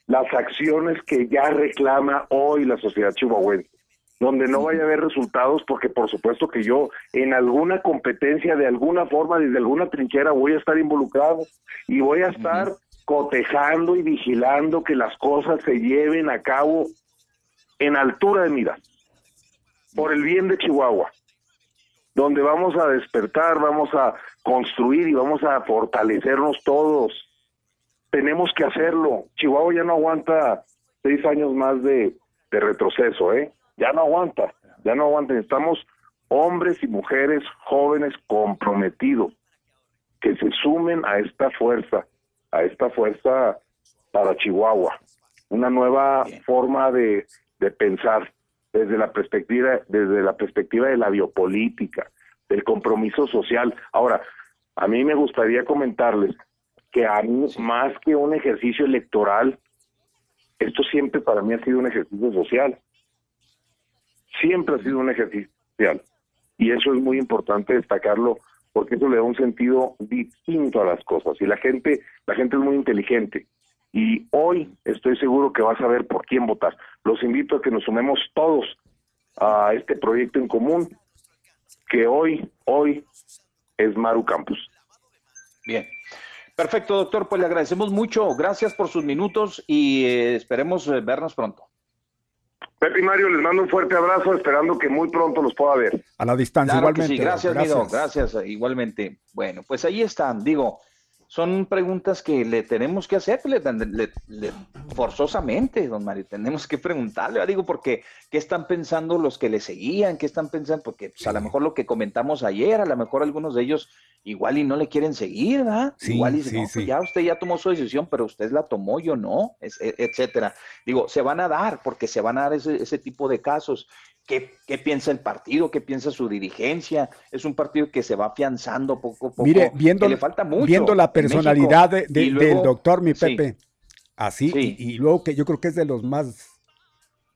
las acciones que ya reclama hoy la sociedad chihuahuense donde no vaya a haber resultados, porque por supuesto que yo en alguna competencia, de alguna forma, desde alguna trinchera, voy a estar involucrado y voy a estar cotejando y vigilando que las cosas se lleven a cabo en altura de mira, por el bien de Chihuahua, donde vamos a despertar, vamos a construir y vamos a fortalecernos todos. Tenemos que hacerlo. Chihuahua ya no aguanta seis años más de, de retroceso, ¿eh? Ya no aguanta, ya no aguanta. Estamos hombres y mujeres jóvenes comprometidos que se sumen a esta fuerza, a esta fuerza para Chihuahua, una nueva forma de, de pensar desde la perspectiva desde la perspectiva de la biopolítica, del compromiso social. Ahora, a mí me gustaría comentarles que a mí, más que un ejercicio electoral, esto siempre para mí ha sido un ejercicio social siempre ha sido un ejercicio social. Y eso es muy importante destacarlo porque eso le da un sentido distinto a las cosas. Y la gente, la gente es muy inteligente. Y hoy estoy seguro que va a saber por quién votar. Los invito a que nos sumemos todos a este proyecto en común, que hoy, hoy es Maru Campus. Bien. Perfecto, doctor. Pues le agradecemos mucho. Gracias por sus minutos y eh, esperemos eh, vernos pronto. Pepe y Mario, les mando un fuerte abrazo, esperando que muy pronto los pueda ver. A la distancia, igualmente. Sí. Gracias, gracias. gracias, igualmente. Bueno, pues ahí están, digo, son preguntas que le tenemos que hacer forzosamente, don Mario, tenemos que preguntarle, digo, porque ¿qué están pensando los que le seguían? ¿Qué están pensando? Porque pues, a lo mejor lo que comentamos ayer, a lo mejor algunos de ellos igual y no le quieren seguir, ¿verdad? igual y sí, pues ya usted ya tomó su decisión, pero usted la tomó, yo no, e, etcétera. Digo, se van a dar, porque se van a dar ese, ese tipo de casos. ¿Qué, ¿Qué, piensa el partido? ¿Qué piensa su dirigencia? Es un partido que se va afianzando poco a poco. Mire, viendo, le falta mucho viendo la personalidad del doctor, mi Pepe, así, y, y, luego que yo creo que es de los más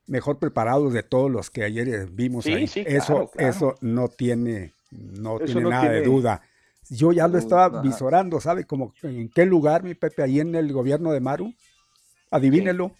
mejor preparados de todos los que ayer vimos ahí. eso, eso no tiene, no tiene nada de duda. Yo ya lo estaba visorando, ¿sabe? Como en qué lugar, mi Pepe, ahí en el gobierno de Maru. Adivínelo.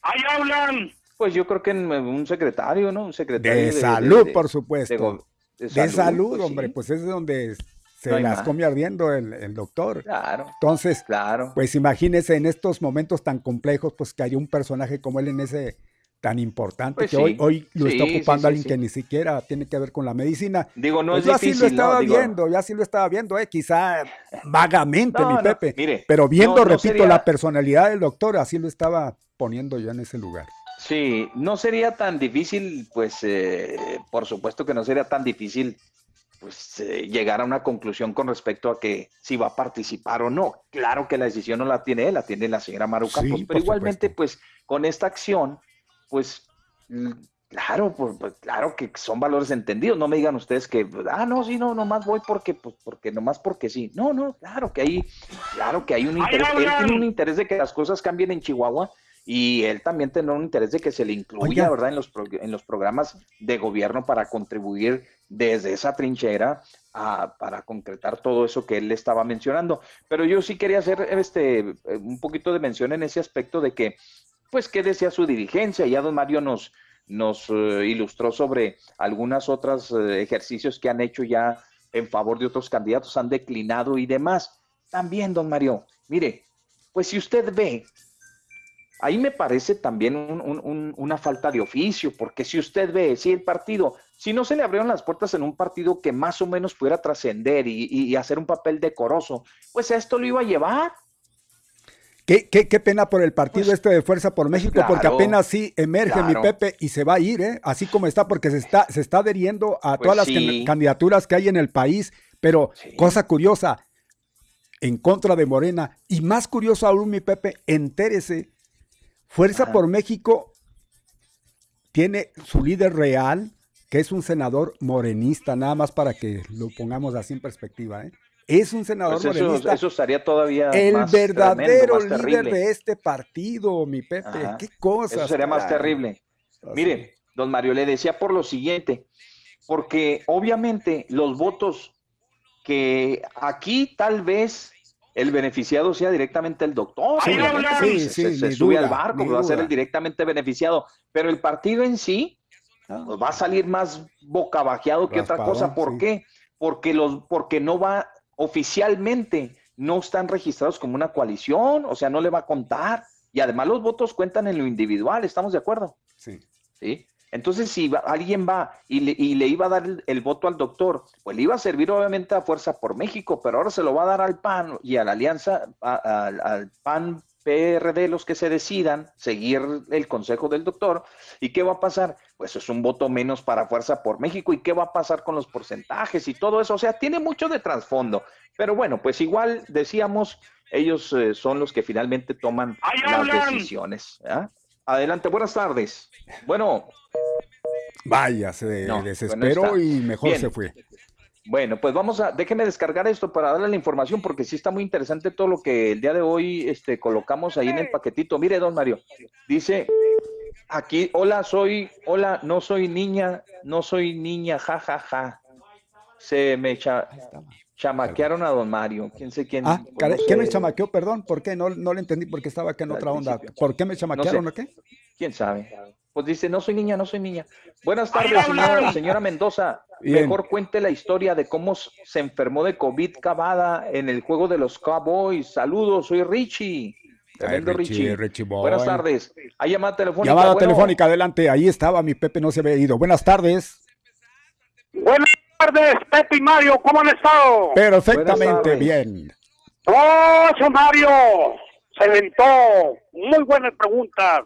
¡Ahí hablan! Pues yo creo que un secretario, ¿no? Un secretario. De, salud, por supuesto. De, salud, pues hombre, pues es donde se las come ardiendo el, doctor. Claro. Entonces, claro. pues imagínese en estos momentos tan complejos, pues que haya un personaje como él en ese tan importante pues que hoy, hoy lo está ocupando alguien que ni siquiera tiene que ver con la medicina. Digo, no pues es yo así lo estaba viendo, yo así lo estaba viendo, eh, quizá vagamente, mi Pepe. pero viendo, repito, la personalidad del doctor, así lo estaba poniendo yo en ese lugar. Sí, no sería tan difícil, pues, eh, por supuesto que no sería tan difícil, pues, eh, llegar a una conclusión con respecto a que si va a participar o no. Claro que la decisión no la tiene él, la tiene la señora Maru Campos, pero igualmente, pues, con esta acción, pues claro, pues, pues, claro que son valores entendidos. No me digan ustedes que, ah, no, sí, no, nomás voy porque, pues, porque nomás porque sí. No, no, claro que hay, claro que hay un interés. Él tiene un interés de que las cosas cambien en Chihuahua y él también tiene un interés de que se le incluya, ¿verdad?, en los, en los programas de gobierno para contribuir desde esa trinchera para concretar todo eso que él le estaba mencionando. Pero yo sí quería hacer este un poquito de mención en ese aspecto de que pues qué decía su dirigencia. Ya don Mario nos, nos eh, ilustró sobre algunas otras eh, ejercicios que han hecho ya en favor de otros candidatos, han declinado y demás. También, don Mario, mire, pues si usted ve, ahí me parece también una falta de oficio, porque si usted ve, si el partido, si no se le abrieron las puertas en un partido que más o menos pudiera trascender y, y hacer un papel decoroso, pues a esto lo iba a llevar Qué, qué, qué, pena por el partido pues, este de Fuerza por México, porque apenas sí emerge mi Pepe y se va a ir, ¿eh? así como está, porque se está, se está adheriendo a pues todas las candidaturas que hay en el país. Pero, cosa curiosa, en contra de Morena, y más curioso aún, mi Pepe, entérese, Fuerza por México tiene su líder real, que es un senador morenista, nada más para que lo pongamos así en perspectiva, ¿eh? Es un senador pues eso, Eso estaría todavía El verdadero líder de este partido, mi Pepe. Qué cosa. Eso sería más terrible. Mire, don Mario, le decía por lo siguiente, porque obviamente los votos que aquí tal vez el beneficiado sea directamente el doctor. Sí, sí, sí, se, sube al barco, va a ser el directamente beneficiado. Pero el partido en sí pues, va a salir más bocabajeado que otra cosa. ¿Por qué? Porque, los, porque no va oficialmente no están registrados como una coalición, o sea, no le va a contar. Y además los votos cuentan en lo individual, ¿estamos de acuerdo? Sí. ¿Sí? Entonces, si alguien va y le, iba a dar el, voto al doctor, pues le iba a servir obviamente a Fuerza por México, pero ahora se lo va a dar al PAN y a la alianza, al PAN PRD, los que se decidan seguir el consejo del doctor. ¿Y qué va a pasar? Pues es un voto menos para Fuerza por México. ¿Y qué va a pasar con los porcentajes y todo eso? O sea, tiene mucho de trasfondo. Pero bueno, pues igual decíamos, ellos eh, son los que finalmente toman las decisiones. Adelante, buenas tardes. Bueno. Vaya, se desesperó y mejor se fue. Bueno, pues vamos a, déjeme descargar esto para darle la información porque sí está muy interesante todo lo que el día de hoy este, colocamos ahí en el paquetito. Mire, don Mario, dice aquí, hola, soy, hola, no soy niña, no soy niña, ja, ja, ja. Se me chamaquearon a don Mario, quién sé quién. Ah, ¿quién me chamaqueó? Perdón, ¿por qué? No, no le entendí porque estaba acá en otra onda. ¿Por qué me chamaquearon o qué? ¿Quién sabe? Pues dice, no soy niña, no soy niña. Buenas tardes, señora, señora Mendoza. Mejor cuente la historia de cómo se enfermó de COVID Cavada en el juego de los Cowboys. Saludos, soy Richie. Richie, Buenas tardes. Hay llamada telefónica. Llamada telefónica, adelante. Ahí estaba, mi Pepe no se había ido. Buenas tardes. Buenas tardes, Pepe y Mario. ¿Cómo han estado? Perfectamente bien. ¡Oh, Mario! Se inventó. Muy buenas preguntas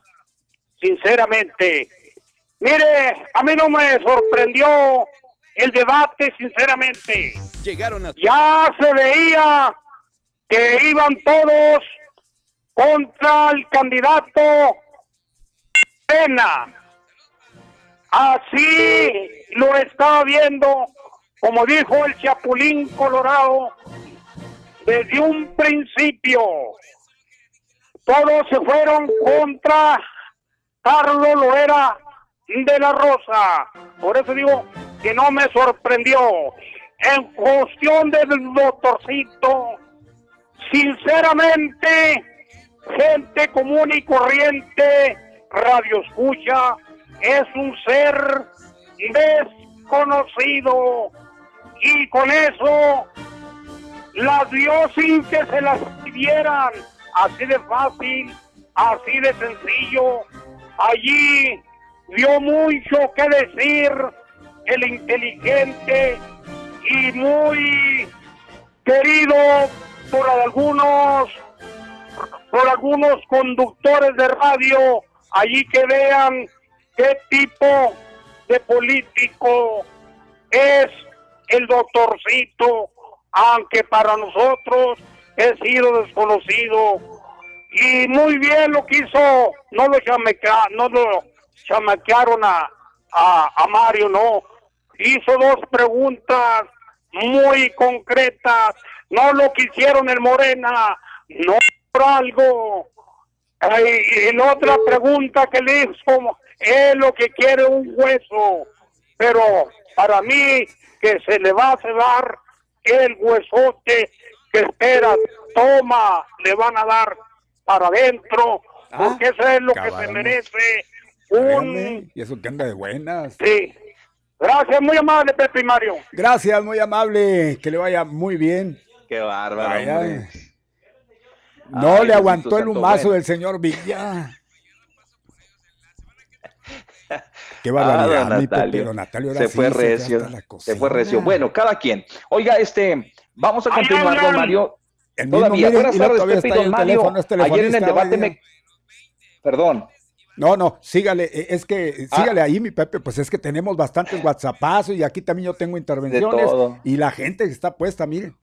sinceramente. Mire, a mí no me sorprendió el debate, sinceramente. Llegaron Ya se veía que iban todos contra el candidato Pena. Así lo estaba viendo, como dijo el Chapulín Colorado, desde un principio. Todos se fueron contra Carlos lo era de la Rosa. Por eso digo que no me sorprendió. En cuestión del doctorcito, sinceramente, gente común y corriente, radio escucha, es un ser desconocido. Y con eso las dio sin que se las pidieran. Así de fácil, así de sencillo Allí dio mucho que decir el inteligente y muy querido por algunos por algunos conductores de radio allí que vean qué tipo de político es el doctorcito aunque para nosotros he sido desconocido y muy bien lo quiso, no lo, no lo chamaquearon a, Mario, no. Hizo dos preguntas muy concretas, no lo quisieron el Morena, no por algo. Y, la otra pregunta que le hizo es lo que quiere un hueso, pero para mí que se le va a cebar el huesote que espera, toma, le van a dar para adentro, ah, porque eso es lo que se merece un... Y eso que anda de buenas. Sí. Gracias, muy amable, Pepe y Mario. Gracias, muy amable. Que le vaya muy bien. Qué bárbaro, No le aguantó el humazo del señor Villa. Qué barbaridad, ah, Natalio. se fue recio. Se, fue recio. Bueno, cada quien. Oiga, este, vamos a continuar, don Mario. Todavía, buenas tardes, Pepe y Mario. Este Ayer en el debate me... Perdón. No, no, sígale, e, es que ah. sígale ahí, mi Pepe, pues es que tenemos bastantes WhatsAppazos y aquí también yo tengo intervenciones y la gente está puesta, miren.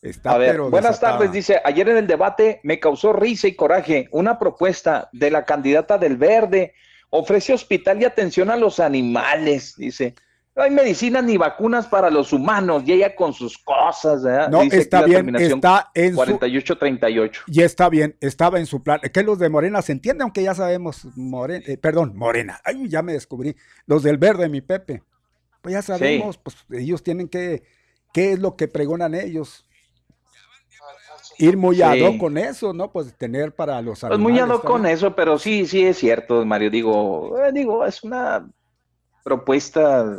Está a ver, buenas tardes, dice, ayer en el debate me causó risa y coraje una propuesta de la candidata del Verde, ofrece hospital y atención a los animales, dice. No hay medicinas ni vacunas para los humanos y ella con sus cosas. No, está bien, está en 48-38. Y está bien, estaba en su plan. Que los de Morena se entienden, aunque ya sabemos, Morena, eh, perdón, Morena, ay, ya me descubrí. Los del verde, mi Pepe. Pues ya sabemos, pues ellos tienen que, ¿qué es lo que pregonan ellos? Ir muy sí. con eso, ¿no? Pues tener para los animales. Pues muy con eso, pero sí, sí es cierto, Mario. Digo, eh, digo, es una propuesta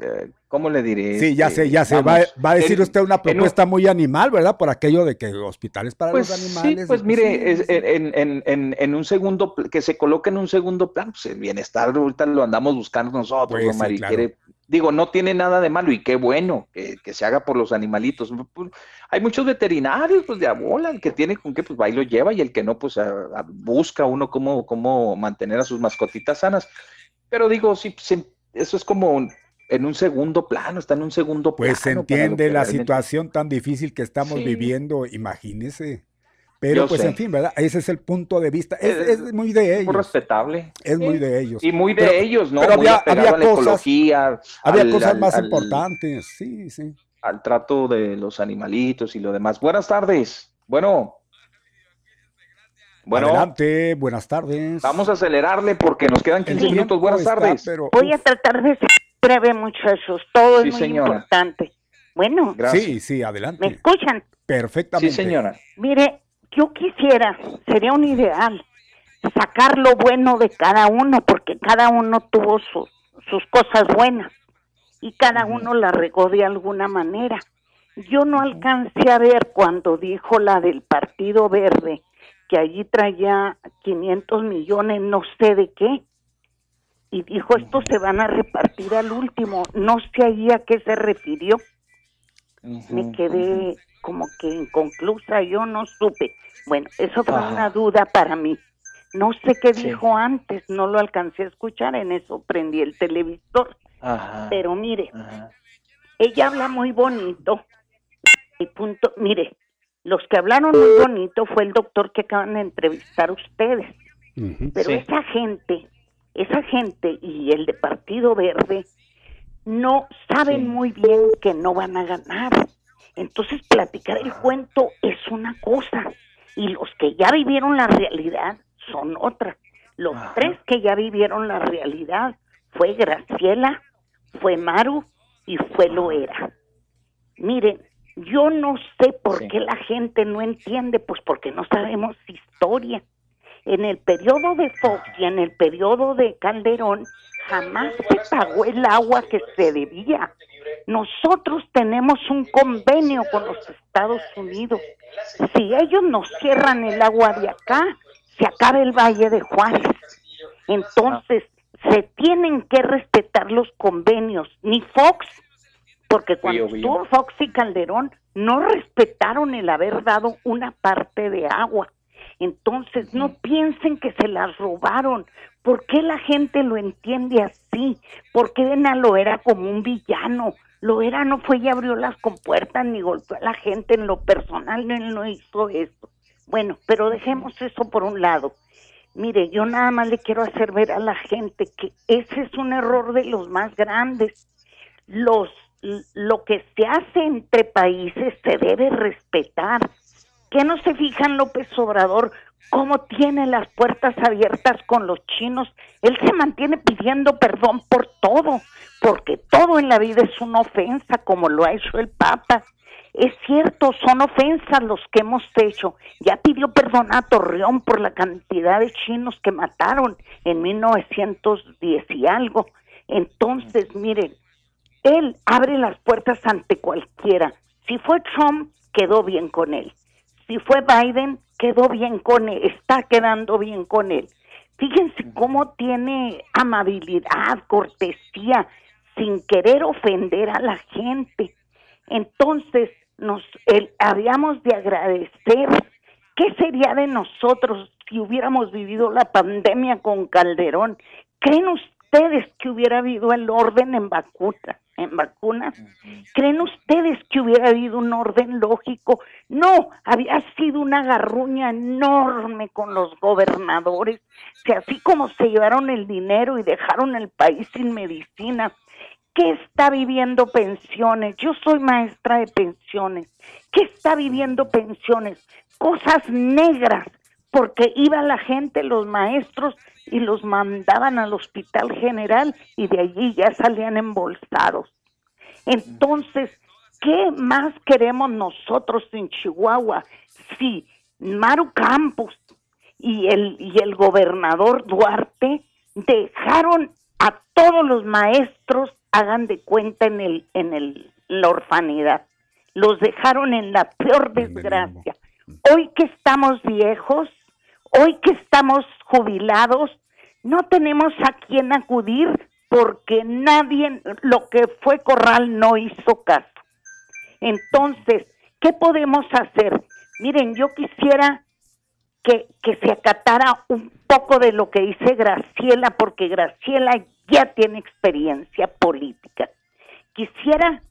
eh, ¿cómo le diré? Sí, ya sé, ya sé. Va, a decir usted una propuesta muy animal, ¿verdad? Por aquello de que hospitales para pues los animales. Sí, pues mire, en, un segundo, que se coloque en un segundo plan, pues el bienestar ahorita lo andamos buscando nosotros, pues, digo, no tiene nada de malo y qué bueno que, se haga por los animalitos. Pues, hay muchos veterinarios, pues de abola, el que tiene con qué, pues va y lo lleva y el que no, pues busca uno cómo, cómo mantener a sus mascotitas sanas. Pero digo, sí, eso es como en un segundo plano, está en un segundo pues plano. Pues se entiende la situación tan difícil que estamos viviendo, imagínese. Pero pues en fin, ¿verdad? Ese es el punto de vista. Es, muy de ellos. Muy respetable. Es muy de ellos. Y muy de ellos, ¿no? Pero había, cosas, había cosas más importantes, sí, sí. Al trato de los animalitos y lo demás. Buenas tardes. Bueno. Bueno. Adelante, buenas tardes. Vamos a acelerarle porque nos quedan 15 minutos. Buenas tardes. Voy a tratar de breve, muchachos. Todo es muy importante. Bueno. Sí, sí, adelante. ¿Me escuchan? Perfectamente. Sí, señora. Mire, yo quisiera, sería un ideal, sacar lo bueno de cada uno, porque cada uno tuvo sus cosas buenas y cada uno la regó de alguna manera. Yo no alcancé a ver cuando dijo la del Partido Verde, que allí traía 500 millones, no sé de qué, y dijo, estos se van a repartir al último. No sé ahí a qué se refirió. Me quedé como que inconclusa, yo no supe. Bueno, eso fue una duda para mí. No sé qué dijo antes, no lo alcancé a escuchar, en eso prendí el televisor. Pero mire, ella habla muy bonito. Y punto, mire, los que hablaron muy bonito fue el doctor que acaban de entrevistar ustedes. Pero esa gente esa gente y el de Partido Verde no saben muy bien que no van a ganar. Entonces platicar el cuento es una cosa y los que ya vivieron la realidad son otra. Los tres que ya vivieron la realidad fue Graciela, fue Maru y fue Loera. Miren, yo no sé por qué la gente no entiende, pues porque no sabemos historia en el periodo de Fox y en el periodo de Calderón jamás se pagó el agua que se debía. Nosotros tenemos un convenio con los Estados Unidos. Si ellos nos cierran el agua de acá, se acaba el Valle de Juárez. Entonces, se tienen que respetar los convenios, ni Fox, porque cuando estuvo Fox y Calderón no respetaron el haber dado una parte de agua. Entonces, no piensen que se las robaron. ¿Por qué la gente lo entiende así? ¿Por qué ven a Loera como un villano? Loera no fue y abrió las compuertas ni golpeó a la gente en lo personal, él no hizo eso. Bueno, pero dejemos eso por un lado. Mire, yo nada más le quiero hacer ver a la gente que ese es un error de los más grandes. Los lo que se hace entre países se debe respetar qué no se fijan López Obrador cómo tiene las puertas abiertas con los chinos? Él se mantiene pidiendo perdón por todo, porque todo en la vida es una ofensa, como lo ha hecho el Papa. Es cierto, son ofensas los que hemos hecho. Ya pidió perdón a Torreón por la cantidad de chinos que mataron en 1910 y algo. Entonces, miren, él abre las puertas ante cualquiera. Si fue Trump, quedó bien con él si fue Biden, quedó bien con él, está quedando bien con él. Fíjense cómo tiene amabilidad, cortesía, sin querer ofender a la gente. Entonces, nos habíamos de agradecer. ¿Qué sería de nosotros si hubiéramos vivido la pandemia con Calderón? ¿Creen ustedes que hubiera habido el orden en vacuna, en vacunas? ¿Creen ustedes que hubiera habido un orden lógico? No, había sido una garruña enorme con los gobernadores, que así como se llevaron el dinero y dejaron el país sin medicina, ¿qué está viviendo pensiones? Yo soy maestra de pensiones. ¿Qué está viviendo pensiones? Cosas negras, porque iba la gente, los maestros, y los mandaban al hospital general y de allí ya salían embolsados. Entonces, ¿qué más queremos nosotros en Chihuahua si Maru Campos y el, y el gobernador Duarte dejaron a todos los maestros, hagan de cuenta, en, el, en el, la orfanidad? Los dejaron en la peor desgracia. Hoy que estamos viejos, Hoy que estamos jubilados, no tenemos a quién acudir porque nadie, lo que fue Corral no hizo caso. Entonces, ¿qué podemos hacer? Miren, yo quisiera que, que se acatara un poco de lo que dice Graciela, porque Graciela ya tiene experiencia política. Quisiera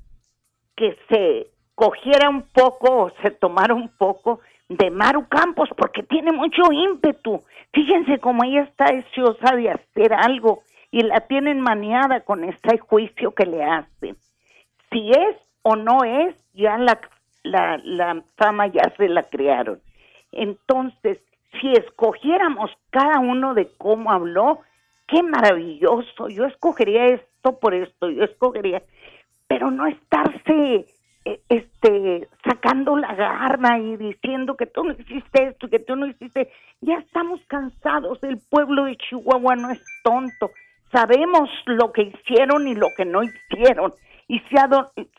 que se cogiera un poco o se tomara un poco de Maru Campos porque tiene mucho ímpetu. Fíjense cómo ella está deseosa de hacer algo y la tienen maniada con este juicio que le hacen. Si es o no es, ya la, la, la fama ya se la crearon. Entonces, si escogiéramos cada uno de cómo habló, qué maravilloso. Yo escogería esto por esto, yo escogería, pero no estarse este sacando la garra y diciendo que tú no hiciste esto, que tú no hiciste, ya estamos cansados, el pueblo de Chihuahua no es tonto, sabemos lo que hicieron y lo que no hicieron, y si,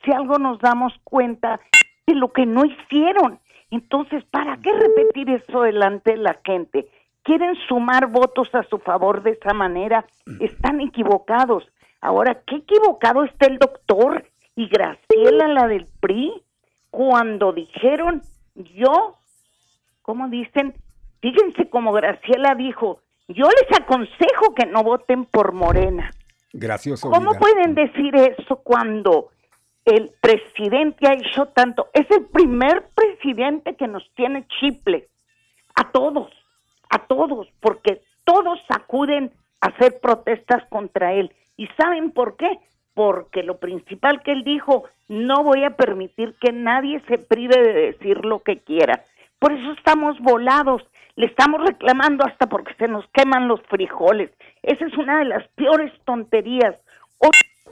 si algo nos damos cuenta de lo que no hicieron, entonces, ¿para qué repetir eso delante de la gente? Quieren sumar votos a su favor de esa manera, están equivocados. Ahora, qué equivocado está el doctor y Graciela, la del PRI, cuando dijeron yo, ¿cómo dicen? Fíjense como Graciela dijo, yo les aconsejo que no voten por Morena. Gracioso. ¿Cómo pueden decir eso cuando el presidente ha hecho tanto? Es el primer presidente que nos tiene chiples. A todos, a todos, porque todos acuden a hacer protestas contra él. ¿Y saben por qué? Porque lo principal que él dijo, no voy a permitir que nadie se prive de decir lo que quiera. Por eso estamos volados, le estamos reclamando hasta porque se nos queman los frijoles. Esa es una de las peores tonterías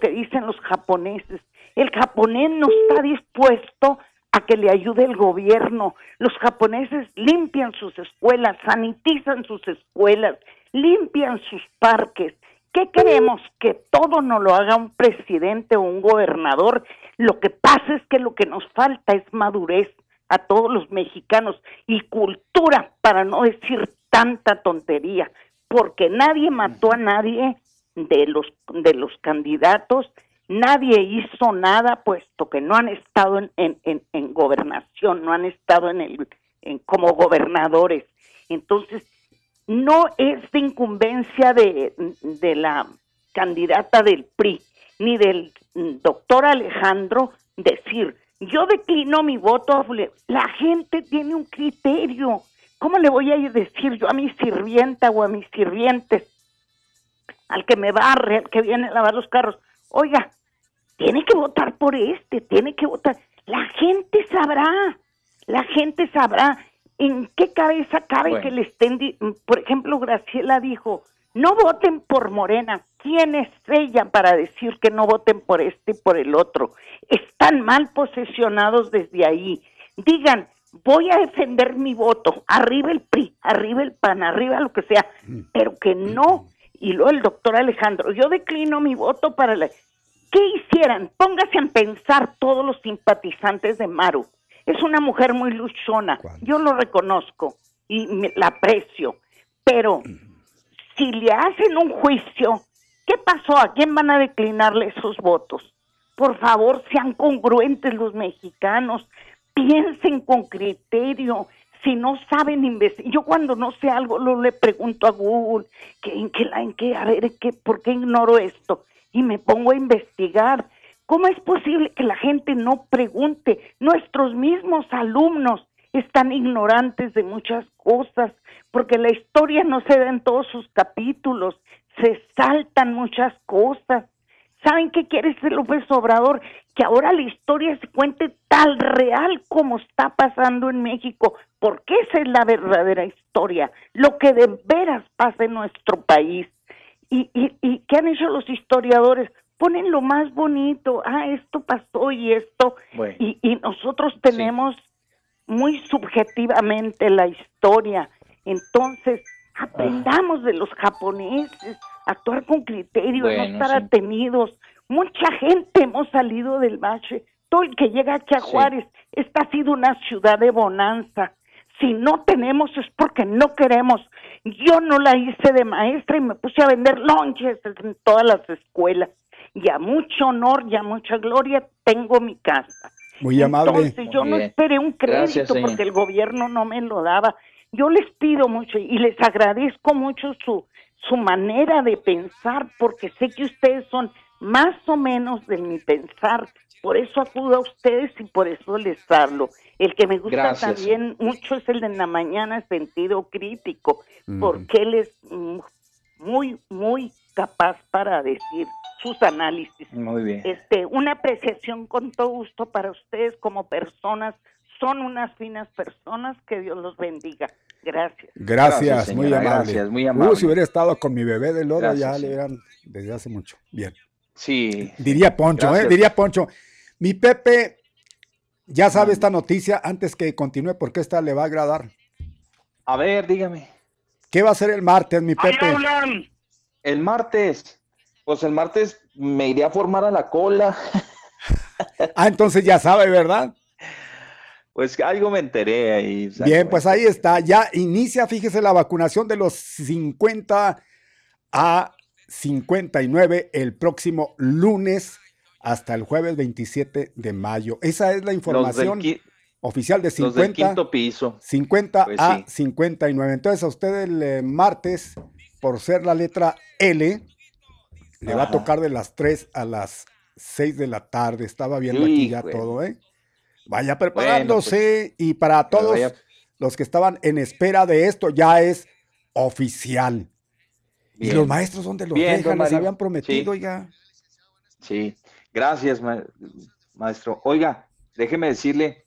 que dicen los japoneses. El japonés no está dispuesto a que le ayude el gobierno. Los japoneses limpian sus escuelas, sanitizan sus escuelas, limpian sus parques ¿Qué queremos? Que todo no lo haga un presidente o un gobernador. Lo que pasa es que lo que nos falta es madurez a todos los mexicanos y cultura para no decir tanta tontería, porque nadie mató a nadie de los de los candidatos, nadie hizo nada puesto que no han estado en, en, en, gobernación, no han estado en el en, como gobernadores. Entonces, no es de incumbencia de, la candidata del PRI ni del doctor Alejandro decir, yo declino mi voto, la gente tiene un criterio. ¿Cómo le voy a decir yo a mi sirvienta o a mis sirvientes, al que me barre, al que viene a lavar los carros, oiga, tiene que votar por este, tiene que votar. La gente sabrá, la gente sabrá. ¿En qué cabeza cabe que le estén, por ejemplo, Graciela dijo, no voten por Morena. ¿Quién es ella para decir que no voten por este y por el otro? Están mal posesionados desde ahí. Digan, voy a defender mi voto, arriba el PRI, arriba el PAN, arriba lo que sea, mm. pero que no. Y luego el doctor Alejandro, yo declino mi voto para la... ¿Qué hicieran? Póngase a pensar todos los simpatizantes de Maru es una mujer muy luchona, yo lo reconozco y la aprecio, pero si le hacen un juicio, ¿qué pasó? ¿A quién van a declinarle esos votos? por favor, sean congruentes los mexicanos, piensen con criterio. Si no saben investigar, yo cuando no sé algo lo le pregunto a Google, que en qué la en qué a ver qué por qué ignoro esto y me pongo a investigar. ¿Cómo es posible que la gente no pregunte? Nuestros mismos alumnos están ignorantes de muchas cosas, porque la historia no se da en todos sus capítulos, se saltan muchas cosas. ¿Saben qué quiere decir López Obrador? Que ahora la historia se cuente tal real como está pasando en México, porque esa es la verdadera historia, lo que de veras pasa en nuestro país. ¿Y, y, qué han hecho los historiadores? Ponen lo más bonito, ah, esto pasó y esto, y, y, nosotros tenemos muy subjetivamente la historia. Entonces, aprendamos de los japoneses, actuar con criterio, no estar atenidos. Mucha gente hemos salido del bache. Todo el que llega aquí a Juárez, esta ha sido una ciudad de bonanza. Si no tenemos es porque no queremos. Yo no la hice de maestra y me puse a vender lonches en todas las escuelas. Y a mucho honor y a mucha gloria tengo mi casa. Muy amable. Entonces yo no esperé un crédito porque el gobierno no me lo daba. Yo les pido mucho y les agradezco mucho su, su manera de pensar, porque sé que ustedes son más o menos de mi pensar, por eso acudo a ustedes y por eso les hablo. El que me gusta también mucho es el de la mañana sentido crítico, porque él es muy, muy capaz para decir sus análisis. Muy bien. Este, una apreciación con todo gusto para ustedes como personas son unas finas personas, que Dios los bendiga. Gracias. Gracias, muy amable. Gracias, muy amable. Uh, si hubiera estado con mi bebé de lodo, ya le hubieran desde hace mucho. Bien. Sí. Diría Poncho, ¿eh? Diría Poncho. Mi Pepe ya sabe esta noticia antes que continúe porque esta le va a agradar. A ver, dígame. ¿Qué va a ser el martes, mi Pepe? El martes. Pues el martes me iré a formar a la cola. ah, entonces ya sabe, ¿verdad? Pues algo me enteré ahí. Bien, pues ahí está. Ya inicia, fíjese, la vacunación de los 50 a 59 el próximo lunes hasta el jueves 27 de mayo. Esa es la información oficial de 50, quinto piso. 50 pues a 59. Entonces a usted el eh, martes, por ser la letra L, le va a tocar de las 3 a las 6 de la tarde. Estaba viendo aquí ya todo, ¿eh? Vaya preparándose pues, y para todos los que estaban en espera de esto ya es oficial. Y los maestros donde los dejan, les habían prometido ya. Sí, gracias maestro. Oiga, déjeme decirle,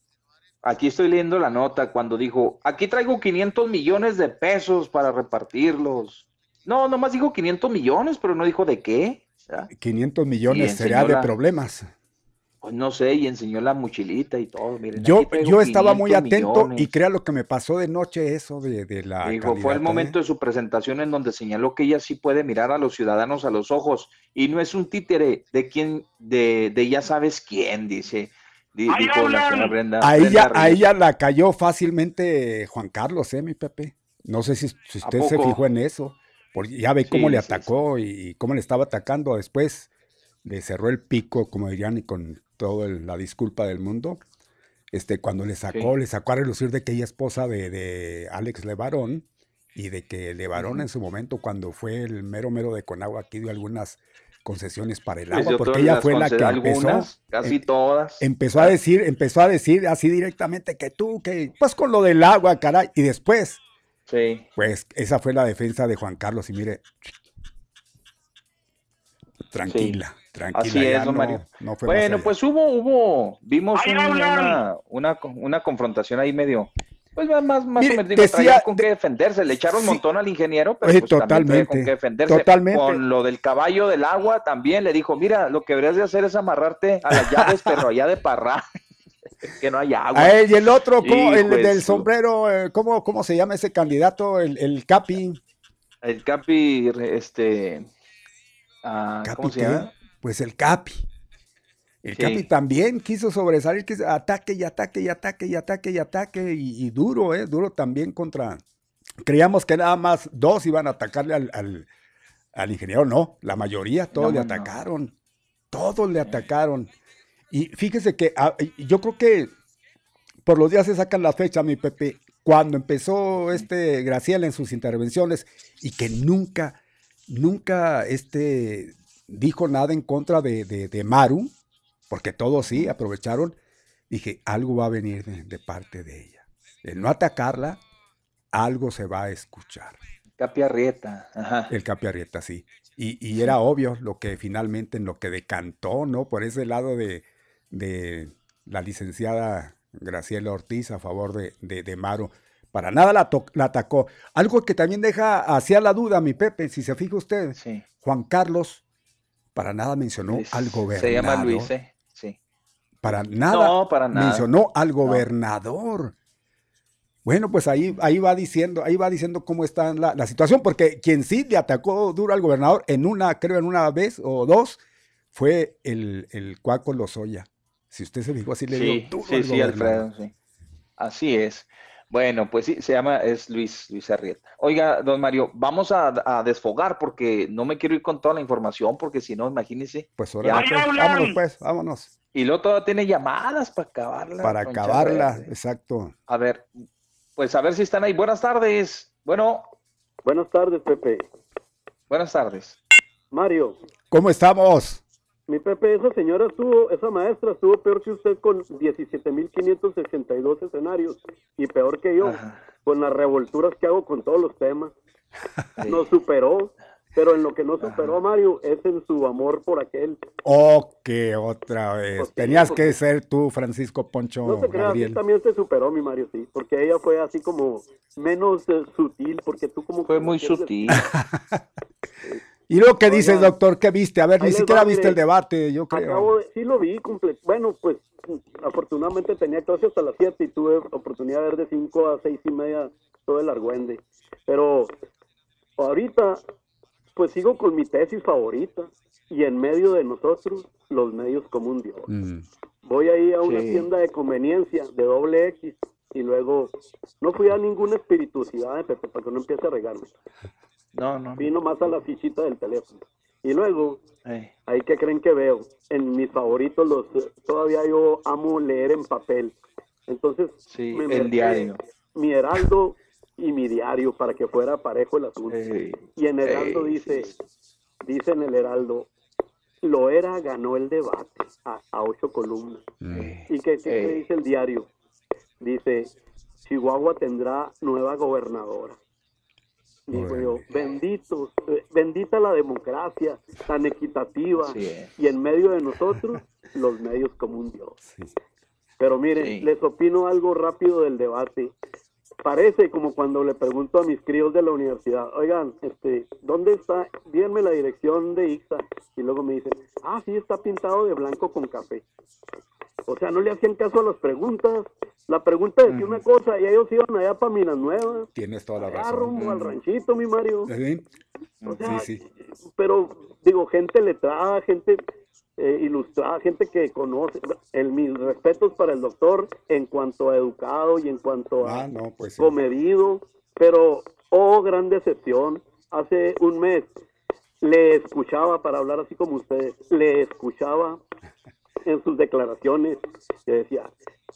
aquí estoy leyendo la nota cuando dijo, aquí traigo 500 millones de pesos para repartirlos. No, nomás dijo 500 millones, pero no dijo de qué. 500 millones sería de problemas. Pues no sé, y enseñó la mochilita y todo. Miren, yo yo estaba muy atento y crea lo que me pasó de noche eso de, la. Dijo, fue el momento ¿eh? de su presentación en donde señaló que ella sí puede mirar a los ciudadanos a los ojos y no es un títere de quien, de, de ya sabes quién, dice. Dijo la señora Brenda. A, ella, a ella la cayó fácilmente Juan Carlos, ¿eh, mi Pepe? No sé si, usted se fijó en eso. Porque ya ve cómo le atacó y cómo le estaba atacando después. Le cerró el pico, como dirían, y con toda la disculpa del mundo, este, cuando le sacó, le sacó a relucir de que ella es esposa de, de Alex Levarón y de que Levarón en su momento, cuando fue el mero mero de Conagua, aquí dio algunas concesiones para el agua, porque ella fue la que empezó, casi todas. Empezó a decir, empezó a decir así directamente que tú, que pues con lo del agua, caray, y después, sí. pues esa fue la defensa de Juan Carlos, y mire, tranquila. Así es, Mario. bueno, pues hubo, hubo, vimos una, una, una, confrontación ahí medio, pues más, más o menos digo, con qué defenderse, le echaron un montón al ingeniero, pero pues totalmente, con qué defenderse. Totalmente. Con lo del caballo del agua también le dijo, mira, lo que deberías de hacer es amarrarte a las llaves, pero allá de parra. que no haya agua. y el otro, el del sombrero, eh, ¿cómo, ¿cómo se llama ese candidato? El, el Capi. El Capi, este... Ah, ¿Cómo se llama? pues el Capi. El Capi también quiso sobresalir, que ataque y ataque y ataque y ataque y ataque y, duro, ¿eh? Duro también contra... Creíamos que nada más dos iban a atacarle al, ingeniero, no, la mayoría, todos le atacaron, todos le atacaron. Y fíjese que ah, yo creo que por los días se sacan la fecha, mi Pepe, cuando empezó este Graciela en sus intervenciones y que nunca, nunca este, dijo nada en contra de, de, Maru, porque todos sí aprovecharon, dije, algo va a venir de, parte de ella. El no atacarla, algo se va a escuchar. Capiarrieta, ajá. El Capiarrieta, sí. Y, y, era obvio lo que finalmente en lo que decantó, ¿no? Por ese lado de, de la licenciada Graciela Ortiz a favor de, de, Maru. Para nada la, la, atacó. Algo que también deja hacia la duda, mi Pepe, si se fija usted. Sí. Juan Carlos para nada mencionó al gobernador. Se llama Luis, ¿eh? Sí. Para nada, para nada mencionó al gobernador. Bueno, pues ahí, ahí va diciendo, ahí va diciendo cómo está la, la, situación, porque quien sí le atacó duro al gobernador en una, creo en una vez o dos, fue el, el Cuaco Lozoya. Si usted se fijó así, le dio duro sí, sí, Alfredo, sí. Así es. Bueno, pues sí, se llama, es Luis, Luis Arrieta. Oiga, don Mario, vamos a, desfogar porque no me quiero ir con toda la información porque si no, imagínese. Pues ahora, pues, vámonos pues, vámonos. Y luego todavía tiene llamadas para acabarla. Para acabarla, exacto. A ver, pues a ver si están ahí. Buenas tardes. Bueno. Buenas tardes, Pepe. Buenas tardes. Mario. ¿Cómo estamos? Mi Pepe, esa señora estuvo, esa maestra estuvo peor que usted con 17.562 escenarios y peor que yo con las revolturas que hago con todos los temas. Nos superó, pero en lo que no superó a Mario es en su amor por aquel. Oh, que otra vez. Pues Tenías que ser tú, Francisco Poncho. No se crea, también te superó mi Mario, sí, porque ella fue así como menos eh, sutil, porque tú como... Fue muy sutil. ¿Y lo que dices, doctor? ¿Qué viste? A ver, ni siquiera viste el debate, yo creo. sí lo vi completo. Bueno, pues afortunadamente tenía clase hasta las 7 y tuve oportunidad de ver de 5 a 6 y media todo el argüende. Pero ahorita, pues sigo con mi tesis favorita y en medio de nosotros, los medios como un dios. Mm. Voy ahí a una tienda de conveniencia de doble X y luego no fui a ninguna espirituosidad de Pepe para que no empiece a regarme. No, no. Vino más a la fichita del teléfono. Y luego, ahí que creen que veo, en mis favoritos los todavía yo amo leer en papel. Entonces, sí, el diario. Mi Heraldo y mi diario para que fuera parejo el asunto. y en Heraldo dice, dice en el Heraldo, lo era ganó el debate a, ocho columnas. ¿Y qué, qué dice el diario? Dice, Chihuahua tendrá nueva gobernadora. Digo yo, benditos, eh, bendita la democracia tan equitativa y en medio de nosotros los medios como un Dios. Pero miren, les opino algo rápido del debate. Parece como cuando le pregunto a mis críos de la universidad, oigan, este, ¿dónde está? Díganme la dirección de Ixa. Y luego me dicen, ah, sí, está pintado de blanco con café. O sea, no le hacían caso a las preguntas. La pregunta decía una cosa y ellos iban allá para Minas Nuevas. Tienes toda la razón. rumbo al ranchito, mi Mario. ¿Sí? sí, Pero, digo, gente letrada, gente eh, ilustrada, gente que conoce. El, mis respetos para el doctor en cuanto a educado y en cuanto a ah, pues comedido. Pero, oh, gran decepción. Hace un mes le escuchaba, para hablar así como ustedes, le escuchaba en sus declaraciones, que decía,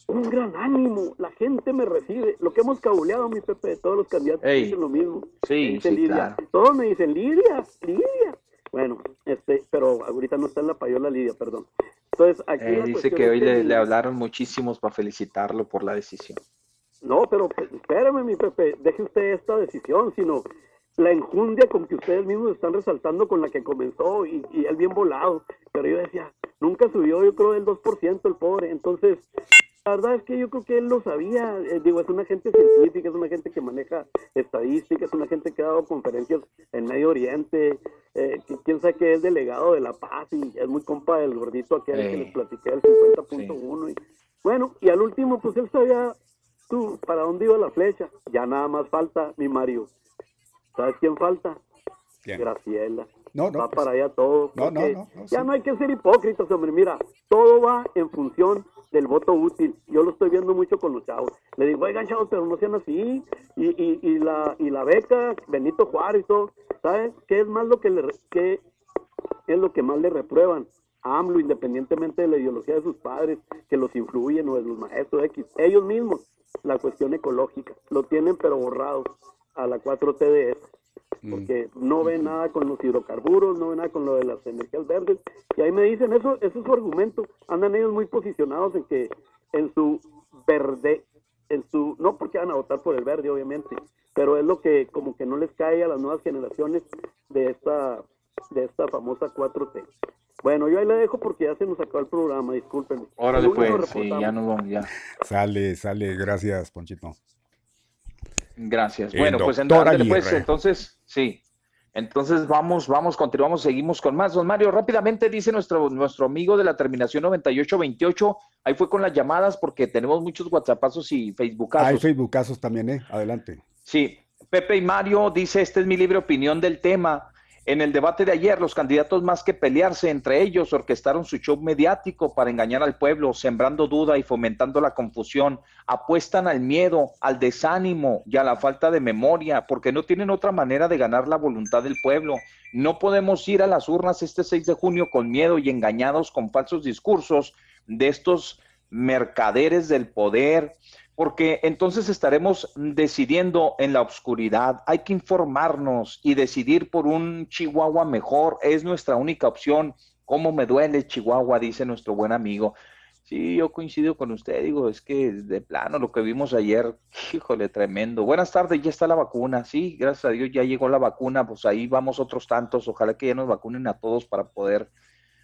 un gran ánimo, la gente me recibe. Lo que hemos cabuleado, mi Pepe, todos los candidatos dicen lo mismo. Sí, sí Lidia. Todos me dicen, Lidia, Lidia. Bueno, este, pero ahorita no está en la payola Lidia, perdón. Entonces, aquí eh, dice que hoy le, hablaron muchísimos para felicitarlo por la decisión. No, pero pues, espérame, mi Pepe, deje usted esta decisión, sino la enjundia con que ustedes mismos están resaltando con la que comenzó y, y él bien volado. Pero yo decía, nunca subió, yo creo, el 2% el pobre. Entonces, la verdad es que yo creo que él lo sabía. Eh, digo, es una gente científica, es una gente que maneja estadísticas, es una gente que ha dado conferencias en Medio Oriente. Eh, quién sabe que es delegado de La Paz y es muy compa del gordito aquel que les platiqué, el 50.1. Y, bueno, y al último, pues él sabía tú para dónde iba la flecha. Ya nada más falta mi Mario. ¿Sabes quién falta? Graciela. No, no, va pues, para allá todo. No, no, no, ya no hay que ser hipócritas, hombre. Mira, todo va en función del voto útil. Yo lo estoy viendo mucho con los chavos. Le digo, oigan, chavos, pero no sean así. Y, y, y, la, y la beca, Benito Juárez. ¿Sabes qué es más lo que le, qué es lo que más le reprueban? AMLO, independientemente de la ideología de sus padres, que los influyen o de los maestros X, ellos mismos, la cuestión ecológica, lo tienen pero borrado a la 4TDS, mm. Porque no ven nada con los hidrocarburos, no ven nada con lo de las energías verdes, y ahí me dicen, eso, eso es su argumento, andan ellos muy posicionados en que en su verde, en su, no porque van a votar por el verde, obviamente, pero es lo que como que no les cae a las nuevas generaciones de esta, de esta famosa 4T. Bueno, yo ahí le dejo porque ya se nos acabó el programa, disculpen. Órale pues, sí, ya nos vamos, ya. Sale, sale, gracias, Ponchito. Gracias. bueno, pues entonces, pues entonces, sí. Entonces vamos, vamos, continuamos, seguimos con más. Don Mario, rápidamente dice nuestro, nuestro amigo de la terminación 9828, ahí fue con las llamadas porque tenemos muchos WhatsAppazos y Facebookazos. Hay Facebookazos también, ¿eh? Adelante. Sí, Pepe y Mario dice, este es mi libre opinión del tema. En el debate de ayer, los candidatos más que pelearse entre ellos orquestaron su show mediático para engañar al pueblo, sembrando duda y fomentando la confusión. Apuestan al miedo, al desánimo y a la falta de memoria, porque no tienen otra manera de ganar la voluntad del pueblo. No podemos ir a las urnas este 6 de junio con miedo y engañados con falsos discursos de estos mercaderes del poder, porque entonces estaremos decidiendo en la oscuridad. Hay que informarnos y decidir por un Chihuahua mejor. Es nuestra única opción. ¿Cómo me duele Chihuahua? Dice nuestro buen amigo. Sí, yo coincido con usted, digo, es que de plano lo que vimos ayer, híjole, tremendo. Buenas tardes, ya está la vacuna, sí, gracias a Dios ya llegó la vacuna, pues ahí vamos otros tantos, ojalá que ya nos vacunen a todos para poder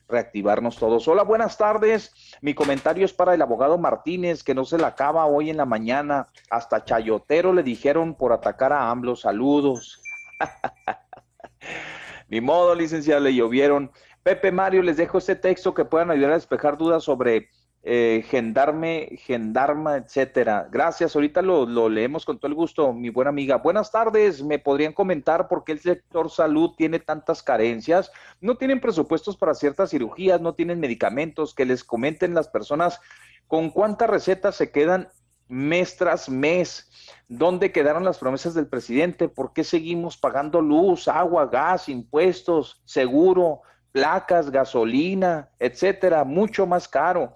reactivarnos todos. Hola, buenas tardes. Mi comentario es para el abogado Martínez, que no se la acaba hoy en la mañana. Hasta Chayotero le dijeron por atacar a AMLO. Saludos. Ni modo, licenciado, le llovieron. Pepe Mario, les dejo este texto que puedan ayudar a despejar dudas sobre eh, gendarme, gendarma, etcétera. Gracias, ahorita lo, lo, leemos con todo el gusto, mi buena amiga. Buenas tardes, ¿me podrían comentar por qué el sector salud tiene tantas carencias? No tienen presupuestos para ciertas cirugías, no tienen medicamentos, que les comenten las personas con cuántas recetas se quedan mes tras mes. ¿Dónde quedaron las promesas del presidente? ¿Por qué seguimos pagando luz, agua, gas, impuestos, seguro, placas, gasolina, etcétera, mucho más caro?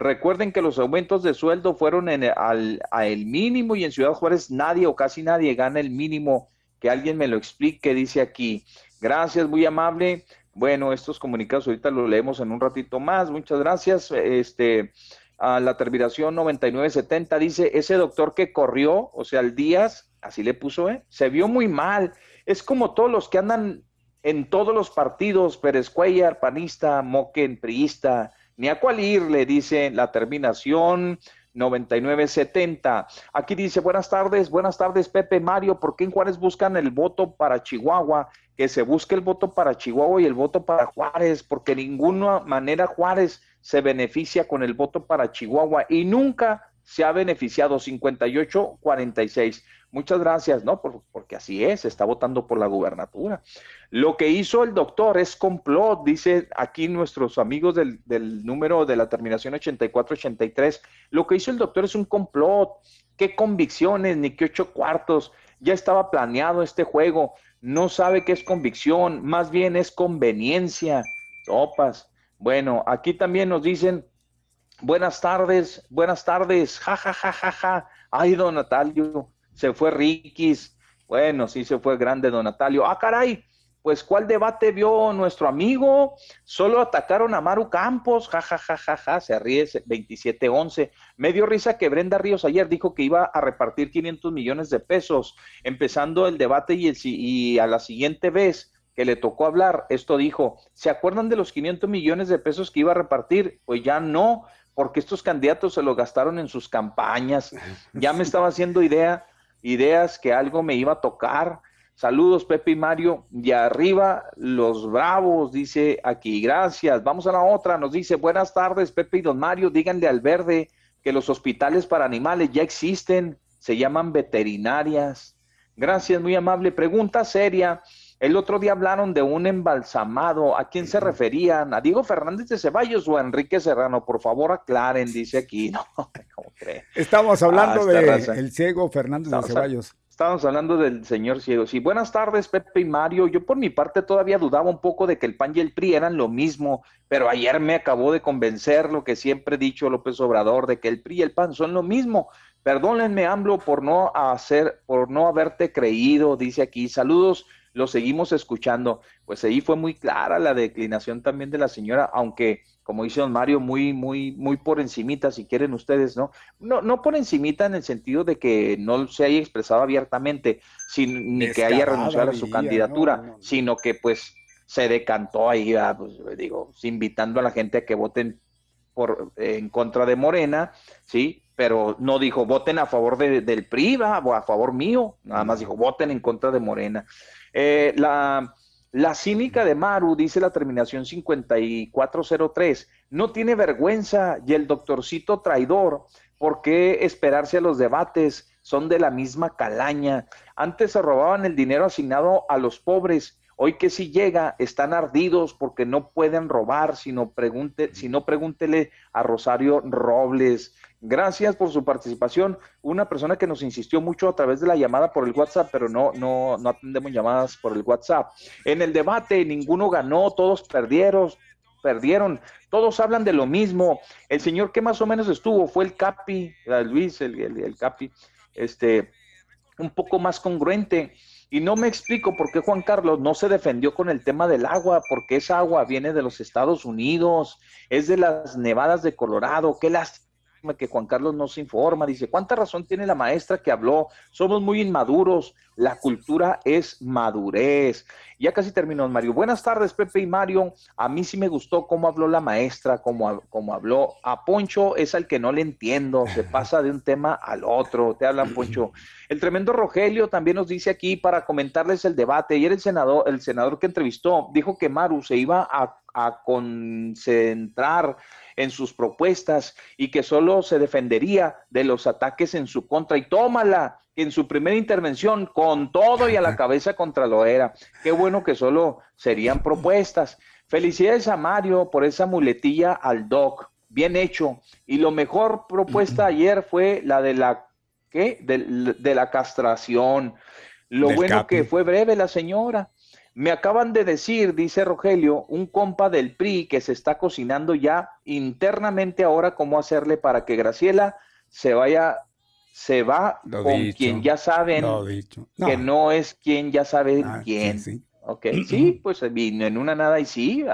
Recuerden que los aumentos de sueldo fueron en al, a el mínimo y en Ciudad Juárez nadie o casi nadie gana el mínimo. Que alguien me lo explique, dice aquí. Gracias, muy amable. Bueno, estos comunicados ahorita los leemos en un ratito más. Muchas gracias. Este, a la terminación 9970 dice, ese doctor que corrió, o sea, el Díaz, así le puso, ¿eh? se vio muy mal. Es como todos los que andan en todos los partidos, Pérez Cuellar, panista, Moquen, priista, ni a cuál ir, le dice la terminación 9970. Aquí dice, buenas tardes, buenas tardes Pepe Mario, ¿por qué en Juárez buscan el voto para Chihuahua? Que se busque el voto para Chihuahua y el voto para Juárez, porque de ninguna manera Juárez se beneficia con el voto para Chihuahua y nunca se ha beneficiado 58-46. Muchas gracias, ¿no? porque así es, está votando por la gubernatura. Lo que hizo el doctor es complot, dice aquí nuestros amigos del, número de la terminación 84-83. Lo que hizo el doctor es un complot. ¿Qué convicciones ni qué ocho cuartos? Ya estaba planeado este juego. No sabe qué es convicción, más bien es conveniencia. Topas. Bueno, aquí también nos dicen, buenas tardes, buenas tardes, ja, ja, ja, ja, ja. Ay, don Natalio, se fue Rikis. Bueno, sí se fue grande don Natalio. Ah, caray, pues ¿cuál debate vio nuestro amigo? Solo atacaron a Maru Campos, ja, ja, ja, ja, ja, se ríe 27-11. Me dio risa que Brenda Ríos ayer dijo que iba a repartir 500 millones de pesos, empezando el debate y, y a la siguiente vez que le tocó hablar, esto dijo, ¿se acuerdan de los 500 millones de pesos que iba a repartir? Pues ya no, porque estos candidatos se lo gastaron en sus campañas. Ya me estaba haciendo idea ideas que algo me iba a tocar. Saludos, Pepe y Mario. Y arriba, los bravos, dice aquí. Gracias. Vamos a la otra. Nos dice, buenas tardes, Pepe y don Mario. Díganle al verde que los hospitales para animales ya existen. Se llaman veterinarias. Gracias, muy amable. Pregunta seria. El otro día hablaron de un embalsamado. ¿A quién se referían? ¿A Diego Fernández de Ceballos o a Enrique Serrano? Por favor, aclaren, dice aquí. No, ¿cómo cree? Estamos hablando ah, de el ciego Fernández de Ceballos. Estábamos hablando del señor ciego. Sí, buenas tardes, Pepe y Mario. Yo por mi parte todavía dudaba un poco de que el PAN y el PRI eran lo mismo, pero ayer me acabó de convencer lo que siempre he dicho López Obrador, de que el PRI y el PAN son lo mismo. Perdónenme, AMLO, por no hacer, por no haberte creído, dice aquí. Saludos, lo seguimos escuchando. Pues ahí fue muy clara la declinación también de la señora, aunque como dice don Mario, muy, muy, muy por encimita, si quieren ustedes, ¿no? No, no por encimita en el sentido de que no se haya expresado abiertamente, sin, ni que haya renunciado a su candidatura, sino que pues se decantó ahí, pues, digo, invitando a la gente a que voten por, en contra de Morena, ¿sí? Pero no dijo voten a favor de, del PRI o a favor mío, nada más dijo voten en contra de Morena. Eh, la, la cínica de Maru, dice la terminación 5403, no tiene vergüenza y el doctorcito traidor, ¿por qué esperarse a los debates? Son de la misma calaña. Antes se robaban el dinero asignado a los pobres. Hoy que si llega, están ardidos porque no pueden robar, sino, pregunte, sino pregúntele a Rosario Robles. Gracias por su participación. Una persona que nos insistió mucho a través de la llamada por el WhatsApp, pero no, no, no atendemos llamadas por el WhatsApp. En el debate ninguno ganó, todos perdieron, perdieron. Todos hablan de lo mismo. El señor que más o menos estuvo fue el Capi, Luis, el, el Capi, este, un poco más congruente. Y no me explico por qué Juan Carlos no se defendió con el tema del agua, porque esa agua viene de los Estados Unidos, es de las nevadas de Colorado, qué las que Juan Carlos no se informa, dice, ¿cuánta razón tiene la maestra que habló? Somos muy inmaduros, la cultura es madurez. Ya casi terminó, Mario. Buenas tardes, Pepe y Mario. A mí sí me gustó cómo habló la maestra, cómo, cómo habló. A Poncho es al que no le entiendo, se pasa de un tema al otro. Te hablan, Poncho. El tremendo Rogelio también nos dice aquí para comentarles el debate. Ayer el senador, el senador que entrevistó dijo que Maru se iba a, a concentrar en sus propuestas y que solo se defendería de los ataques en su contra. Y tómala, en su primera intervención, con todo y a la cabeza contra lo era. Qué bueno que solo serían propuestas. Felicidades a Mario por esa muletilla al doc. Bien hecho. Y lo mejor propuesta ayer fue la de la, ¿qué? De, la castración. Lo bueno que fue breve la señora. Me acaban de decir, dice Rogelio, un compa del PRI que se está cocinando ya internamente ahora cómo hacerle para que Graciela se vaya, se va con quien ya saben que no es quien ya sabe ah, quién. Sí, Ok, sí, pues vino en una nada y sí.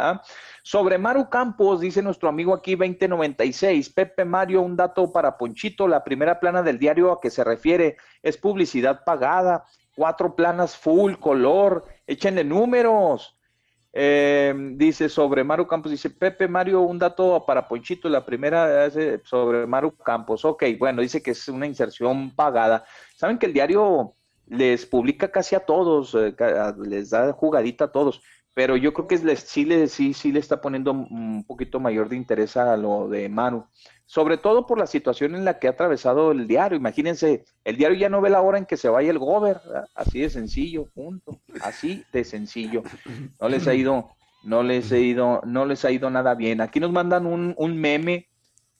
Sobre Maru Campos, dice nuestro amigo aquí 2096, Pepe Mario, un dato para Ponchito, la primera plana del diario a que se refiere es publicidad pagada cuatro planas full color, échenle números. Eh, dice sobre Maru Campos, dice Pepe Mario, un dato para Ponchito, la primera es sobre Maru Campos, ok, bueno, dice que es una inserción pagada. Saben que el diario les publica casi a todos, eh, les da jugadita a todos, pero yo creo que les, sí, le, sí, sí le está poniendo un poquito mayor de interés a lo de Maru sobre todo por la situación en la que ha atravesado el diario. Imagínense, el diario ya no ve la hora en que se vaya el gober, así de sencillo, punto, así de sencillo. No les ha ido, no les ha ido, no les ha ido nada bien. Aquí nos mandan un, un meme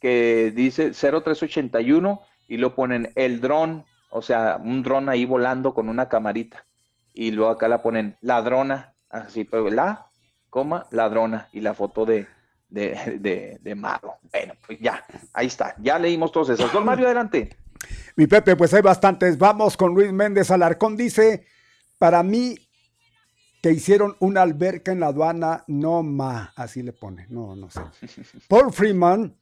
que dice 0381 y lo ponen el dron, o sea, un dron ahí volando con una camarita. Y luego acá la ponen ladrona, así, pues la, coma, ladrona, y la foto de, de, de, de Mago. Bueno, pues ya, ahí está, ya leímos todos esos. Don Mario, adelante. Mi Pepe, pues hay bastantes. Vamos con Luis Méndez Alarcón. Dice, para mí que hicieron una alberca en la aduana, no ma, así le pone, no, no sé. Paul Freeman,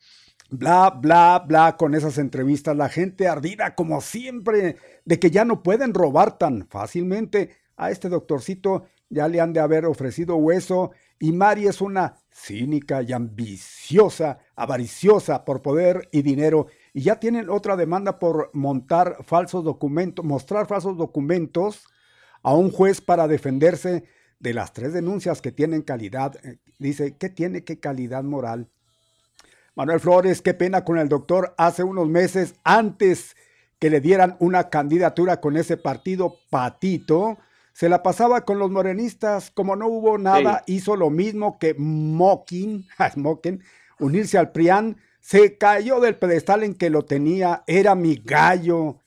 bla, bla, bla, con esas entrevistas, la gente ardida como siempre, de que ya no pueden robar tan fácilmente. A este doctorcito ya le han de haber ofrecido hueso y Mari es una cínica y ambiciosa, avariciosa por poder y dinero. Y ya tienen otra demanda por montar falsos documentos, mostrar falsos documentos a un juez para defenderse de las tres denuncias que tienen calidad. Eh, dice, ¿qué tiene qué calidad moral? Manuel Flores, qué pena con el doctor hace unos meses antes que le dieran una candidatura con ese partido patito se la pasaba con los morenistas, como no hubo nada, hizo lo mismo que Mokin, unirse al PRIAN, se cayó del pedestal en que lo tenía, era mi gallo.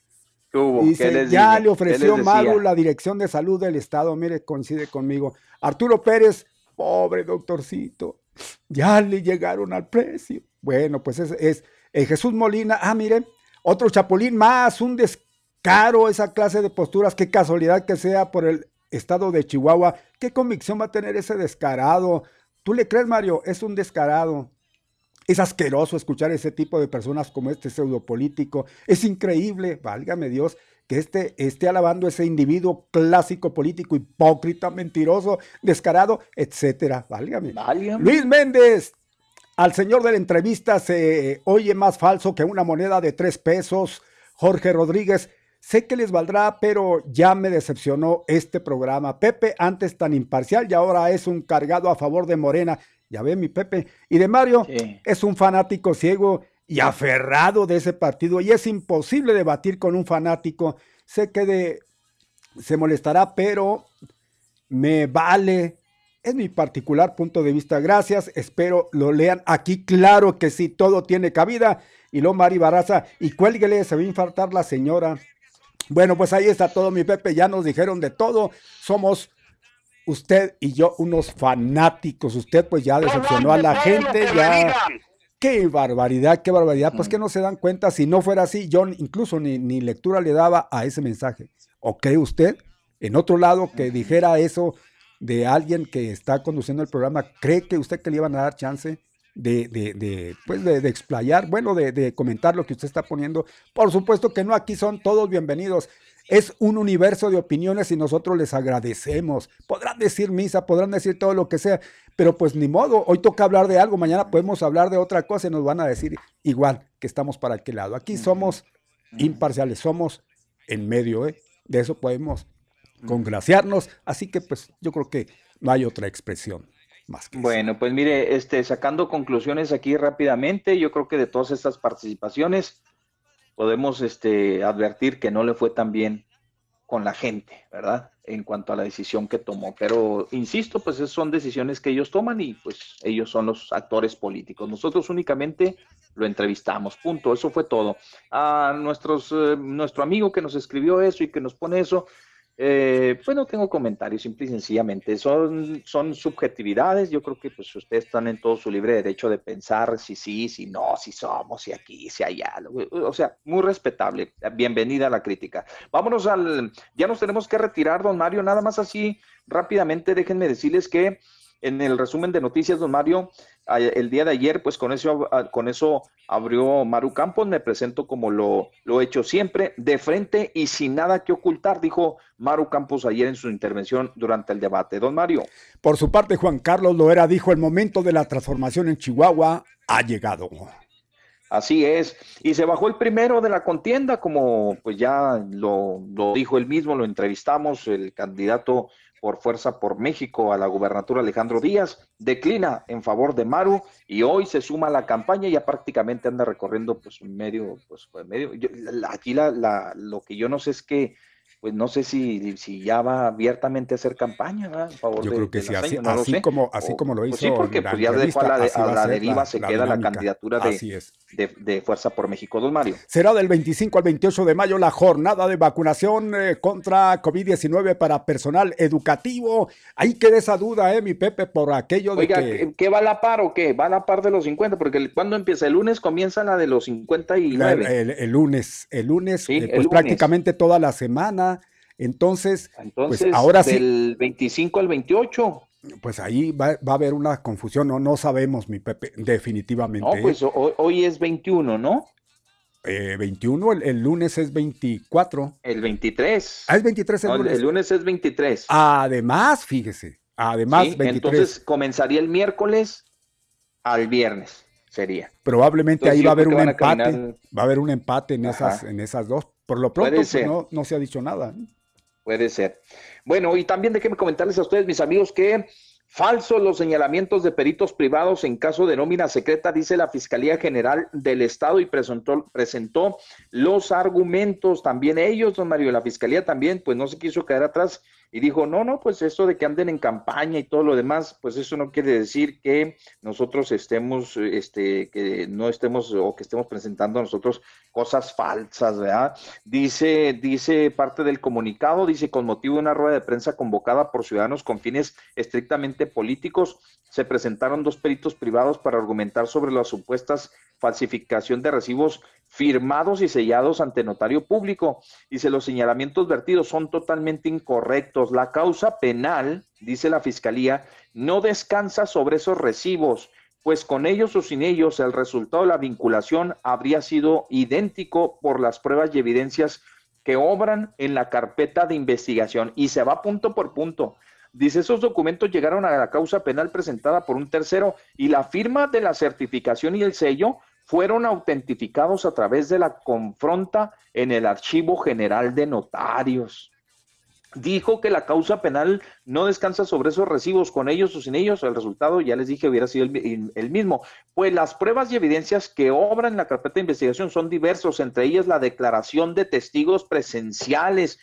Dice, ya le ofreció Maru la dirección de salud del Estado. Mire, coincide conmigo. Arturo Pérez, pobre doctorcito, ya le llegaron al precio. Bueno, pues es, es eh, Jesús Molina. Ah, mire, otro chapulín más, un descaro, esa clase de posturas. Qué casualidad que sea por el estado de Chihuahua. ¿Qué convicción va a tener ese descarado? ¿Tú le crees, Mario? Es un descarado. Es asqueroso escuchar ese tipo de personas como este pseudo político. Es increíble, válgame Dios, que este esté alabando a ese individuo clásico político, hipócrita, mentiroso, descarado, etcétera. Válgame. Luis Méndez, al señor de la entrevista se oye más falso que una moneda de tres pesos. Jorge Rodríguez, sé que les valdrá, pero ya me decepcionó este programa. Pepe, antes tan imparcial y ahora es un cargado a favor de Morena. Ya ve mi Pepe. Y de Mario es un fanático ciego y aferrado de ese partido y es imposible debatir con un fanático. Sé que de, se molestará, pero me vale. Es mi particular punto de vista. Gracias. Espero lo lean aquí. Claro que sí, todo tiene cabida. Y lo Mari Baraza. Y cuélguele, se va a infartar la señora. Bueno, pues ahí está todo, mi Pepe. Ya nos dijeron de todo. Somos usted y yo unos fanáticos. Usted pues ya decepcionó a la gente, ya... Qué barbaridad, qué barbaridad. Pues que no se dan cuenta, si no fuera así, yo incluso ni, ni lectura le daba a ese mensaje. ¿O cree usted, en otro lado, que dijera eso de alguien que está conduciendo el programa? ¿Cree que usted que le iban a dar chance de, de, de pues de, de, explayar, bueno, de, comentar lo que usted está poniendo? Por supuesto que no, aquí son todos bienvenidos. Es un universo de opiniones y nosotros les agradecemos. Podrán decir misa, podrán decir todo lo que sea, pero pues ni modo, hoy toca hablar de algo, mañana podemos hablar de otra cosa y nos van a decir igual que estamos para aquel lado. Aquí somos imparciales, somos en medio, ¿eh? de eso podemos congraciarnos, así que pues yo creo que no hay otra expresión. Más que bueno, pues mire, este, sacando conclusiones aquí rápidamente, yo creo que de todas estas participaciones, podemos este, advertir que no le fue tan bien con la gente, ¿verdad? En cuanto a la decisión que tomó. Pero, insisto, pues son decisiones que ellos toman y pues ellos son los actores políticos. Nosotros únicamente lo entrevistamos, punto. Eso fue todo. A nuestros, eh, nuestro amigo que nos escribió eso y que nos pone eso, eh, pues no tengo comentarios, simple y sencillamente. Son, son subjetividades. Yo creo que pues ustedes están en todo su libre derecho de pensar si sí, si no, si somos, si aquí, si allá. O sea, muy respetable. Bienvenida a la crítica. Vámonos al... Ya nos tenemos que retirar, don Mario. Nada más así rápidamente, déjenme decirles que en el resumen de noticias, don Mario, el día de ayer, pues con eso, con eso abrió Maru Campos, me presento como lo, lo he hecho siempre, de frente y sin nada que ocultar, dijo Maru Campos ayer en su intervención durante el debate. Don Mario. Por su parte, Juan Carlos Loera dijo, el momento de la transformación en Chihuahua ha llegado. Así es. Y se bajó el primero de la contienda, como pues ya lo, lo dijo él mismo, lo entrevistamos, el candidato por Fuerza por México a la gubernatura Alejandro Díaz, declina en favor de Maru y hoy se suma a la campaña, ya prácticamente anda recorriendo pues medio, pues medio, aquí la, la, lo que yo no sé es que pues no sé si, si ya va abiertamente a hacer campaña ¿verdad? favor Yo creo que sí, así, así como, así como lo hizo. Pues sí, porque pues ya dejó a la, a la deriva, se queda la candidatura de, de, de, Fuerza por México. Don Mario. Será del 25 al 28 de mayo la jornada de vacunación eh, contra COVID-19 para personal educativo. Ahí queda esa duda, ¿eh, mi Pepe, por aquello de Oiga, que... ¿qué va a la par o qué? ¿Va a la par de los 50? Porque cuando empieza? El lunes comienza la de los 59. El, el, el lunes, el lunes, sí, eh, pues el prácticamente toda la semana. Entonces, Entonces pues ahora del sí. Del 25 al 28. Pues ahí va, va, a haber una confusión, no, no sabemos, mi Pepe, definitivamente. No, pues hoy, hoy es 21, ¿no? Eh, 21, el, el, lunes es 24. El 23. Ah, es 23 el no, lunes. El lunes es 23. Además, fíjese, además sí, 23. Entonces comenzaría el miércoles al viernes, sería. Probablemente entonces, ahí va a haber un empate, a va a haber un empate en esas, en esas dos. Por lo pronto, pues, no, no se ha dicho nada. ¿eh? Puede ser. Bueno, y también déjenme comentarles a ustedes, mis amigos, que Falsos los señalamientos de peritos privados en caso de nómina secreta, dice la Fiscalía General del Estado y presentó, presentó los argumentos también ellos, don Mario, la Fiscalía también, pues no se quiso quedar atrás y dijo, no, no, pues esto de que anden en campaña y todo lo demás, pues eso no quiere decir que nosotros estemos, este, que no estemos o que estemos presentando nosotros cosas falsas, ¿verdad? Dice, dice parte del comunicado, dice, con motivo de una rueda de prensa convocada por ciudadanos con fines estrictamente políticos, se presentaron dos peritos privados para argumentar sobre las supuestas falsificación de recibos firmados y sellados ante notario público. Dice, los señalamientos vertidos son totalmente incorrectos. La causa penal, dice la Fiscalía, no descansa sobre esos recibos, pues con ellos o sin ellos el resultado de la vinculación habría sido idéntico por las pruebas y evidencias que obran en la carpeta de investigación y se va punto por punto. Dice, esos documentos llegaron a la causa penal presentada por un tercero y la firma de la certificación y el sello fueron autentificados a través de la confronta en el Archivo General de Notarios. Dijo que la causa penal no descansa sobre esos recibos, con ellos o sin ellos, el resultado, ya les dije, hubiera sido el, mismo. Pues las pruebas y evidencias que obran en la carpeta de investigación son diversos, entre ellas la declaración de testigos presenciales,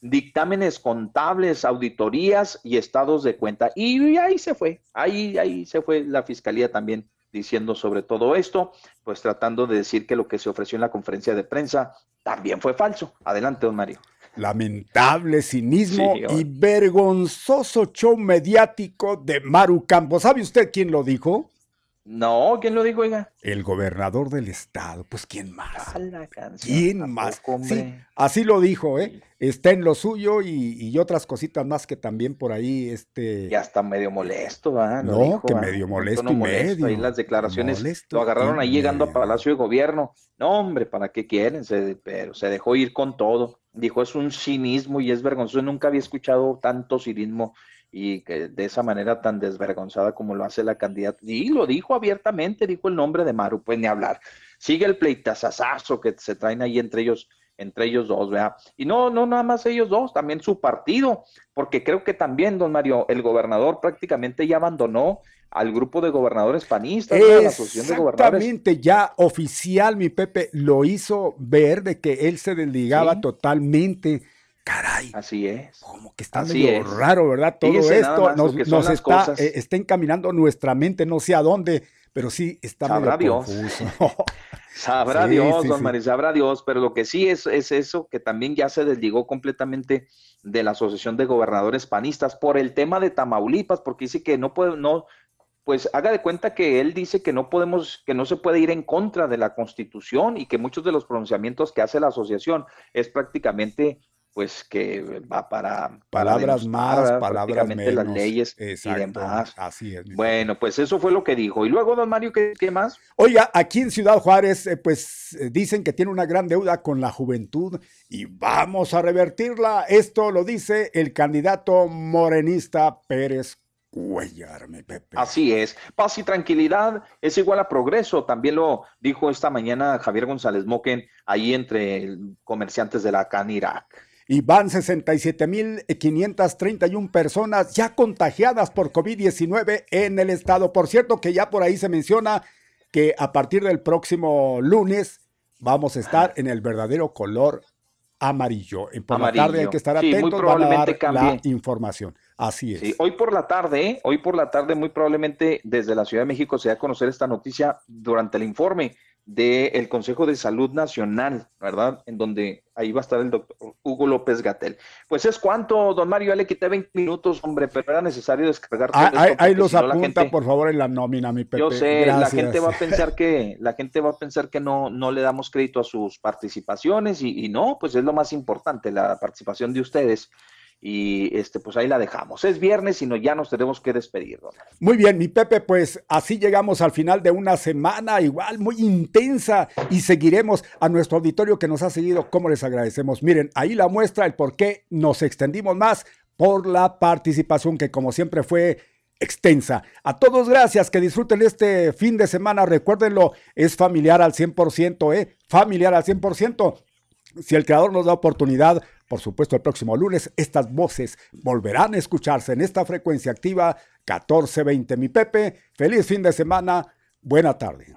dictámenes contables, auditorías y estados de cuenta. Y ahí se fue, ahí, ahí se fue la fiscalía también diciendo sobre todo esto, pues tratando de decir que lo que se ofreció en la conferencia de prensa también fue falso. Adelante, don Mario. Lamentable cinismo y vergonzoso show mediático de Maru Campos. ¿Sabe usted quién lo dijo? No, ¿quién lo dijo, oiga? El gobernador del estado. Pues, ¿quién más? ¿Quién más? Sí, así lo dijo, ¿eh? Está en lo suyo y, otras cositas más que también por ahí, este... Ya está medio molesto, ¿verdad? No, que medio molesto y medio. Ahí las declaraciones lo agarraron ahí llegando a Palacio de Gobierno. No, hombre, ¿para qué quieren? pero se dejó ir con todo. Dijo, es un cinismo y es vergonzoso. Nunca había escuchado tanto cinismo y que de esa manera tan desvergonzada como lo hace la candidata. Y lo dijo abiertamente, dijo el nombre de Maru, pues ni hablar. Sigue el pleitazazazo que se traen ahí entre ellos, entre ellos dos, ¿verdad? Y no, no nada más ellos dos, también su partido, porque creo que también, don Mario, el gobernador prácticamente ya abandonó al grupo de gobernadores panistas, la asociación de gobernadores. Exactamente, ya oficial, mi Pepe, lo hizo ver de que él se desligaba totalmente Caray. Así es. Como que está medio raro, ¿verdad? Todo esto nos, está, eh, está, encaminando nuestra mente, no sé a dónde, pero sí está sabrá Dios. sabrá Dios, don María, sabrá Dios, pero lo que sí es, es eso, que también ya se desligó completamente de la Asociación de Gobernadores Panistas por el tema de Tamaulipas, porque dice que no puede, no, pues haga de cuenta que él dice que no podemos, que no se puede ir en contra de la Constitución y que muchos de los pronunciamientos que hace la asociación es prácticamente pues que va para palabras más, palabras menos, las leyes y demás. Así es. Bueno, pues eso fue lo que dijo. Y luego, don Mario, ¿qué, qué más? Oiga, aquí en Ciudad Juárez, eh, pues eh, dicen que tiene una gran deuda con la juventud y vamos a revertirla. Esto lo dice el candidato morenista Pérez Cuellar, mi Pepe. Así es. Paz y tranquilidad es igual a progreso. También lo dijo esta mañana Javier González Moquen ahí entre comerciantes de la CANIRAC y van 67.531 personas ya contagiadas por COVID-19 en el estado. Por cierto, que ya por ahí se menciona que a partir del próximo lunes vamos a estar en el verdadero color amarillo. Por la tarde hay que estar atentos, van a dar la información. Así es. hoy por la tarde, hoy por la tarde, muy probablemente desde la Ciudad de México se va a conocer esta noticia durante el informe del Consejo de Salud Nacional, ¿verdad? En donde ahí va a estar el doctor Hugo López Gatel. Pues es cuánto, don Mario, ya le quité 20 minutos, hombre, pero era necesario descargar todo ah, Ahí los apunta, por favor, en la nómina, mi Pepe. Yo sé, la gente va a pensar que, la gente va a pensar que no, no le damos crédito a sus participaciones y, y no, pues es lo más importante, la participación de ustedes y este pues ahí la dejamos. Es viernes y no, ya nos tenemos que despedir. Muy bien, mi Pepe, pues así llegamos al final de una semana igual muy intensa y seguiremos a nuestro auditorio que nos ha seguido, como les agradecemos. Miren, ahí la muestra el por qué nos extendimos más por la participación que como siempre fue extensa. A todos gracias, que disfruten este fin de semana, recuérdenlo, es familiar al 100%, ¿eh? Familiar al 100%. Si el creador nos da oportunidad, por supuesto el próximo lunes, estas voces volverán a escucharse en esta frecuencia activa 1420. Mi Pepe, feliz fin de semana. Buena tarde.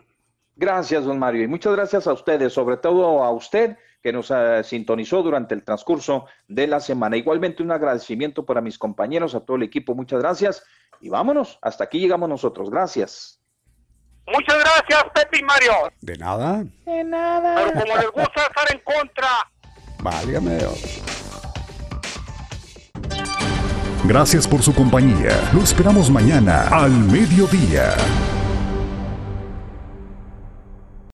Gracias, don Mario. Y muchas gracias a ustedes, sobre todo a usted que nos uh, sintonizó durante el transcurso de la semana. Igualmente un agradecimiento para mis compañeros, a todo el equipo. Muchas gracias. Y vámonos, hasta aquí llegamos nosotros. Gracias. Muchas gracias, Pepe y Mario. De nada. De nada. Pero como les gusta estar en contra. Válgame Dios. Gracias por su compañía. Lo esperamos mañana al mediodía.